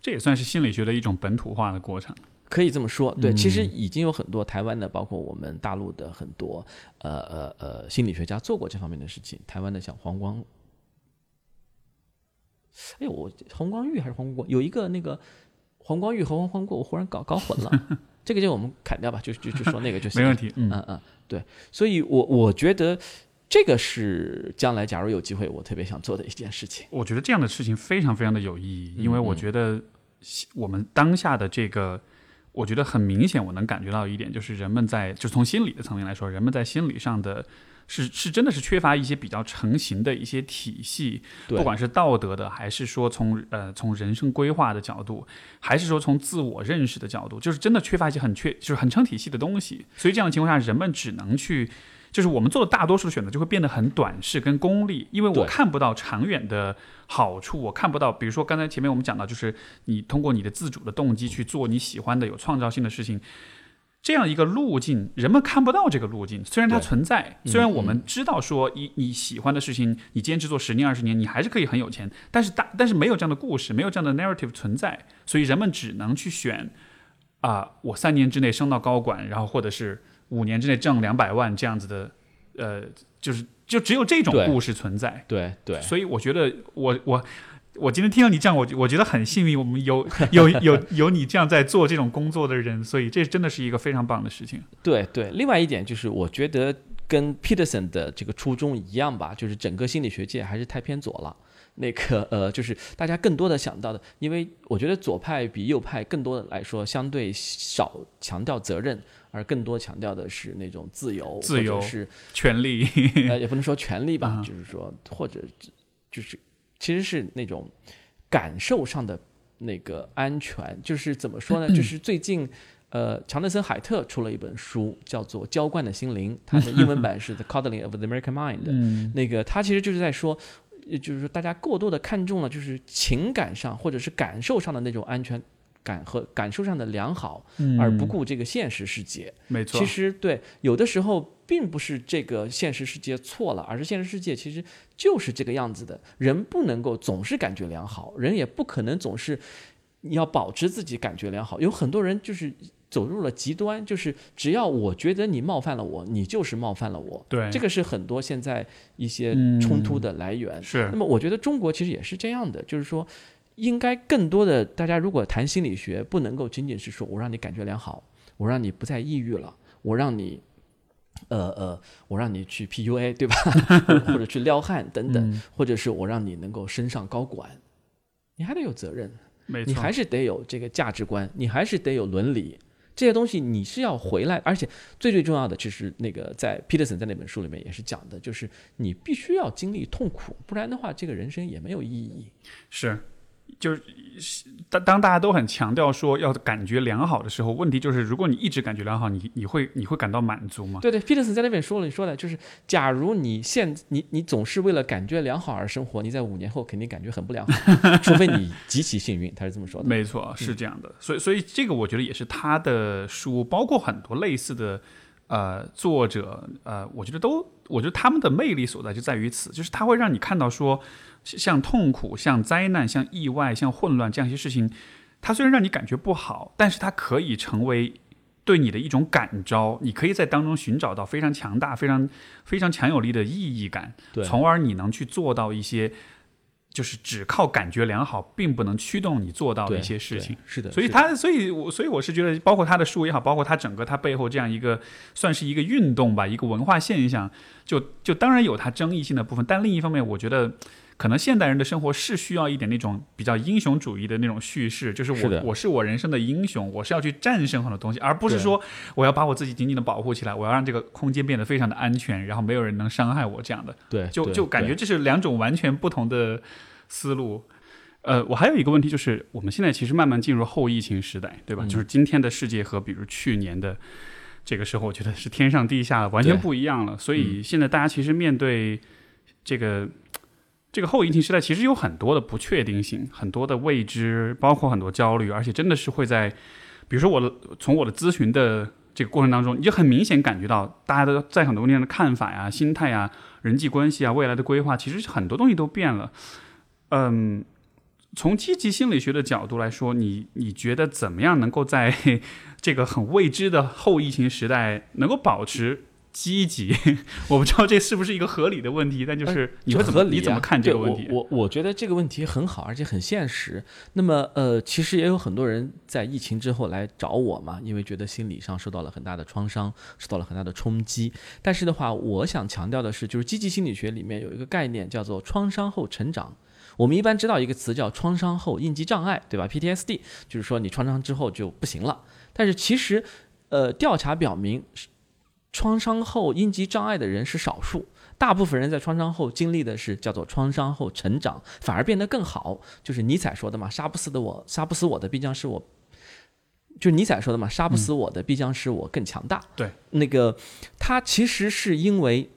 Speaker 1: 这也算是心理学的一种本土化的过程，
Speaker 2: 可以这么说。对，其实已经有很多台湾的，包括我们大陆的很多呃呃呃心理学家做过这方面的事情。台湾的像黄光，哎，我黄光裕还是黄光有一个那个。黄光裕和黄光过，我忽然搞搞混了，这个就我们砍掉吧，就就就说那个就行。
Speaker 1: 没问题，
Speaker 2: 嗯嗯，对，所以我我觉得这个是将来假如有机会，我特别想做的一件事情。
Speaker 1: 我觉得这样的事情非常非常的有意义，因为我觉得我们当下的这个，我觉得很明显，我能感觉到一点，就是人们在就从心理的层面来说，人们在心理上的。是是，真的是缺乏一些比较成型的一些体系，不管是道德的，还是说从呃从人生规划的角度，还是说从自我认识的角度，就是真的缺乏一些很缺，就是很成体系的东西。所以这样的情况下，人们只能去，就是我们做的大多数的选择就会变得很短视跟功利，因为我看不到长远的好处，我看不到，比如说刚才前面我们讲到，就是你通过你的自主的动机去做你喜欢的有创造性的事情。这样一个路径，人们看不到这个路径。虽然它存在，虽然我们知道说，你你喜欢的事情，你坚持做十年、二十年，你还是可以很有钱。但是大，但是没有这样的故事，没有这样的 narrative 存在，所以人们只能去选啊，我三年之内升到高管，然后或者是五年之内挣两百万这样子的，呃，就是就只有这种故事存在。
Speaker 2: 对对，
Speaker 1: 所以我觉得我我。我今天听到你这样，我我觉得很幸运，我们有有有 有你这样在做这种工作的人，所以这真的是一个非常棒的事情。
Speaker 2: 对对，另外一点就是，我觉得跟 Peterson 的这个初衷一样吧，就是整个心理学界还是太偏左了。那个呃，就是大家更多的想到的，因为我觉得左派比右派更多的来说，相对少强调责任，而更多强调的是那种自由，
Speaker 1: 自由
Speaker 2: 是
Speaker 1: 权利，
Speaker 2: 呃，也不能说权利吧，就是说或者就是。其实是那种感受上的那个安全，就是怎么说呢？就是最近，呃，乔纳森·海特出了一本书，叫做《浇灌的心灵》，它的英文版是《The Coddling of the American Mind》。那个他其实就是在说，就是说大家过多的看重了，就是情感上或者是感受上的那种安全。感和感受上的良好，而不顾这个现实世界。
Speaker 1: 没错，
Speaker 2: 其实对有的时候并不是这个现实世界错了，而是现实世界其实就是这个样子的。人不能够总是感觉良好，人也不可能总是要保持自己感觉良好。有很多人就是走入了极端，就是只要我觉得你冒犯了我，你就是冒犯了我。
Speaker 1: 对，
Speaker 2: 这个是很多现在一些冲突的来源。
Speaker 1: 是。
Speaker 2: 那么我觉得中国其实也是这样的，就是说。应该更多的，大家如果谈心理学，不能够仅仅是说我让你感觉良好，我让你不再抑郁了，我让你，呃呃，我让你去 PUA，对吧？或者去撩汉等等，或者是我让你能够升上高管，你还得有责任，你还是得有这个价值观，你还是得有伦理，这些东西你是要回来，而且最最重要的就是那个在 Peterson 在那本书里面也是讲的，就是你必须要经历痛苦，不然的话，这个人生也没有意义。
Speaker 1: 是。就是当当大家都很强调说要感觉良好的时候，问题就是如果你一直感觉良好，你你会你会感到满足吗？
Speaker 2: 对对，Peterson 在那边说了，你说的就是，假如你现你你总是为了感觉良好而生活，你在五年后肯定感觉很不良好，除非你极其幸运，他是这么说的。
Speaker 1: 没错，是这样的。所以所以这个我觉得也是他的书，包括很多类似的呃作者呃，我觉得都我觉得他们的魅力所在就在于此，就是他会让你看到说。像痛苦、像灾难、像意外、像混乱这样一些事情，它虽然让你感觉不好，但是它可以成为对你的一种感召。你可以在当中寻找到非常强大、非常非常强有力的意义感，从而你能去做到一些就是只靠感觉良好并不能驱动你做到的一些事情。
Speaker 2: 是的，
Speaker 1: 所以他，所以我，所以我是觉得，包括他的书也好，包括他整个他背后这样一个算是一个运动吧，一个文化现象，就就当然有它争议性的部分，但另一方面，我觉得。可能现代人的生活是需要一点那种比较英雄主义的那种叙事，就是我
Speaker 2: 是
Speaker 1: 我是我人生的英雄，我是要去战胜很多东西，而不是说我要把我自己紧紧的保护起来，我要让这个空间变得非常的安全，然后没有人能伤害我这样的。
Speaker 2: 对，
Speaker 1: 就就感觉这是两种完全不同的思路。呃，我还有一个问题就是，我们现在其实慢慢进入后疫情时代，对吧？
Speaker 2: 嗯
Speaker 1: 就是今天的世界和比如去年的这个时候，我觉得是天上地下，完全不一样了。所以现在大家其实面对这个这个后疫情时代，其实有很多的不确定性，很多的未知，包括很多焦虑，而且真的是会在，比如说我从我的咨询的这个过程当中，你就很明显感觉到大家都在很多东西上的看法呀、心态呀、人际关系啊、未来的规划，其实很多东西都变了。嗯，从积极心理学的角度来说，你你觉得怎么样能够在 这个很未知的后疫情时代能够保持积极？我不知道这是不是一个合理的问题，但就是你会怎么、
Speaker 2: 这合理
Speaker 1: 你怎么
Speaker 2: 啊
Speaker 1: 看这个问题？
Speaker 2: 我我我觉得这个问题很好，而且很现实。那么呃，其实也有很多人在疫情之后来找我嘛，因为觉得心理上受到了很大的创伤，受到了很大的冲击。但是的话，我想强调的是，就是积极心理学里面有一个概念叫做创伤后成长。我们一般知道一个词叫创伤后应激障碍，对吧？PTSD 就是说你创伤之后就不行了。但是其实，呃，调查表明，创伤后应激障碍的人是少数。大部分人在创伤后经历的是叫做创伤后成长，反而变得更好。就是尼采说的嘛，“杀不死的我，杀不死我的必将是我。”就是尼采说的嘛，“杀不死我的必将使我更强大。”
Speaker 1: 对，
Speaker 2: 那个他其实是因为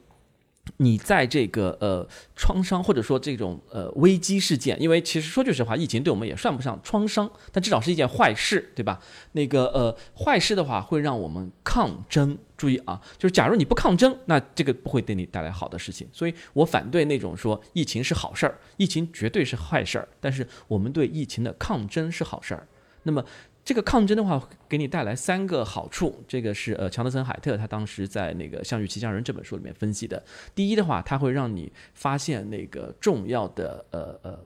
Speaker 2: 你在这个呃创伤或者说这种呃危机事件，因为其实说句实话，疫情对我们也算不上创伤，但至少是一件坏事，对吧？那个呃坏事的话会让我们抗争。注意啊，就是假如你不抗争，那这个不会对你带来好的事情。所以我反对那种说疫情是好事儿，疫情绝对是坏事儿。但是我们对疫情的抗争是好事儿。那么这个抗争的话，给你带来三个好处。这个是呃，乔德森海特他当时在那个《项羽骑象人》这本书里面分析的。第一的话，它会让你发现那个重要的呃呃。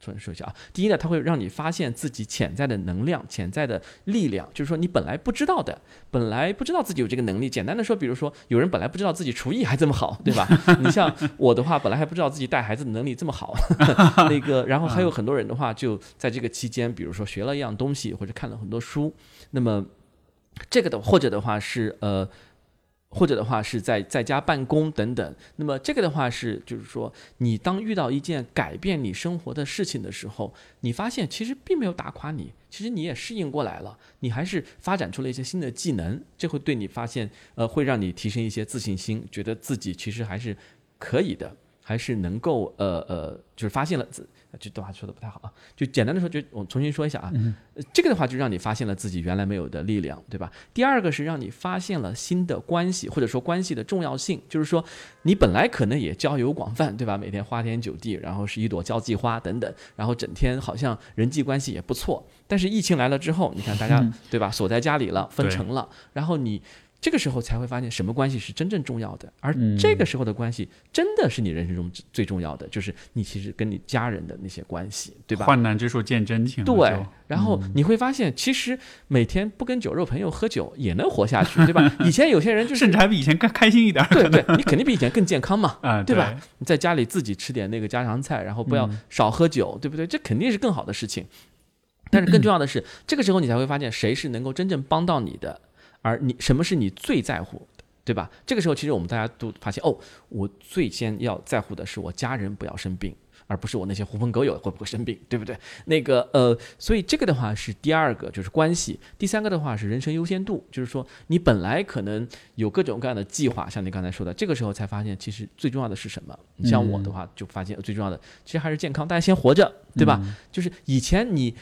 Speaker 2: 重新说一下啊，第一呢，它会让你发现自己潜在的能量、潜在的力量，就是说你本来不知道的，本来不知道自己有这个能力。简单的说，比如说有人本来不知道自己厨艺还这么好，对吧？你像我的话，本来还不知道自己带孩子的能力这么好，那个，然后还有很多人的话，就在这个期间，比如说学了一样东西，或者看了很多书，那么这个的或者的话是呃。或者的话是在在家办公等等，那么这个的话是就是说，你当遇到一件改变你生活的事情的时候，你发现其实并没有打垮你，其实你也适应过来了，你还是发展出了一些新的技能，这会对你发现呃会让你提升一些自信心，觉得自己其实还是可以的，还是能够呃呃就是发现了自。这段话说的不太好啊，就简单的说，就我重新说一下啊，呃这个的话就让你发现了自己原来没有的力量，对吧？第二个是让你发现了新的关系，或者说关系的重要性，就是说你本来可能也交友广泛，对吧？每天花天酒地，然后是一朵交际花等等，然后整天好像人际关系也不错，但是疫情来了之后，你看大家对吧，锁在家里了，分
Speaker 1: 对
Speaker 2: 成了，然后你。这个时候才会发现什么关系是真正重要的，而
Speaker 1: 嗯
Speaker 2: 这个时候的关系真的是你人生中最重要的，就是你其实跟你家人的那些关系，对吧？
Speaker 1: 患难之处见真情。
Speaker 2: 对，然后你会发现，其实每天不跟酒肉朋友喝酒也能活下去，对吧？以前有些人就是
Speaker 1: 甚至还比以前更开心一点儿。
Speaker 2: 对对，你肯定比以前更健康嘛，
Speaker 1: 啊，
Speaker 2: 对吧？你在家里自己吃点那个家常菜，然后不要少喝酒，对不对？这肯定是更好的事情。但是更 重要的是，这个时候你才会发现谁是能够真正帮到你的，而你什么是你最在乎的，对吧？这个时候其实我们大家都发现，哦，我最先要在乎的是我家人不要生病。而不是我那些狐朋狗友会不会生病，对不对？那个呃，所以这个的话是第二个，就是关系；第三个的话是人生优先度，就是说你本来可能有各种各样的计划，像你刚才说的，这个时候才发现其实最重要的是什么？你像我的话，就发现最重要的其实还是健康，大家先活着，对吧？就是以前你。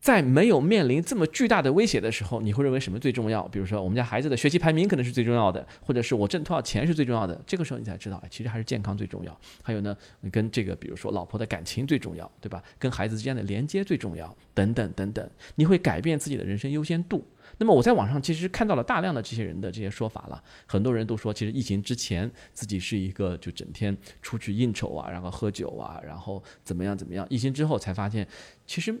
Speaker 2: 在没有面临这么巨大的威胁的时候，你会认为什么最重要？比如说，我们家孩子的学习排名可能是最重要的，或者是我挣多少钱是最重要的。这个时候你才知道，哎，其实还是健康最重要。还有呢，你跟这个，比如说老婆的感情最重要，对吧？跟孩子之间的连接最重要，等等等等。你会改变自己的人生优先度。那么我在网上其实看到了大量的这些人的这些说法了，很多人都说，其实疫情之前自己是一个就整天出去应酬啊，然后喝酒啊，然后怎么样怎么样。疫情之后才发现，其实。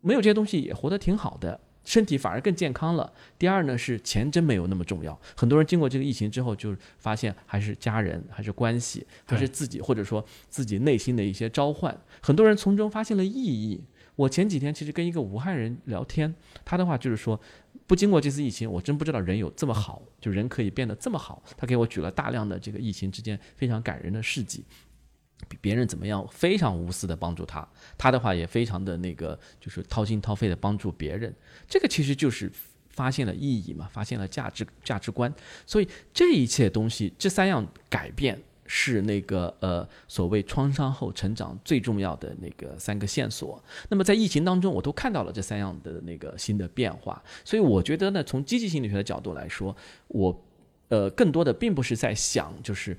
Speaker 2: 没有这些东西也活得挺好的，身体反而更健康了。第二呢，是钱真没有那么重要。很多人经过这个疫情之后，就发现还是家人，还是关系，还是自己，或者说自己内心的一些召唤。很多人从中发现了意义。我前几天其实跟一个武汉人聊天，他的话就是说，不经过这次疫情，我真不知道人有这么好，就人可以变得这么好。他给我举了大量的这个疫情之间非常感人的事迹。别人怎么样？非常无私的帮助他，他的话也非常的那个，就是掏心掏肺的帮助别人。这个其实就是发现了意义嘛，发现了价值价值观。所以这一切东西，这三样改变是那个呃所谓创伤后成长最重要的那个三个线索。那么在疫情当中，我都看到了这三样的那个新的变化。所以我觉得呢，从积极心理学的角度来说，我呃更多的并不是在想就是。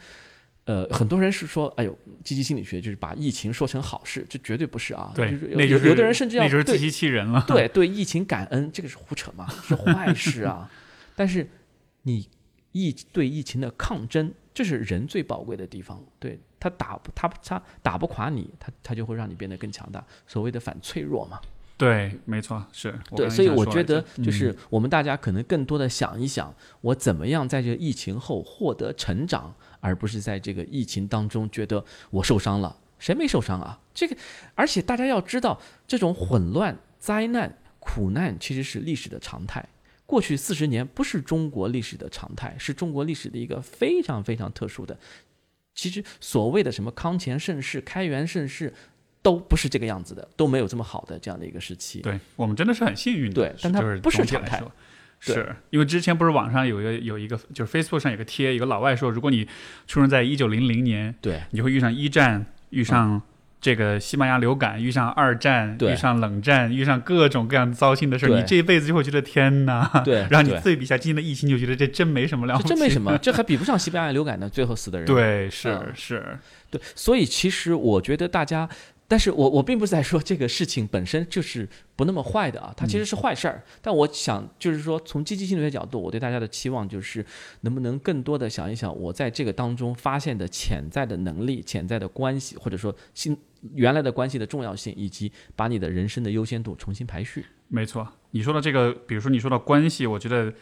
Speaker 2: 呃，很多人是说，哎呦，积极心理学就是把疫情说成好事，这绝对不是啊。
Speaker 1: 对，
Speaker 2: 那就是有的人甚至要
Speaker 1: 那就是自欺欺人了。
Speaker 2: 对对，疫情感恩，这个是胡扯嘛，是坏事啊。但是你疫对疫情的抗争，这是人最宝贵的地方。对他打不他他打不垮你，他他就会让你变得更强大。所谓的反脆弱嘛。
Speaker 1: 对，没错，是
Speaker 2: 对，所以我觉得就是我们大家可能更多的想一想，我怎么样在这个疫情后获得成长，而不是在这个疫情当中觉得我受伤了，谁没受伤啊？这个，而且大家要知道，这种混乱、灾难、苦难其实是历史的常态。过去四十年不是中国历史的常态，是中国历史的一个非常非常特殊的。其实所谓的什么康乾盛世、开元盛世。都不是这个样子的，都没有这么好的这样的一个时期。
Speaker 1: 对我们真的是很幸运的，
Speaker 2: 对，但它不是常态。
Speaker 1: 是因为之前不是网上有一个有一个就是 Facebook 上有个贴，一个老外说，如果你出生在一九零零年，
Speaker 2: 对，
Speaker 1: 你会遇上一战，遇上这个西班牙流感，遇上二战，遇上冷战，遇上各种各样糟心的事儿，你这一辈子就会觉得天哪，
Speaker 2: 对，
Speaker 1: 然后你对比一下今年的疫情，就觉得这真没什么了不起，
Speaker 2: 真没什么，这还比不上西班牙流感呢，最后死的人。
Speaker 1: 对，是是，
Speaker 2: 对，所以其实我觉得大家。但是我我并不是在说这个事情本身就是不那么坏的啊，它其实是坏事儿。但我想就是说，从积极心理学角度，我对大家的期望就是，能不能更多的想一想，我在这个当中发现的潜在的能力、潜在的关系，或者说新原来的关系的重要性，以及把你的人生的优先度重新排序。
Speaker 1: 没错，你说的这个，比如说你说的关系，我觉得，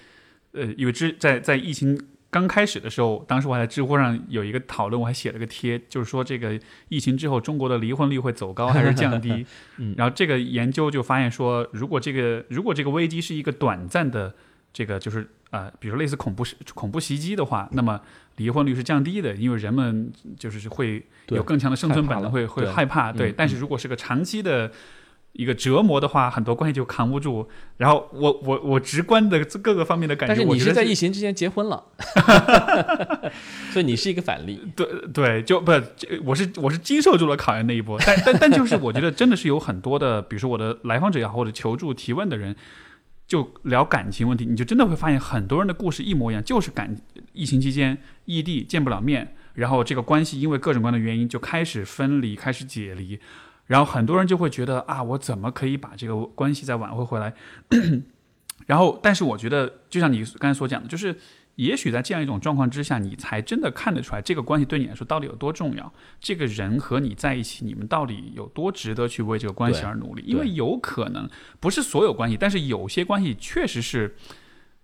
Speaker 1: 呃，因为之在在疫情。刚开始的时候，当时我还在知乎上有一个讨论，我还写了个贴，就是说这个疫情之后中国的离婚率会走高还是降低？嗯然后这个研究就发现说，如果这个如果这个危机是一个短暂的，这个就是呃，比如类似恐怖恐怖袭击的话，那么离婚率是降低的，因为人们就是会有更强的生存本能，会会害怕。对，但是如果是个长期的。一个折磨的话，很多关系就扛不住。然后我我我直观的各个方面的感觉，
Speaker 2: 但是你
Speaker 1: 是
Speaker 2: 在疫情之前结婚了，所以你是一个反例。
Speaker 1: 对对，就不，我是我是经受住了考验那一波。但但但就是我觉得真的是有很多的，比如说我的来访者也好，或者求助提问的人，就聊感情问题，你就真的会发现很多人的故事一模一样，就是感疫情期间异地见不了面，然后这个关系因为各种各样的原因就开始分离，开始解离。然后很多人就会觉得啊，我怎么可以把这个关系再挽回回来？然后，但是我觉得，就像你刚才所讲的，就是也许在这样一种状况之下，你才真的看得出来这个关系对你来说到底有多重要。这个人和你在一起，你们到底有多值得去为这个关系而努力？因为有可能不是所有关系，但是有些关系确实是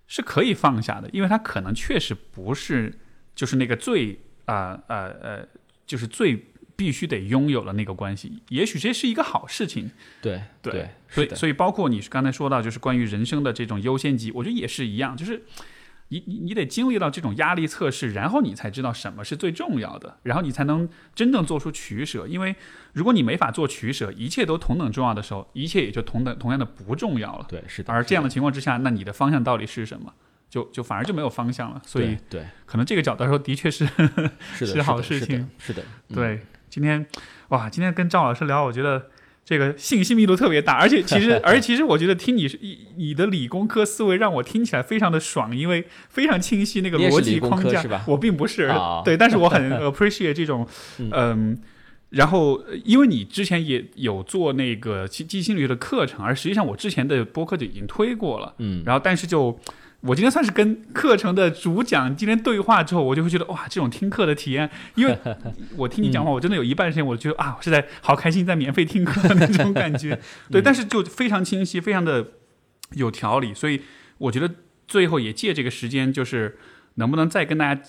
Speaker 1: 是可以放下的，因为它可能确实不是就是那个最啊呃呃，就是最。必须得拥有了那个关系，也许这是一个好事情。
Speaker 2: 对
Speaker 1: 对，所以所以包括你刚才说到，就是关于人生的这种优先级，我觉得也是一样，就是你你你得经历到这种压力测试，然后你才知道什么是最重要的，然后你才能真正做出取舍。因为如果你没法做取舍，一切都同等重要的时候，一切也就同等同样的不重要了。
Speaker 2: 对，是的。
Speaker 1: 而这样的情况之下，那你的方向到底是什么？就就反而就没有方向了。所以
Speaker 2: 对，
Speaker 1: 可能这个角度来说，的确是
Speaker 2: 是
Speaker 1: 好事情。
Speaker 2: 是的，
Speaker 1: 对。今天，哇！今天跟赵老师聊，我觉得这个信息密度特别大，而且 其实，而且其实，我觉得听你你的理工科思维让我听起来非常的爽，因为非常清晰那个逻辑框架。我并不是，对，但是我很 appreciate 这种，嗯，然后因为你之前也有做那个基基心理学的课程，而实际上我之前的播客就已经推过了，嗯，然后但是就。我今天算是跟课程的主讲今天对话之后，我就会觉得哇，这种听课的体验，因为 我听你讲话，我真的有一半时间，我觉得啊，我是在好开心，在免费听课的那种感觉。对，但是就非常清晰，非常的有条理。所以我觉得最后也借这个时间，就是能不能再跟大家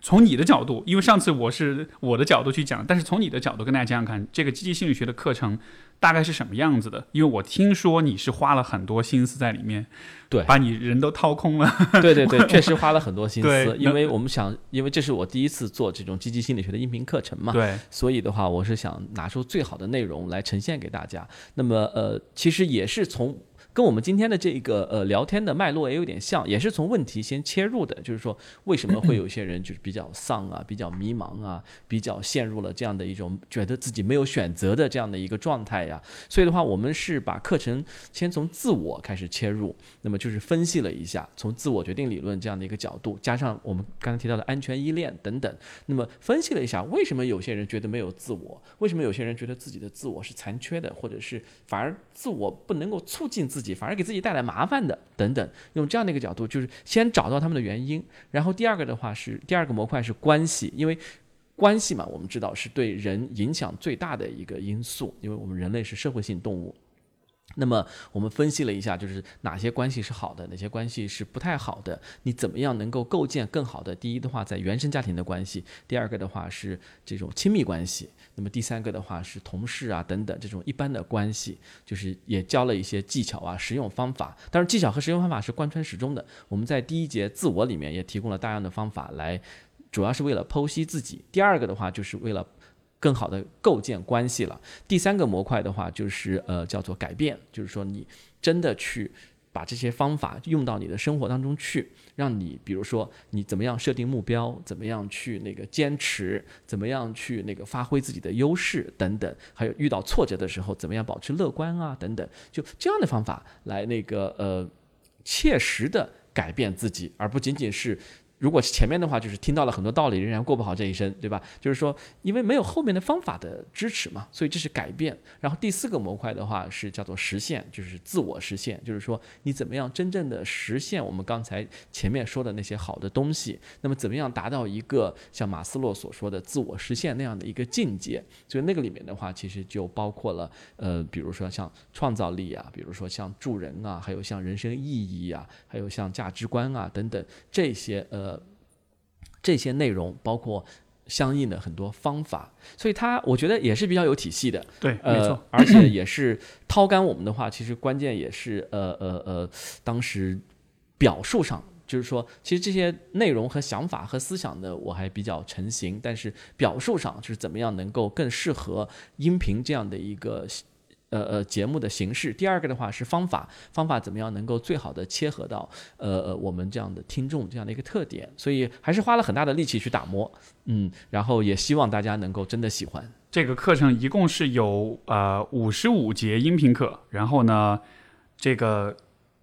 Speaker 1: 从你的角度，因为上次我是我的角度去讲，但是从你的角度跟大家讲讲看，这个积极心理学的课程大概是什么样子的？因为我听说你是花了很多心思在里面，
Speaker 2: 对
Speaker 1: 把你人都掏空了。
Speaker 2: 对对对，确实花了很多心
Speaker 1: 对
Speaker 2: 思，因为我们想，因为这是我第一次做这种积极心理学的音频课程嘛，
Speaker 1: 对，
Speaker 2: 所以的话，我是想拿出最好的内容来呈现给大家。那么，呃，其实也是从跟我们今天的这个呃聊天的脉络也有点像，也是从问题先切入的，就是说为什么会有些人就是比较丧啊、比较迷茫啊、比较陷入了这样的一种觉得自己没有选择的这样的一个状态呀。所以的话，我们是把课程先从自我开始切入，那么就是分析了一下，从自我决定理论这样的一个角度，加上我们刚才提到的安全依恋等等，那么分析了一下为什么有些人觉得没有自我，为什么有些人觉得自己的自我是残缺的，或者是反而自我不能够促进自己，反而给自己带来麻烦的等等，用这样的一个角度，就是先找到他们的原因，然后第二个的话是第二个模块是关系，因为。关系嘛，我们知道是对人影响最大的一个因素，因为我们人类是社会性动物。那么我们分析了一下，就是哪些关系是好的，哪些关系是不太好的。你怎么样能够构建更好的？第一的话，在原生家庭的关系；第二个的话是这种亲密关系；那么第三个的话是同事啊等等这种一般的关系。就是也教了一些技巧啊、实用方法。当然，技巧和实用方法是贯穿始终的。我们在第一节自我里面也提供了大量的方法来。主要是为了剖析自己，第二个的话就是为了更好的构建关系了。第三个模块的话就是呃叫做改变，就是说你真的去把这些方法用到你的生活当中去，让你比如说你怎么样设定目标，怎么样去那个坚持，怎么样去那个发挥自己的优势等等，还有遇到挫折的时候怎么样保持乐观啊等等，就这样的方法来那个呃切实的改变自己，而不仅仅是。如果前面的话就是听到了很多道理，仍然过不好这一生，对吧？就是说，因为没有后面的方法的支持嘛，所以这是改变。然后第四个模块的话是叫做实现，就是自我实现，就是说你怎么样真正的实现我们刚才前面说的那些好的东西。那么怎么样达到一个像马斯洛所说的自我实现那样的一个境界？所以那个里面的话，其实就包括了呃，比如说像创造力啊，比如说像助人啊，还有像人生意义啊，还有像价值观啊等等这些呃。这些内容包括相应的很多方法，所以它我觉得也是比较有体系的。
Speaker 1: 对，没错，
Speaker 2: 而且也是掏干我们的话，其实关键也是呃呃呃，当时表述上，就是说，其实这些内容和想法和思想呢，我还比较成型，但是表述上就是怎么样能够更适合音频这样的一个。呃呃，节目的形式。第二个的话是方法，方法怎么样能够最好的切合到呃呃我们这样的听众这样的一个特点，所以还是花了很大的力气去打磨，嗯，然后也希望大家能够真的喜欢。
Speaker 1: 这个课程一共是有呃五十五节音频课，然后呢，这个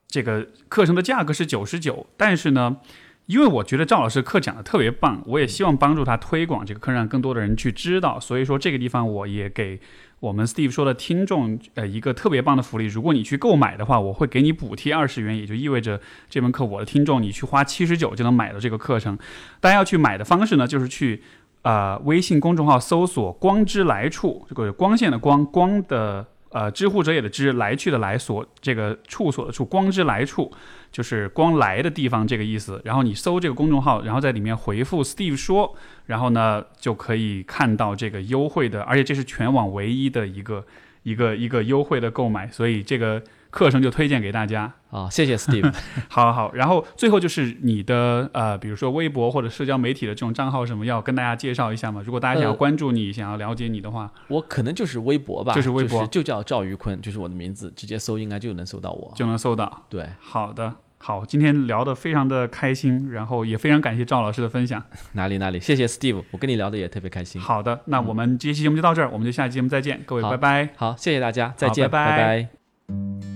Speaker 1: 这个课程的价格是九十九，但是呢，因为我觉得赵老师课讲的特别棒，我也希望帮助他推广这个课，让更多的人去知道，所以说这个地方我也给。我们 Steve 说的听众，呃，一个特别棒的福利，如果你去购买的话，我会给你补贴二十元，也就意味着这门课我的听众你去花七十九就能买到这个课程。大家要去买的方式呢，就是去啊微信公众号搜索“光之来处”，这个光线的光，光的呃知乎者也的知，来去的来所，这个处所的处，光之来处。就是光来的地方这个意思，然后你搜这个公众号，然后在里面回复 Steve 说，然后呢就可以看到这个优惠的，而且这是全网唯一的一个一个一个优惠的购买，所以这个课程就推荐给大家
Speaker 2: 啊，谢谢 Steve。
Speaker 1: 好好，然后最后就是你的呃，比如说微博或者社交媒体的这种账号什么，要跟大家介绍一下吗？如果大家想要关注你，想要了解你的话，
Speaker 2: 我可能就是微博吧，
Speaker 1: 就是微博，
Speaker 2: 就叫赵于坤，就是我的名字，直接搜应该就能搜到我，
Speaker 1: 就能搜到。
Speaker 2: 对，
Speaker 1: 好的。好，今天聊得非常的开心，然后也非常感谢赵老师的分享。
Speaker 2: 哪里哪里，谢谢 Steve，我跟你聊的也特别开心。
Speaker 1: 好的，那我们这期节目就到这儿，我们就下期节目再见，各位拜拜。
Speaker 2: 好，谢谢大家，再见，
Speaker 1: 拜
Speaker 2: 拜。